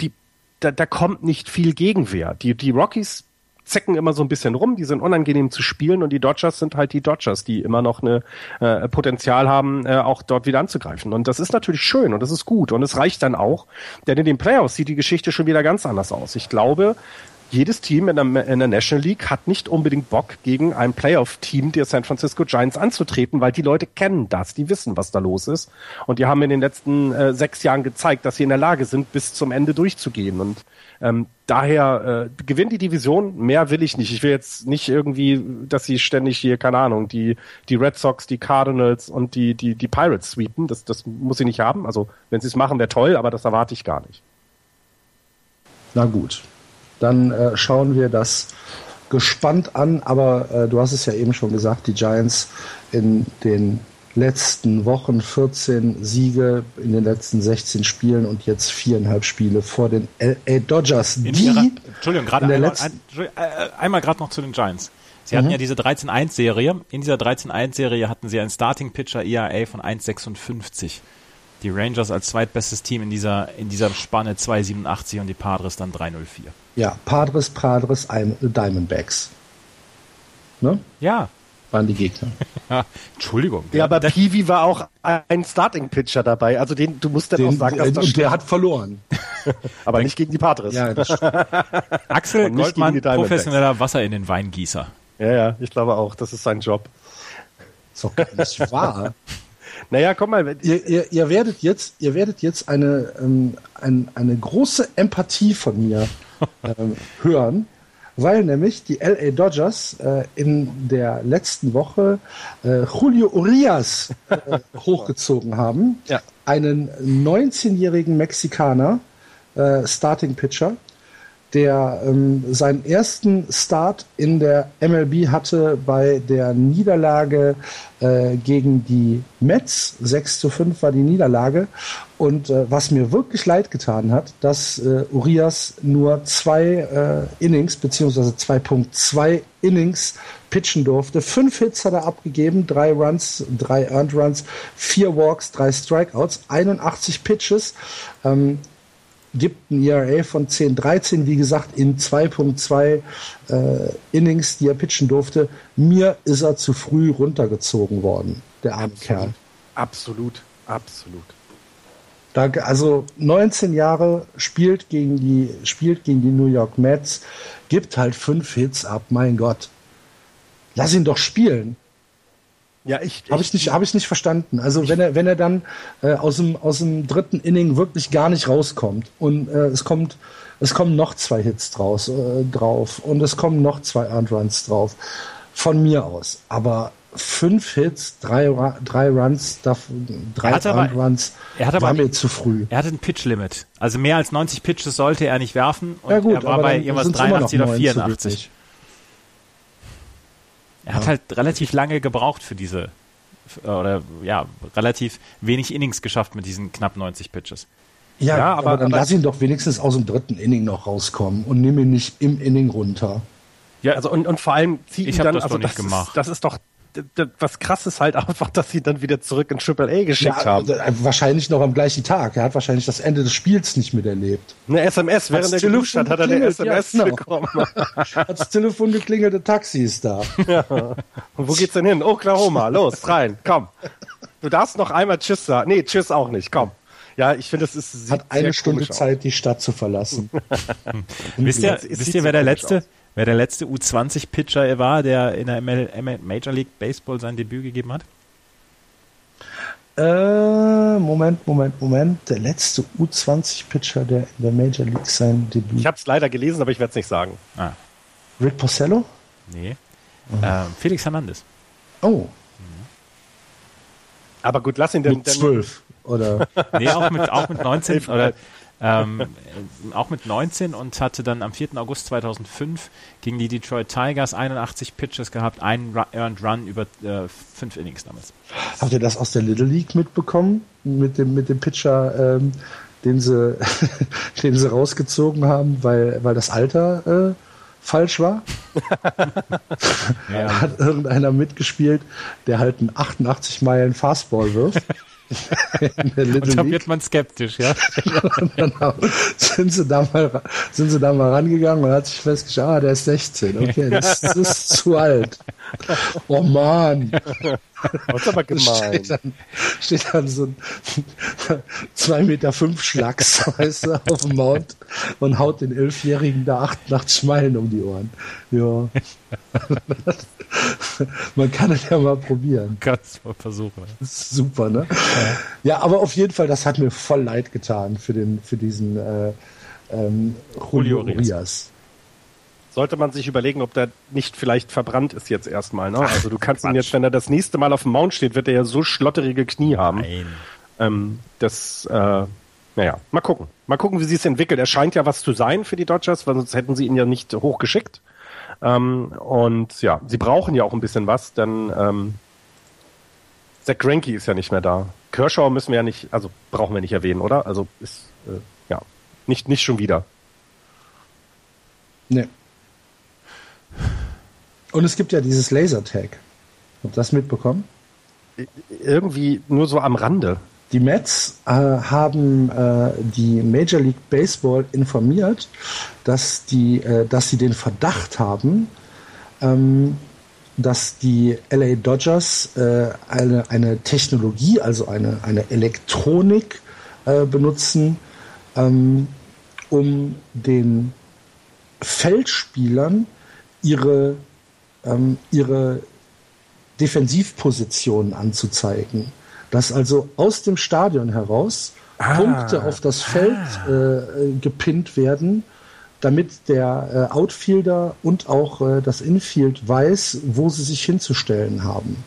die, da, da kommt nicht viel Gegenwehr. Die, die Rockies zecken immer so ein bisschen rum, die sind unangenehm zu spielen und die Dodgers sind halt die Dodgers, die immer noch eine äh, Potenzial haben, äh, auch dort wieder anzugreifen. Und das ist natürlich schön und das ist gut und es reicht dann auch, denn in den Playoffs sieht die Geschichte schon wieder ganz anders aus. Ich glaube, jedes Team in der, in der National League hat nicht unbedingt Bock, gegen ein Playoff-Team der San Francisco Giants anzutreten, weil die Leute kennen das, die wissen, was da los ist. Und die haben in den letzten äh, sechs Jahren gezeigt, dass sie in der Lage sind, bis zum Ende durchzugehen. Und ähm, daher äh, gewinnt die Division, mehr will ich nicht. Ich will jetzt nicht irgendwie, dass sie ständig hier, keine Ahnung, die, die Red Sox, die Cardinals und die, die, die Pirates sweepen. Das, das muss sie nicht haben. Also wenn sie es machen, wäre toll, aber das erwarte ich gar nicht. Na gut, dann äh, schauen wir das gespannt an. Aber äh, du hast es ja eben schon gesagt, die Giants in den letzten Wochen 14 Siege in den letzten 16 Spielen und jetzt viereinhalb Spiele vor den LA Dodgers. In die ihrer, Entschuldigung, gerade einmal, ein, äh, einmal gerade noch zu den Giants. Sie hatten mhm. ja diese 13-1-Serie. In dieser 13-1-Serie hatten sie einen Starting-Pitcher ERA von 1,56 die Rangers als zweitbestes Team in dieser, in dieser Spanne 2,87 und die Padres dann 3,04. Ja, Padres, Padres, Diamondbacks. Ne? Ja. Waren die Gegner. Entschuldigung. Ja, aber Peavy war auch ein Starting-Pitcher dabei. Also den, du musst dann den, auch sagen, dass das Und der hat verloren. aber nicht gegen die Padres. Ja, das Axel Goldmann, professioneller Wasser in den Weingießer. Ja, ja, ich glaube auch. Das ist sein Job. So gar nicht wahr. Naja, komm mal. Ihr, ihr, ihr, werdet jetzt, ihr werdet jetzt eine, ähm, ein, eine große Empathie von mir ähm, hören, weil nämlich die LA Dodgers äh, in der letzten Woche äh, Julio Urias äh, hochgezogen haben. Ja. Einen 19-jährigen Mexikaner, äh, Starting Pitcher, der ähm, seinen ersten Start in der MLB hatte bei der Niederlage äh, gegen die Mets. 6 zu 5 war die Niederlage. Und äh, was mir wirklich leid getan hat, dass äh, Urias nur zwei äh, Innings beziehungsweise 2.2 Innings pitchen durfte. Fünf Hits hat er abgegeben, drei Runs, drei Earned Runs, vier Walks, drei Strikeouts, 81 Pitches. Ähm, gibt ein ERA von 10, 13, wie gesagt, in 2.2 äh, Innings, die er pitchen durfte. Mir ist er zu früh runtergezogen worden, der arme absolut, Kerl. Absolut, absolut. Da, also 19 Jahre spielt gegen die spielt gegen die New York Mets, gibt halt fünf Hits ab. Mein Gott, lass ihn doch spielen. Ja, ich habe ich nicht habe ich nicht verstanden. Also wenn er wenn er dann äh, aus dem aus dem dritten Inning wirklich gar nicht rauskommt und äh, es kommt es kommen noch zwei Hits draus äh, drauf und es kommen noch zwei Earned Runs drauf von mir aus. Aber fünf Hits, drei, drei Runs, drei er Earned Runs, er hat war aber, mir zu früh. Er hatte ein Pitch-Limit. Also mehr als 90 Pitches sollte er nicht werfen und ja gut, er war bei irgendwas 83 oder 84. Hat halt relativ lange gebraucht für diese, oder ja, relativ wenig Innings geschafft mit diesen knapp 90 Pitches. Ja, ja aber, aber, dann aber lass ihn doch wenigstens aus dem dritten Inning noch rauskommen und nimm ihn nicht im Inning runter. Ja, also und, und vor allem zieht ihn dann, das also das gemacht. Ist, das ist doch was krass ist halt einfach, dass sie dann wieder zurück in Triple A geschickt ja, haben. äh, Wahrscheinlich noch am gleichen Tag. Er hat wahrscheinlich das Ende des Spiels nicht miterlebt. Eine SMS, während er geduscht hat, hat er eine SMS ja, genau. bekommen. hat das Telefon geklingelt, der Taxi ist da. Ja. Und wo geht's denn hin? Oklahoma, los, rein, komm. Du darfst noch einmal Tschüss sagen. Nee, Tschüss auch nicht, komm. Ja, ich finde, es ist hat eine Stunde Zeit, die Stadt zu verlassen. wisst ihr, wisst ihr, wer der letzte, aus wer der letzte U20-Pitcher war, der in der Major League Baseball sein Debüt gegeben hat? Äh, Moment, Moment, Moment. Der letzte U20-Pitcher, der in der Major League sein Debüt. Ich habe es leider gelesen, aber ich werde es nicht sagen. Ah. Rick Porcello? Nee. Mhm. Ähm, Felix Hernandez. Oh. Aber gut, lass ihn denn. Mit zwölf, oder? nee, auch mit, auch mit 19 oder ähm, auch mit 19 und hatte dann am 4. August 2005 gegen die Detroit Tigers 81 Pitches gehabt, einen Earned Run über äh, fünf Innings damals. Habt ihr das aus der Little League mitbekommen? Mit dem, mit dem Pitcher, ähm, den, sie, den sie rausgezogen haben, weil, weil das Alter äh, falsch war? ja. Hat irgendeiner mitgespielt, der halt einen 88 Meilen Fastball wirft. und da wird man skeptisch, ja. genau. sind, sie da mal, sind sie da mal rangegangen und hat sich festgestellt, ah, der ist 16. Okay, das, das ist zu alt. Oh Mann. Das ist aber gemein. Steht dann, steht dann so ein 2,5 Meter fünf Schlags, weißt du, auf dem Mount und haut den Elfjährigen da 88 Meilen um die Ohren. Ja. Man kann es ja mal probieren. Kannst mal versuchen. super, ne? Ja. aber auf jeden Fall, das hat mir voll leid getan für den, für diesen äh, ähm, Julio Urias sollte man sich überlegen, ob der nicht vielleicht verbrannt ist jetzt erstmal. Ne? Also du kannst Ach, ihn jetzt, wenn er das nächste Mal auf dem Mount steht, wird er ja so schlotterige Knie haben. Nein. Ähm, das, äh, naja, mal gucken. Mal gucken, wie sie es entwickelt. Er scheint ja was zu sein für die Dodgers, weil sonst hätten sie ihn ja nicht hochgeschickt. Ähm, und ja, sie brauchen ja auch ein bisschen was, denn ähm, Zach Greinke ist ja nicht mehr da. Kershaw müssen wir ja nicht, also brauchen wir nicht erwähnen, oder? Also ist, äh, ja, nicht, nicht schon wieder. Nee. Und es gibt ja dieses Lasertag. Habt ihr das mitbekommen? Irgendwie nur so am Rande. Die Mets äh, haben äh, die Major League Baseball informiert, dass, die, äh, dass sie den Verdacht haben, ähm, dass die LA Dodgers äh, eine, eine Technologie, also eine, eine Elektronik äh, benutzen, ähm, um den Feldspielern ihre ähm, ihre Defensivpositionen anzuzeigen. dass also aus dem Stadion heraus ah, Punkte auf das Feld ah. äh, gepinnt werden, damit der äh, Outfielder und auch äh, das Infield weiß, wo sie sich hinzustellen haben.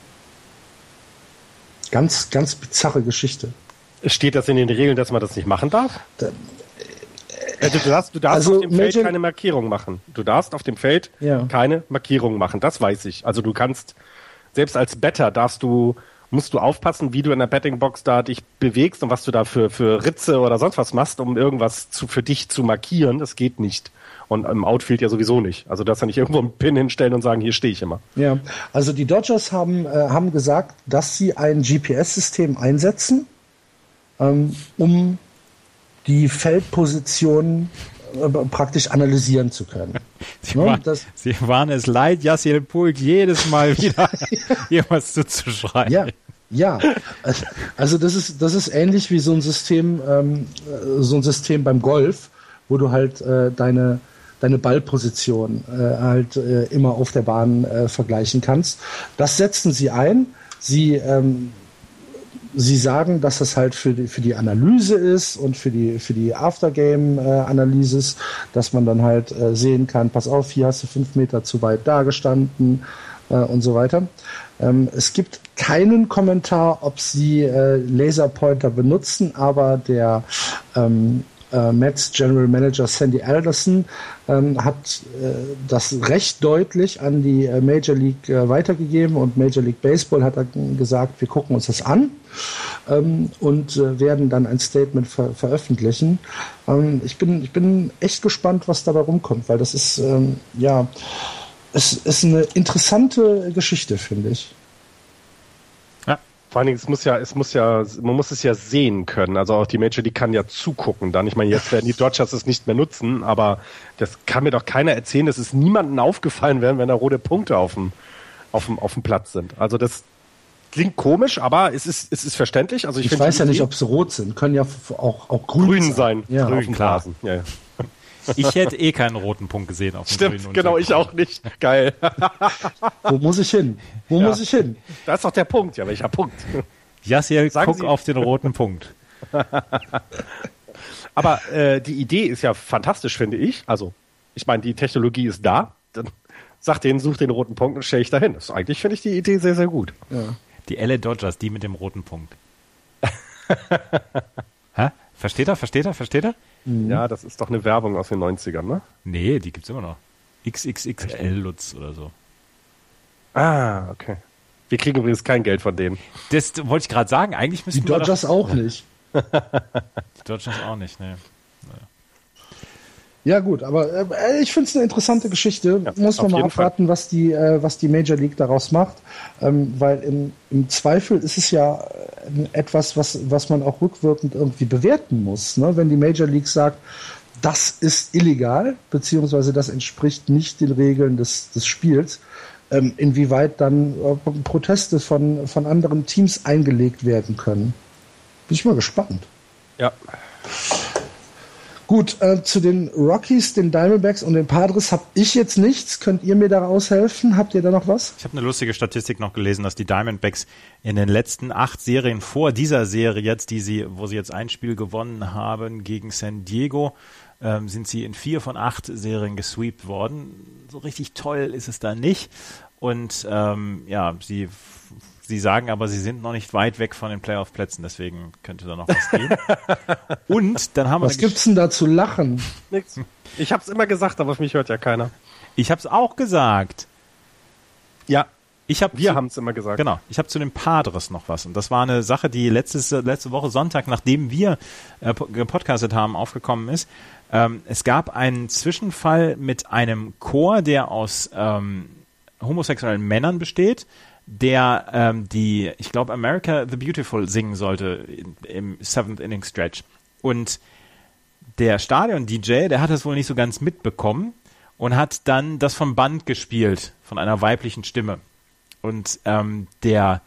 Ganz, ganz bizarre Geschichte. Steht das in den Regeln, dass man das nicht machen darf? Da, also du darfst, du darfst also auf dem Feld keine Markierung machen. Du darfst auf dem Feld ja. keine Markierung machen. Das weiß ich. Also du kannst, selbst als Better darfst du, musst du aufpassen, wie du in der Bettingbox da dich bewegst und was du da für, für Ritze oder sonst was machst, um irgendwas zu, für dich zu markieren. Das geht nicht. Und im Outfield ja sowieso nicht. Also darfst du nicht irgendwo einen Pin hinstellen und sagen, hier stehe ich immer. Ja, also die Dodgers haben, äh, haben gesagt, dass sie ein GPS-System einsetzen, ähm, um die Feldposition äh, praktisch analysieren zu können. Sie, ne? war, Sie waren es leid, Yassir Pulk jedes Mal wieder jemals zuzuschreiben. Ja, ja. Also das ist, das ist ähnlich wie so ein System, ähm, so ein System beim Golf, wo du halt äh, deine, deine Ballposition äh, halt äh, immer auf der Bahn äh, vergleichen kannst. Das setzen sie ein. Sie ähm, Sie sagen, dass das halt für die, für die Analyse ist und für die, für die Aftergame-Analysis, dass man dann halt äh, sehen kann, pass auf, hier hast du fünf Meter zu weit dagestanden äh, und so weiter. Ähm, es gibt keinen Kommentar, ob sie äh, Laserpointer benutzen, aber der ähm, äh, Mets General Manager Sandy Alderson ähm, hat äh, das recht deutlich an die äh, Major League äh, weitergegeben und Major League Baseball hat gesagt, wir gucken uns das an ähm, und äh, werden dann ein Statement ver veröffentlichen. Ähm, ich, bin, ich bin echt gespannt, was dabei rumkommt, weil das ist, ähm, ja, es ist eine interessante Geschichte, finde ich. Vor allen Dingen, es muss ja, es muss ja, man muss es ja sehen können. Also auch die Major League kann ja zugucken dann. Ich meine, jetzt werden die Dodgers es nicht mehr nutzen, aber das kann mir doch keiner erzählen, dass es niemandem aufgefallen wäre, wenn da rote Punkte auf dem, auf dem, auf dem Platz sind. Also das klingt komisch, aber es ist, es ist verständlich. Also ich, ich weiß ja nicht, ob sie rot sind. Können ja auch, auch grün, grün sein. sein. Ja, grün, klar. Ja, ja. Ich hätte eh keinen roten Punkt gesehen auf dem Stimmt, grünen genau, ich auch nicht. Geil. Wo muss ich hin? Wo ja. muss ich hin? Das ist doch der Punkt. Ja, welcher Punkt? Jassiel, guck Sie auf den roten Punkt. Aber äh, die Idee ist ja fantastisch, finde ich. Also, ich meine, die Technologie ist da. Dann sag denen, such den roten Punkt und stelle ich dahin. Das, eigentlich finde ich die Idee sehr, sehr gut. Ja. Die LA Dodgers, die mit dem roten Punkt. Hä? Versteht er? Versteht er? Versteht er? Mhm. Ja, das ist doch eine Werbung aus den 90ern, ne? Nee, die gibt's immer noch. XXXL Lutz oder so. Ah, okay. Wir kriegen übrigens kein Geld von denen. Das wollte ich gerade sagen. Eigentlich müssen Die Dodgers doch, auch nicht. Die Dodgers auch nicht, ne. Ja gut, aber äh, ich finde es eine interessante Geschichte. Ja, Muss man mal abwarten, was die, äh, was die Major League daraus macht. Ähm, weil im, im Zweifel ist es ja äh, etwas, was, was man auch rückwirkend irgendwie bewerten muss. Ne? Wenn die Major League sagt, das ist illegal, beziehungsweise das entspricht nicht den Regeln des, des Spiels, ähm, inwieweit dann äh, Proteste von, von anderen Teams eingelegt werden können. Bin ich mal gespannt. Ja. Gut, äh, zu den Rockies, den Diamondbacks und den Padres habe ich jetzt nichts. Könnt ihr mir da aushelfen? Habt ihr da noch was? Ich habe eine lustige Statistik noch gelesen, dass die Diamondbacks in den letzten acht Serien vor dieser Serie jetzt, die sie, wo sie jetzt ein Spiel gewonnen haben gegen San Diego, ähm, sind sie in vier von acht Serien gesweept worden. So richtig toll ist es da nicht. Und ähm, ja, sie Sie sagen aber, sie sind noch nicht weit weg von den Playoff-Plätzen, deswegen könnte da noch was gehen. Und dann haben wir. Was gibt's denn da zu lachen? Nix. Ich hab's immer gesagt, aber auf mich hört ja keiner. Ich hab's auch gesagt. Ja. Ich hab Wir haben es immer gesagt. Genau. Ich habe zu den Padres noch was. Und das war eine Sache, die letztes, letzte Woche Sonntag, nachdem wir äh, gepodcastet haben, aufgekommen ist. Ähm, es gab einen Zwischenfall mit einem Chor, der aus ähm, homosexuellen Männern besteht, der ähm, die, ich glaube, America the Beautiful singen sollte im Seventh Inning Stretch. Und der Stadion-DJ, der hat das wohl nicht so ganz mitbekommen und hat dann das vom Band gespielt, von einer weiblichen Stimme. Und ähm, der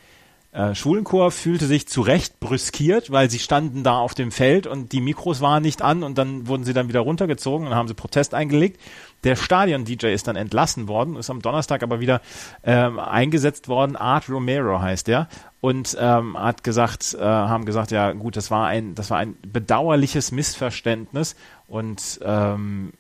äh, Schulenchor fühlte sich zu Recht brüskiert, weil sie standen da auf dem Feld und die Mikros waren nicht an und dann wurden sie dann wieder runtergezogen und haben sie Protest eingelegt. Der Stadion-DJ ist dann entlassen worden, ist am Donnerstag aber wieder ähm, eingesetzt worden. Art Romero heißt der und ähm, hat gesagt, äh, haben gesagt, ja gut, das war ein, das war ein bedauerliches Missverständnis und ähm,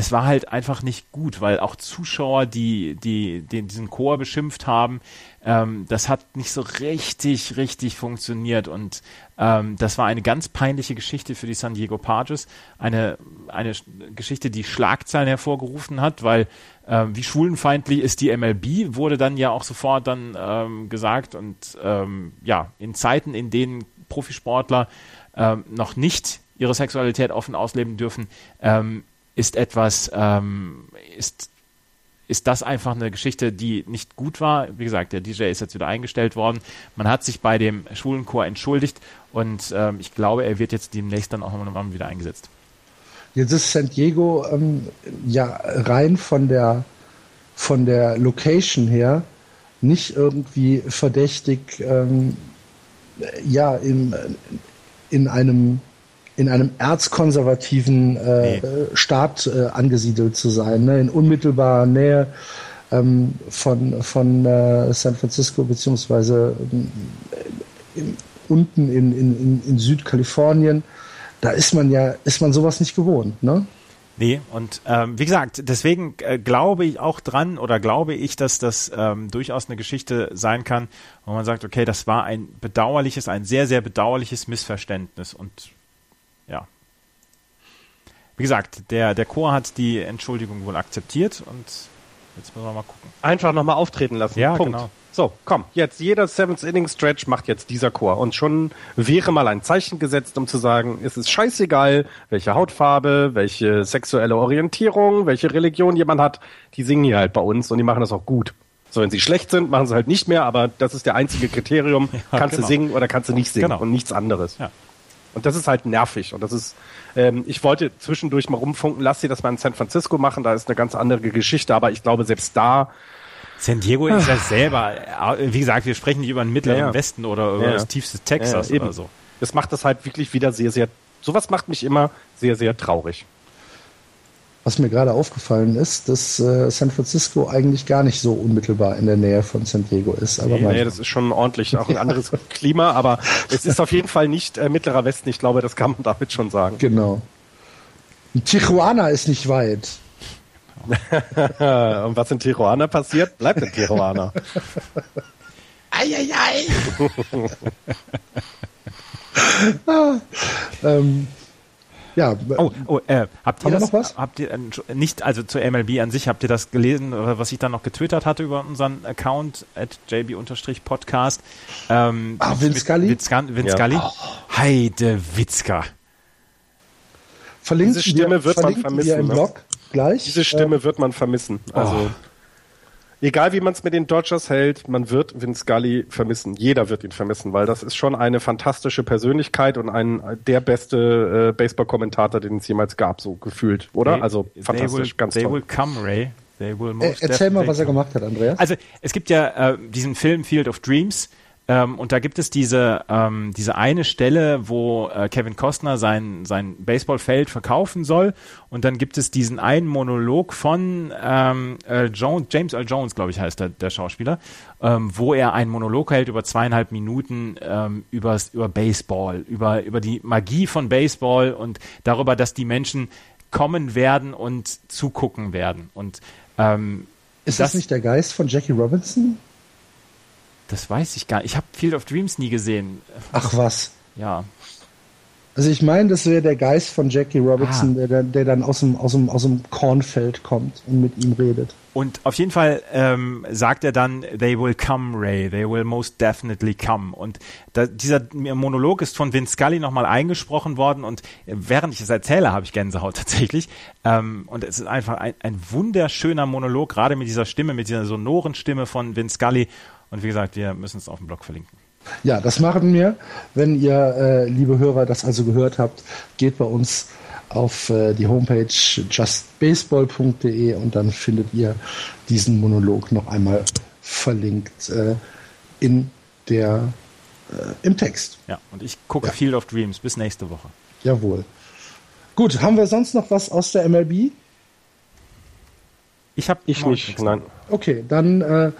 es war halt einfach nicht gut, weil auch Zuschauer, die, die, die diesen Chor beschimpft haben, ähm, das hat nicht so richtig, richtig funktioniert. Und ähm, das war eine ganz peinliche Geschichte für die San Diego Padres, eine, eine Geschichte, die Schlagzeilen hervorgerufen hat, weil ähm, wie schwulenfeindlich ist die MLB, wurde dann ja auch sofort dann ähm, gesagt. Und ähm, ja, in Zeiten, in denen Profisportler ähm, noch nicht ihre Sexualität offen ausleben dürfen, ähm, ist etwas, ähm, ist ist das einfach eine Geschichte, die nicht gut war. Wie gesagt, der DJ ist jetzt wieder eingestellt worden. Man hat sich bei dem Schulenchor entschuldigt und ähm, ich glaube, er wird jetzt demnächst dann auch nochmal wieder eingesetzt. Jetzt ist San Diego ähm, ja rein von der von der Location her nicht irgendwie verdächtig, ähm, ja, in, in einem in einem erzkonservativen äh, nee. Staat äh, angesiedelt zu sein, ne? in unmittelbarer Nähe ähm, von, von äh, San Francisco beziehungsweise äh, unten in, in, in Südkalifornien. Da ist man ja, ist man sowas nicht gewohnt, ne? Nee, und ähm, wie gesagt, deswegen äh, glaube ich auch dran oder glaube ich, dass das ähm, durchaus eine Geschichte sein kann, wo man sagt, okay, das war ein bedauerliches, ein sehr, sehr bedauerliches Missverständnis und. Wie gesagt, der, der Chor hat die Entschuldigung wohl akzeptiert und jetzt müssen wir mal gucken. Einfach nochmal auftreten lassen. Ja, Punkt. genau. So, komm, jetzt jeder Seventh Inning Stretch macht jetzt dieser Chor. Und schon wäre mal ein Zeichen gesetzt, um zu sagen, es ist scheißegal, welche Hautfarbe, welche sexuelle Orientierung, welche Religion jemand hat. Die singen hier halt bei uns und die machen das auch gut. So, wenn sie schlecht sind, machen sie halt nicht mehr, aber das ist der einzige Kriterium. Ja, kannst genau. du singen oder kannst du nicht singen genau. und nichts anderes. Ja. Und das ist halt nervig. Und das ist, ähm, ich wollte zwischendurch mal rumfunken, lass sie das mal in San Francisco machen, da ist eine ganz andere Geschichte, aber ich glaube, selbst da. San Diego ist ja selber, äh, wie gesagt, wir sprechen nicht über den mittleren ja, ja. Westen oder über ja, das tiefste Texas oder so. Das macht das halt wirklich wieder sehr, sehr, sowas macht mich immer sehr, sehr traurig. Was mir gerade aufgefallen ist, dass äh, San Francisco eigentlich gar nicht so unmittelbar in der Nähe von San Diego ist. Aber nee, nee, das ist schon ordentlich, auch ein anderes Klima, aber es ist auf jeden Fall nicht äh, mittlerer Westen. Ich glaube, das kann man damit schon sagen. Genau. Tijuana ist nicht weit. Und was in Tijuana passiert, bleibt in Tijuana. Eieiei. ah, ähm, ja. Oh, oh äh, habt ihr das, noch was? Habt ihr äh, nicht, also zur MLB an sich, habt ihr das gelesen, was ich dann noch getwittert hatte über unseren Account at jb-podcast? Ähm, ah, Vince Scully? Vince ja. Scully? Oh. Heide Witzka. Verlinkt Diese Stimme wird man vermissen. Im ne? Blog gleich. Diese Stimme äh, wird man vermissen. Also. Oh egal wie man es mit den Dodgers hält, man wird Vince Scully vermissen. Jeder wird ihn vermissen, weil das ist schon eine fantastische Persönlichkeit und ein der beste äh, Baseball-Kommentator, den es jemals gab, so gefühlt, oder? They, also fantastisch, will, ganz they toll. Will come, Ray. They will most Erzähl mal, was er gemacht hat, Andreas. Also es gibt ja äh, diesen Film Field of Dreams ähm, und da gibt es diese, ähm, diese eine Stelle, wo äh, Kevin Costner sein, sein Baseballfeld verkaufen soll. Und dann gibt es diesen einen Monolog von ähm, Earl Jones, James Earl Jones, glaube ich, heißt der, der Schauspieler, ähm, wo er einen Monolog hält über zweieinhalb Minuten ähm, übers, über Baseball, über, über die Magie von Baseball und darüber, dass die Menschen kommen werden und zugucken werden. Und ähm, ist das, das nicht der Geist von Jackie Robinson? Das weiß ich gar nicht. Ich habe Field of Dreams nie gesehen. Ach was. Ja. Also ich meine, das wäre der Geist von Jackie Robinson, ah. der, der dann aus dem, aus, dem, aus dem Kornfeld kommt und mit ihm redet. Und auf jeden Fall ähm, sagt er dann, they will come, Ray, they will most definitely come. Und da, dieser Monolog ist von Vince Scully nochmal eingesprochen worden und während ich es erzähle, habe ich Gänsehaut tatsächlich. Ähm, und es ist einfach ein, ein wunderschöner Monolog, gerade mit dieser Stimme, mit dieser sonoren Stimme von Vince Scully. Und wie gesagt, wir müssen es auf dem Blog verlinken. Ja, das machen wir. Wenn ihr, äh, liebe Hörer, das also gehört habt, geht bei uns auf äh, die Homepage justbaseball.de und dann findet ihr diesen Monolog noch einmal verlinkt äh, in der äh, im Text. Ja, und ich gucke Ja. Field of Dreams. Bis nächste Woche. Jawohl. Gut, haben wir sonst noch was aus der MLB? Ich habe Ich nicht, nein. Okay, dann äh,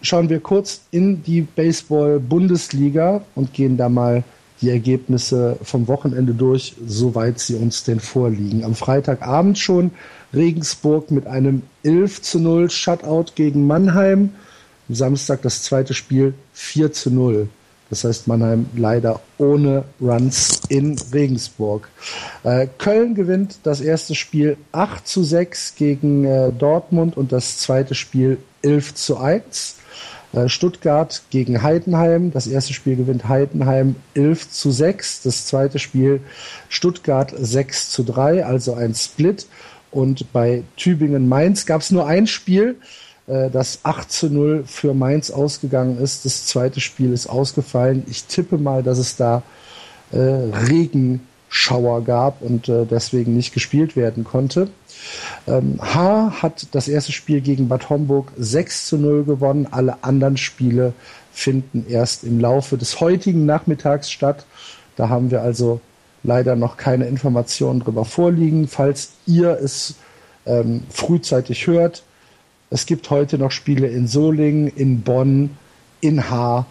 schauen wir kurz in die Baseball-Bundesliga und gehen da mal die Ergebnisse vom Wochenende durch, soweit sie uns denn vorliegen. Am Freitagabend schon Regensburg mit einem 11 zu 0 Shutout gegen Mannheim. Am Samstag das zweite Spiel 4 zu 0. Das heißt Mannheim leider ohne Runs in Regensburg. Äh, Köln gewinnt das erste Spiel 8 zu 6 gegen äh, Dortmund und das zweite Spiel 11 zu 1. Äh, Stuttgart gegen Heidenheim. Das erste Spiel gewinnt Heidenheim 11 zu 6. Das zweite Spiel Stuttgart 6 zu 3, also ein Split. Und bei Tübingen-Mainz gab es nur ein Spiel, äh, das 8 zu 0 für Mainz ausgegangen ist. Das zweite Spiel ist ausgefallen. Ich tippe mal, dass es da äh, Regenschauer gab und deswegen nicht gespielt werden konnte. Ähm, H hat das erste Spiel gegen Bad Homburg 6 zu 0 gewonnen. Alle anderen Spiele finden erst im Laufe des heutigen Nachmittags statt. Da haben wir also leider noch keine Informationen drüber vorliegen. Falls ihr es ähm, frühzeitig hört, es gibt heute noch Spiele in Solingen, in Bonn, in Haar.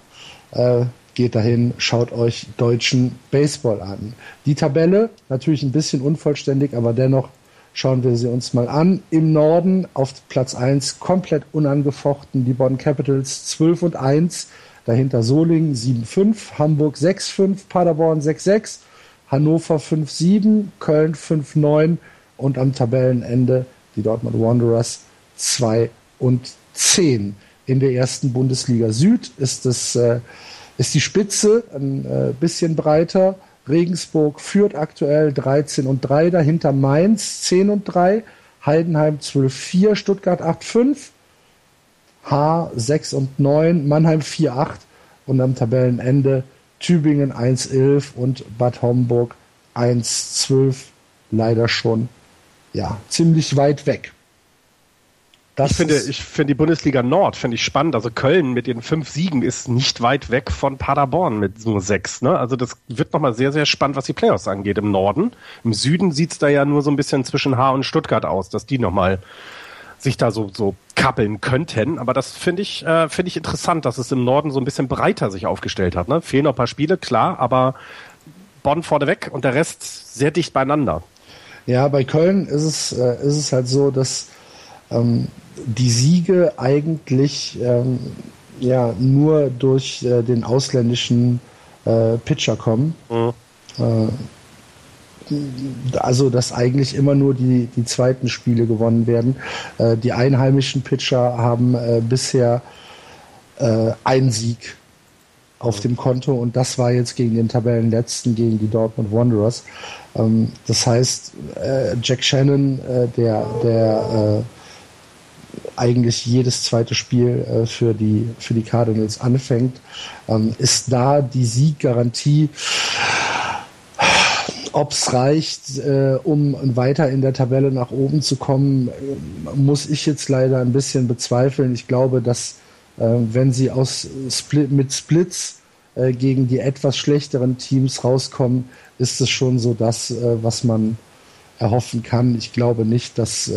Äh, geht dahin, schaut euch deutschen Baseball an. Die Tabelle natürlich ein bisschen unvollständig, aber dennoch schauen wir sie uns mal an. Im Norden auf Platz 1 komplett unangefochten die Bonn Capitals 12 und 1, dahinter Solingen 7-5, Hamburg 6-5, Paderborn 6-6, Hannover 5-7, Köln 5-9 und am Tabellenende die Dortmund Wanderers 2 und 10. In der ersten Bundesliga Süd ist es äh, ist die Spitze ein äh, bisschen breiter. Regensburg führt aktuell 13 und 3, dahinter Mainz 10 und 3, Heidenheim 12 4, Stuttgart 8 5, H 6 und 9, Mannheim 4 8 und am Tabellenende Tübingen 1 11 und Bad Homburg 1 12. Leider schon ja ziemlich weit weg. Das Ich finde, ich finde die Bundesliga Nord finde ich spannend. Also Köln mit ihren fünf Siegen ist nicht weit weg von Paderborn mit nur sechs. Ne? Also das wird nochmal sehr, sehr spannend, was die Playoffs angeht im Norden. Im Süden sieht's da ja nur so ein bisschen zwischen H und Stuttgart aus, dass die nochmal sich da so, so kappeln könnten. Aber das finde ich, äh, finde ich interessant, dass es im Norden so ein bisschen breiter sich aufgestellt hat. Ne? Fehlen noch ein paar Spiele, klar, aber Bonn vorneweg und der Rest sehr dicht beieinander. Ja, bei Köln ist es, äh, ist es halt so, dass ähm, die Siege eigentlich ähm, ja nur durch äh, den ausländischen äh, Pitcher kommen. Äh, also, dass eigentlich immer nur die, die zweiten Spiele gewonnen werden. Äh, die einheimischen Pitcher haben äh, bisher äh, einen Sieg auf dem Konto und das war jetzt gegen den Tabellenletzten, gegen die Dortmund Wanderers. Ähm, das heißt, Jack Shannon, der, der eigentlich jedes zweite Spiel äh, für, die, für die Cardinals anfängt, ähm, ist da die Sieggarantie. Ob es reicht, äh, um weiter in der Tabelle nach oben zu kommen, äh, muss ich jetzt leider ein bisschen bezweifeln. Ich glaube, dass äh, wenn sie aus Split, mit Splits äh, gegen die etwas schlechteren Teams rauskommen, ist es schon so das, äh, was man erhoffen kann. Ich glaube nicht, dass,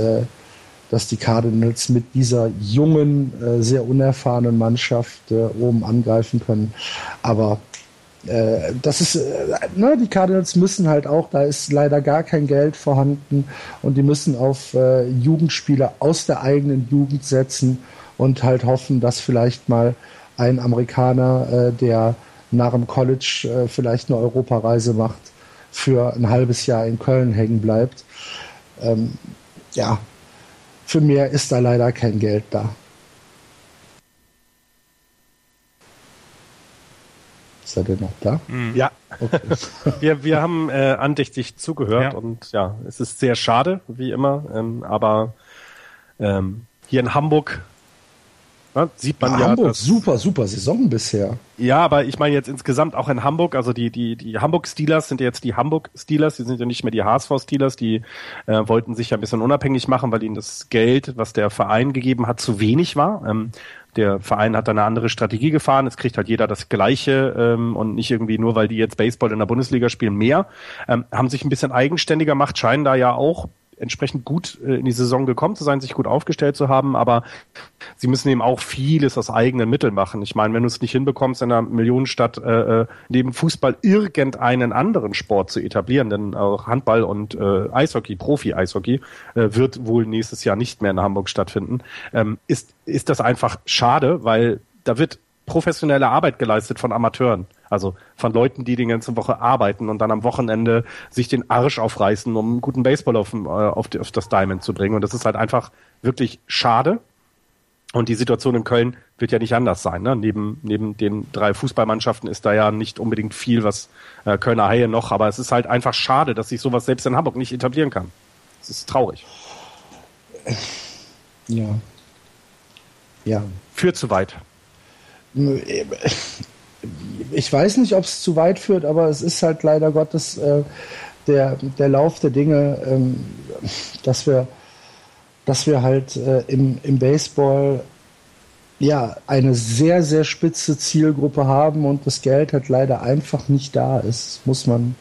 dass die Cardinals mit dieser jungen, äh, sehr unerfahrenen Mannschaft äh, oben angreifen können. Aber äh, das ist, ne, die Cardinals müssen halt auch, da ist leider gar kein Geld vorhanden und die müssen auf äh, Jugendspieler aus der eigenen Jugend setzen und halt hoffen, dass vielleicht mal ein Amerikaner, äh, der nach dem College äh, vielleicht eine Europareise macht, für ein halbes Jahr in Köln hängen bleibt. Ähm, ja, für mehr ist da leider kein Geld da. Ist er denn noch da? Ja. wir, wir haben äh, andächtig zugehört Ja. und ja, es ist sehr schade, wie immer, ähm, aber ähm, hier in Hamburg Ne? Sieht man ja, ja. Hamburg, super, super Saison bisher. Ja, aber ich meine jetzt insgesamt auch in Hamburg, also die, die, die Hamburg Steelers sind ja jetzt die Hamburg Steelers, die sind ja nicht mehr die HSV Steelers, die äh, wollten sich ja ein bisschen unabhängig machen, weil ihnen das Geld, was der Verein gegeben hat, zu wenig war. Ähm, der Verein hat da eine andere Strategie gefahren, jetzt kriegt halt jeder das Gleiche ähm, und nicht irgendwie nur, weil die jetzt Baseball in der Bundesliga spielen, mehr. Ähm, haben sich ein bisschen eigenständiger gemacht, scheinen da ja auch entsprechend gut äh, in die Saison gekommen zu sein, sich gut aufgestellt zu haben, aber sie müssen eben auch vieles aus eigenen Mitteln machen. Ich meine, wenn du es nicht hinbekommst, in einer Millionenstadt äh, äh, neben Fußball irgendeinen anderen Sport zu etablieren, denn auch Handball und äh, Eishockey, Profi-Eishockey, äh, wird wohl nächstes Jahr nicht mehr in Hamburg stattfinden, ähm, ist, ist das einfach schade, weil da wird professionelle Arbeit geleistet von Amateuren. Also von Leuten, die die ganze Woche arbeiten und dann am Wochenende sich den Arsch aufreißen, um einen guten Baseball auf, äh, auf, auf das Diamond zu bringen. Und das ist halt einfach wirklich schade. Und die Situation in Köln wird ja nicht anders sein. Ne? Neben, neben den drei Fußballmannschaften ist da ja nicht unbedingt viel, was äh, Kölner Haie noch, aber es ist halt einfach schade, dass sich sowas selbst in Hamburg nicht etablieren kann. Es ist traurig. Ja. Ja. Führt zu weit. Ich weiß nicht, ob es zu weit führt, aber es ist halt leider Gottes äh, der, der Lauf der Dinge, ähm, dass wir, dass wir halt äh, im, im Baseball ja eine sehr, sehr spitze Zielgruppe haben und das Geld halt leider einfach nicht da ist, muss man,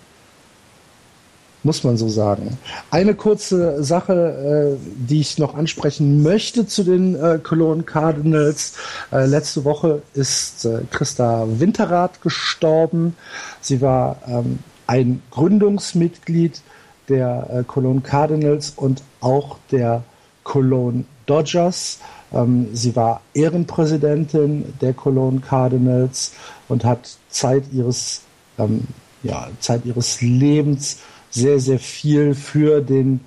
muss man so sagen. Eine kurze Sache, äh, die ich noch ansprechen möchte zu den äh, Cologne Cardinals. Äh, letzte Woche ist äh, Christa Winterrath gestorben. Sie war ähm, ein Gründungsmitglied der äh, Cologne Cardinals und auch der Cologne Dodgers. Ähm, sie war Ehrenpräsidentin der Cologne Cardinals und hat Zeit ihres, ähm, ja, Zeit ihres Lebens sehr, sehr viel für den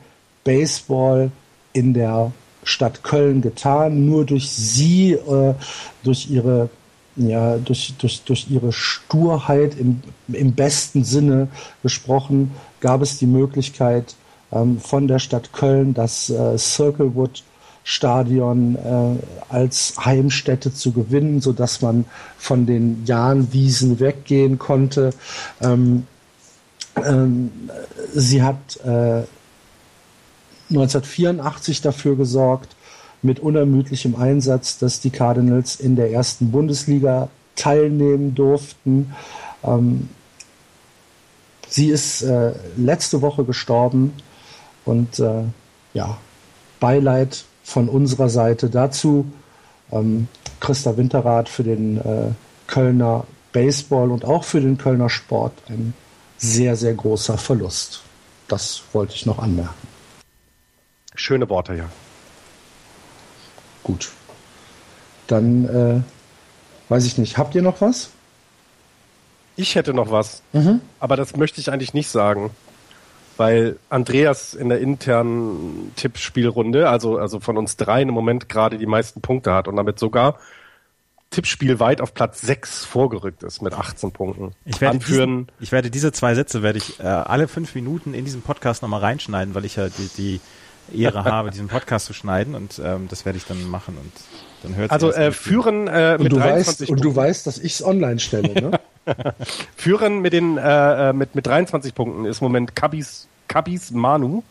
Baseball in der Stadt Köln getan. Nur durch sie, äh, durch ihre ja, durch, durch, durch ihre Sturheit im, im besten Sinne gesprochen, gab es die Möglichkeit ähm, von der Stadt Köln das äh, Circlewood Stadion äh, als Heimstätte zu gewinnen, so dass man von den Jahnwiesen weggehen konnte. Ähm, ähm, sie hat äh, 1984 dafür gesorgt, mit unermüdlichem Einsatz, dass die Cardinals in der ersten Bundesliga teilnehmen durften. Ähm, sie ist äh, letzte Woche gestorben und äh, ja, Beileid von unserer Seite dazu. Ähm, Christa Winterrath für den äh, Kölner Baseball und auch für den Kölner Sport ein sehr, sehr großer Verlust. Das wollte ich noch anmerken. Schöne Worte, ja. Gut. Dann äh, weiß ich nicht. Habt ihr noch was? Ich hätte noch was, aber das möchte ich eigentlich nicht sagen, weil Andreas in der internen Tippspielrunde, also, also von uns dreien im Moment gerade die meisten Punkte hat und damit sogar Tippspiel weit auf Platz 6 vorgerückt ist mit 18 Punkten. Ich werde, Anführen, diesen, ich werde diese zwei Sätze werde ich äh, alle fünf Minuten in diesem Podcast nochmal reinschneiden, weil ich ja die, die Ehre habe, diesen Podcast zu schneiden und ähm, das werde ich dann machen und dann hört also äh, führen äh, Und mit du, 23 weißt, und Punkten. du weißt, dass ich es online stelle, ne? Führen mit den äh, äh, mit, mit 23 Punkten ist im Moment Kabis, Kabis Manu.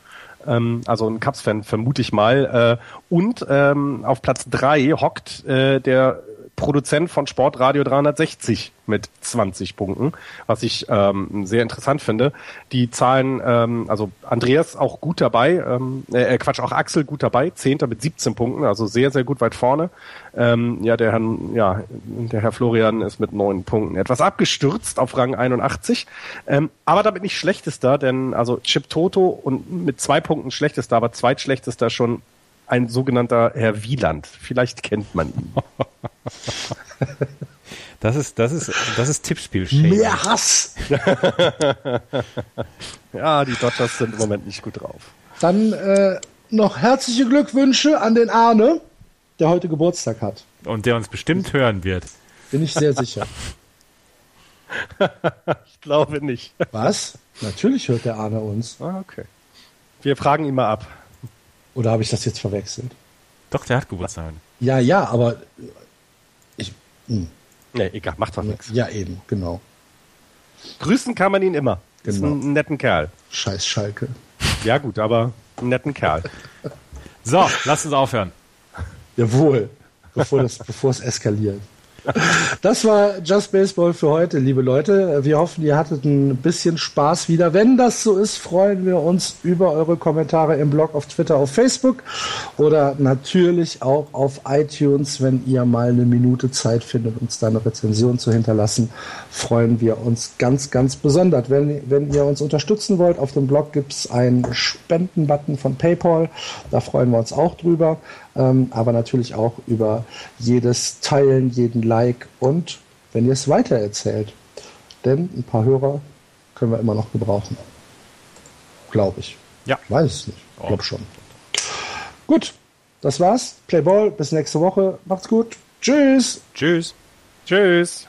Ähm, also ein Cubs-Fan, vermute ich mal. Äh, und ähm, auf Platz drei hockt äh, der Produzent von Sportradio 360 mit 20 Punkten, was ich ähm, sehr interessant finde. Die Zahlen, ähm, also Andreas auch gut dabei, ähm, äh, Quatsch, auch Axel gut dabei, Zehnter mit 17 Punkten, also sehr, sehr gut weit vorne. Ähm, ja, der Herr, ja, der Herr Florian ist mit neun Punkten etwas abgestürzt auf Rang 81, ähm, aber damit nicht schlechtester, denn also Chip Toto und mit zwei Punkten schlechtester, aber zweitschlechtester schon ein sogenannter Herr Wieland. Vielleicht kennt man ihn. Das ist, das ist, das ist Tippspiel-Shame. Mehr Hass! Ja, die Dodgers sind im Moment nicht gut drauf. Dann äh, noch herzliche Glückwünsche an den Arne, der heute Geburtstag hat. Und der uns bestimmt hören wird. Bin ich sehr sicher. Ich glaube nicht. Was? Natürlich hört der Arne uns. Ah, okay. Wir fragen ihn mal ab. Oder habe ich das jetzt verwechselt? Doch, der hat Geburtstag. Ja, ja, aber ich, hm, Nee, egal, macht doch nichts. ja eben, genau. Grüßen kann man ihn immer. Ist Genau. ein, ein netten Kerl. Scheiß Schalke. Ja gut, aber einen netten Kerl. So, lasst uns aufhören. Jawohl, bevor, das, bevor es eskaliert. Das war Just Baseball für heute, liebe Leute. Wir hoffen, ihr hattet ein bisschen Spaß wieder. Wenn das so ist, freuen wir uns über eure Kommentare im Blog, auf Twitter, auf Facebook oder natürlich auch auf iTunes. Wenn ihr mal eine Minute Zeit findet, uns da eine Rezension zu hinterlassen, freuen wir uns ganz, ganz besonders. Wenn, wenn ihr uns unterstützen wollt, auf dem Blog gibt es einen Spendenbutton von PayPal. Da freuen wir uns auch drüber. Ähm, aber natürlich auch über jedes Teilen, jeden Like und wenn ihr es weitererzählt. Denn ein paar Hörer können wir immer noch gebrauchen. Glaube ich. Ja. Weiß es nicht. Glaub schon. Gut, das war's. Playball, bis nächste Woche. Macht's gut. Tschüss. Tschüss. Tschüss.